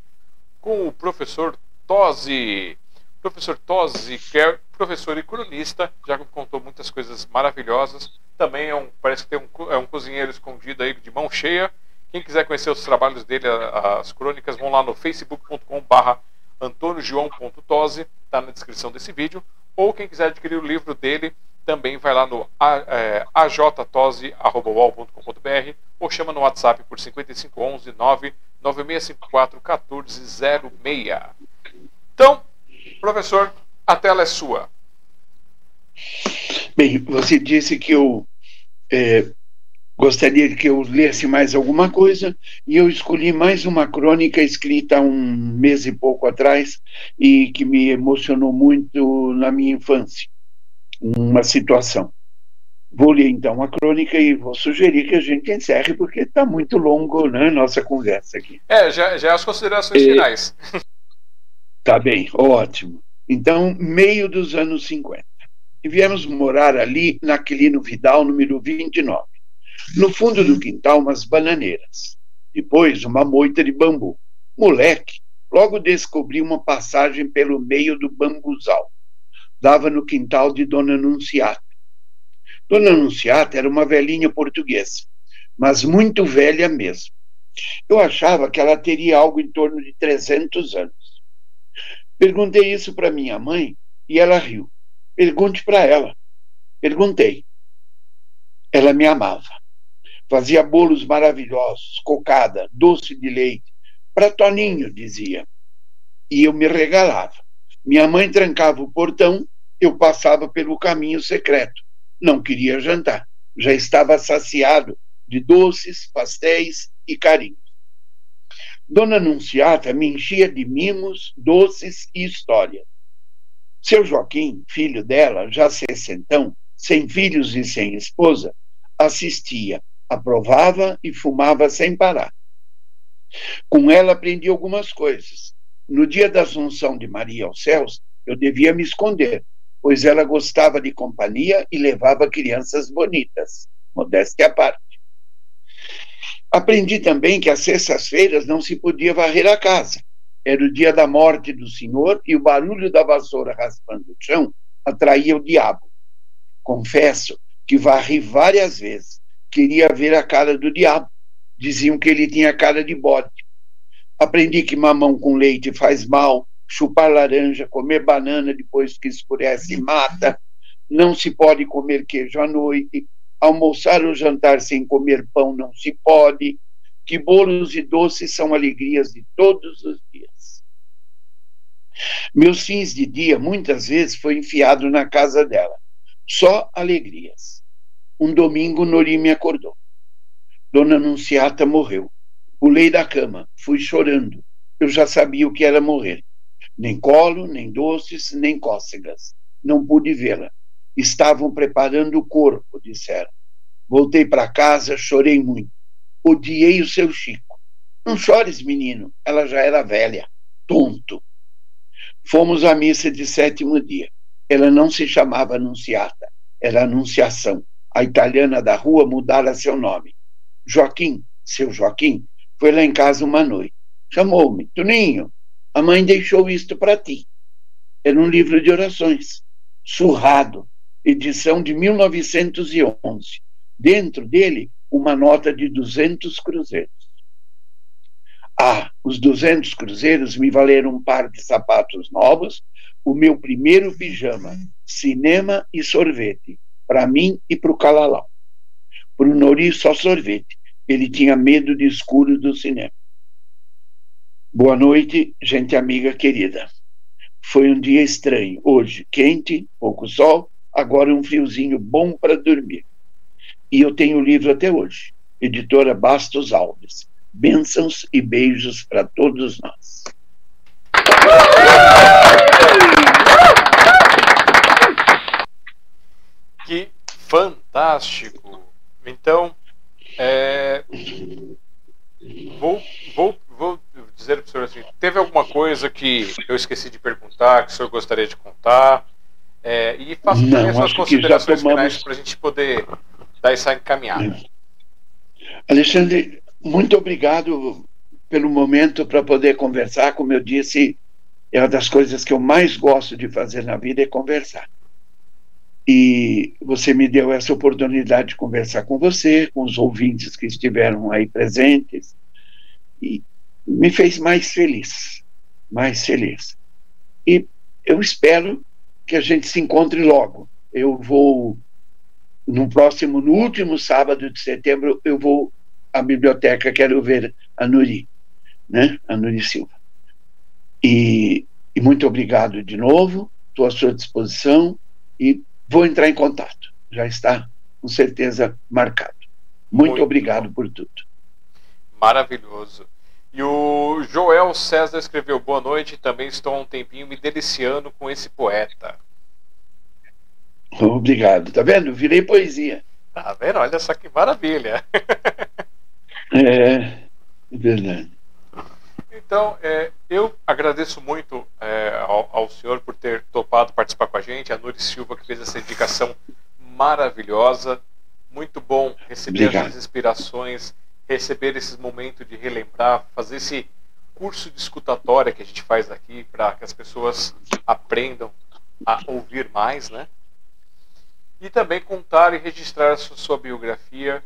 com o professor Tosi. Professor Tosi, que é professor e cronista, já contou muitas coisas maravilhosas. Também é um, parece que tem um, é um cozinheiro escondido aí de mão cheia. Quem quiser conhecer os trabalhos dele, as crônicas, vão lá no facebook.com/barra antoniojoão.tose, está na descrição desse vídeo. Ou quem quiser adquirir o livro dele, também vai lá no é, ajtose.com.br ou chama no WhatsApp por 5511 99654 1406. Então, Professor, a tela é sua. Bem, você disse que eu é, gostaria que eu lesse mais alguma coisa e eu escolhi mais uma crônica escrita um mês e pouco atrás e que me emocionou muito na minha infância. Uma situação. Vou ler então a crônica e vou sugerir que a gente encerre, porque está muito longo né, nossa conversa aqui. É, já, já as considerações é, finais. Tá bem, ótimo. Então, meio dos anos 50. E viemos morar ali, naquele no Vidal, número 29. No fundo do quintal, umas bananeiras. Depois, uma moita de bambu. Moleque, logo descobri uma passagem pelo meio do bambuzal. Dava no quintal de Dona Anunciata. Dona Anunciata era uma velhinha portuguesa, mas muito velha mesmo. Eu achava que ela teria algo em torno de 300 anos. Perguntei isso para minha mãe e ela riu. Pergunte para ela. Perguntei. Ela me amava. Fazia bolos maravilhosos, cocada, doce de leite. Para Toninho, dizia. E eu me regalava. Minha mãe trancava o portão, eu passava pelo caminho secreto. Não queria jantar. Já estava saciado de doces, pastéis e carinhos. Dona Anunciata me enchia de mimos, doces e histórias. Seu Joaquim, filho dela, já sessentão, sem filhos e sem esposa, assistia, aprovava e fumava sem parar. Com ela aprendi algumas coisas. No dia da Assunção de Maria aos céus, eu devia me esconder, pois ela gostava de companhia e levava crianças bonitas, modéstia à parte. Aprendi também que às sextas-feiras não se podia varrer a casa, era o dia da morte do Senhor e o barulho da vassoura raspando o chão atraía o diabo. Confesso que varri várias vezes. Queria ver a cara do diabo. Diziam que ele tinha cara de bode. Aprendi que mamão com leite faz mal, chupar laranja, comer banana depois que escurece mata, não se pode comer queijo à noite, almoçar ou jantar sem comer pão não se pode, que bolos e doces são alegrias de todos os dias. Meus fins de dia, muitas vezes, foi enfiado na casa dela. Só alegrias. Um domingo, Nori me acordou. Dona Anunciata morreu. Pulei da cama, fui chorando. Eu já sabia o que era morrer. Nem colo, nem doces, nem cócegas. Não pude vê-la. Estavam preparando o corpo, disseram. Voltei para casa, chorei muito odiei o seu Chico. Não chores, menino, ela já era velha, tonto. Fomos à missa de sétimo dia. Ela não se chamava Anunciata, era Anunciação. A italiana da rua mudara seu nome. Joaquim, seu Joaquim, foi lá em casa uma noite. Chamou-me, Tuninho, a mãe deixou isto para ti. Era um livro de orações, surrado, edição de 1911. Dentro dele uma nota de 200 cruzeiros. Ah, os 200 cruzeiros me valeram um par de sapatos novos, o meu primeiro pijama, cinema e sorvete, para mim e para o Calalau. Para o Nori, só sorvete. Ele tinha medo de escuro do cinema. Boa noite, gente amiga querida. Foi um dia estranho. Hoje, quente, pouco sol, agora um friozinho bom para dormir. E eu tenho o livro até hoje. Editora Bastos Alves. Bênçãos e beijos para todos nós. Que fantástico! Então, é, vou, vou, vou dizer para o senhor assim: teve alguma coisa que eu esqueci de perguntar, que o senhor gostaria de contar? É, e faça também as suas considerações tomamos... finais para a gente poder dar essa encaminhada. Alexandre, muito obrigado pelo momento para poder conversar. Como eu disse, é uma das coisas que eu mais gosto de fazer na vida é conversar. E você me deu essa oportunidade de conversar com você, com os ouvintes que estiveram aí presentes, e me fez mais feliz, mais feliz. E eu espero que a gente se encontre logo. Eu vou no próximo, no último sábado de setembro, eu vou à biblioteca, quero ver a Nuri, né? A Nuri Silva. E, e muito obrigado de novo, estou à sua disposição e vou entrar em contato. Já está, com certeza, marcado. Muito, muito obrigado bom. por tudo. Maravilhoso. E o Joel César escreveu boa noite, também estou há um tempinho me deliciando com esse poeta. Obrigado. Tá vendo? Virei poesia. Tá vendo? Olha só que maravilha. é, verdade. Então, é, eu agradeço muito é, ao, ao, senhor por ter topado participar com a gente, a Nuri Silva que fez essa indicação maravilhosa. Muito bom receber Obrigado. essas inspirações, receber esses momentos de relembrar, fazer esse curso de escutatória que a gente faz aqui para que as pessoas aprendam a ouvir mais, né? e também contar e registrar a sua, sua biografia.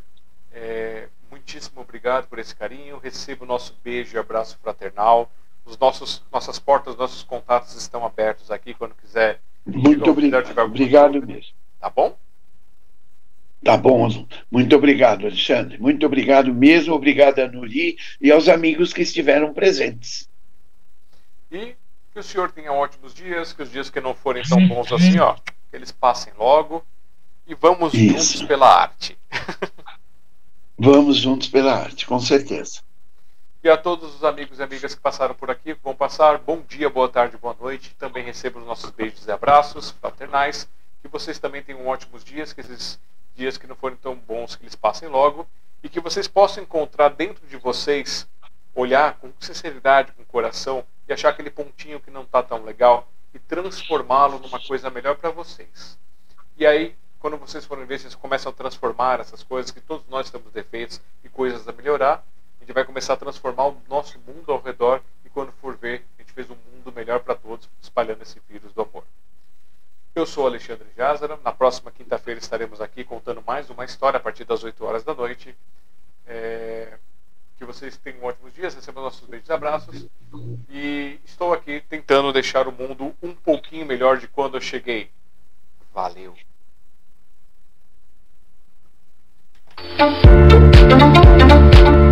É, muitíssimo obrigado por esse carinho. Receba o nosso beijo e abraço fraternal. Os nossos, nossas portas, nossos contatos estão abertos aqui quando quiser. Muito obrigado. Obrigado mesmo. Tá bom? Tá bom, muito obrigado, Alexandre. Muito obrigado mesmo, obrigado a Nuri e aos amigos que estiveram presentes. E que o senhor tenha ótimos dias, que os dias que não forem tão bons assim, ó, que eles passem logo e vamos Isso. juntos pela arte. vamos juntos pela arte, com certeza. E a todos os amigos e amigas que passaram por aqui, vão passar bom dia, boa tarde, boa noite. Também recebo os nossos beijos e abraços fraternais. Que vocês também tenham ótimos dias, que esses dias que não forem tão bons, que eles passem logo. E que vocês possam encontrar dentro de vocês, olhar com sinceridade, com coração, e achar aquele pontinho que não está tão legal e transformá-lo numa coisa melhor para vocês. E aí, quando vocês forem ver, vocês começam a transformar essas coisas, que todos nós temos defeitos e coisas a melhorar, a gente vai começar a transformar o nosso mundo ao redor e quando for ver, a gente fez um mundo melhor para todos, espalhando esse vírus do amor. Eu sou Alexandre Jázara. Na próxima quinta-feira estaremos aqui contando mais uma história a partir das 8 horas da noite. É... Que vocês tenham ótimos dias, recebam nossos beijos e abraços. E estou aqui tentando deixar o mundo um pouquinho melhor de quando eu cheguei. Valeu! Thank you.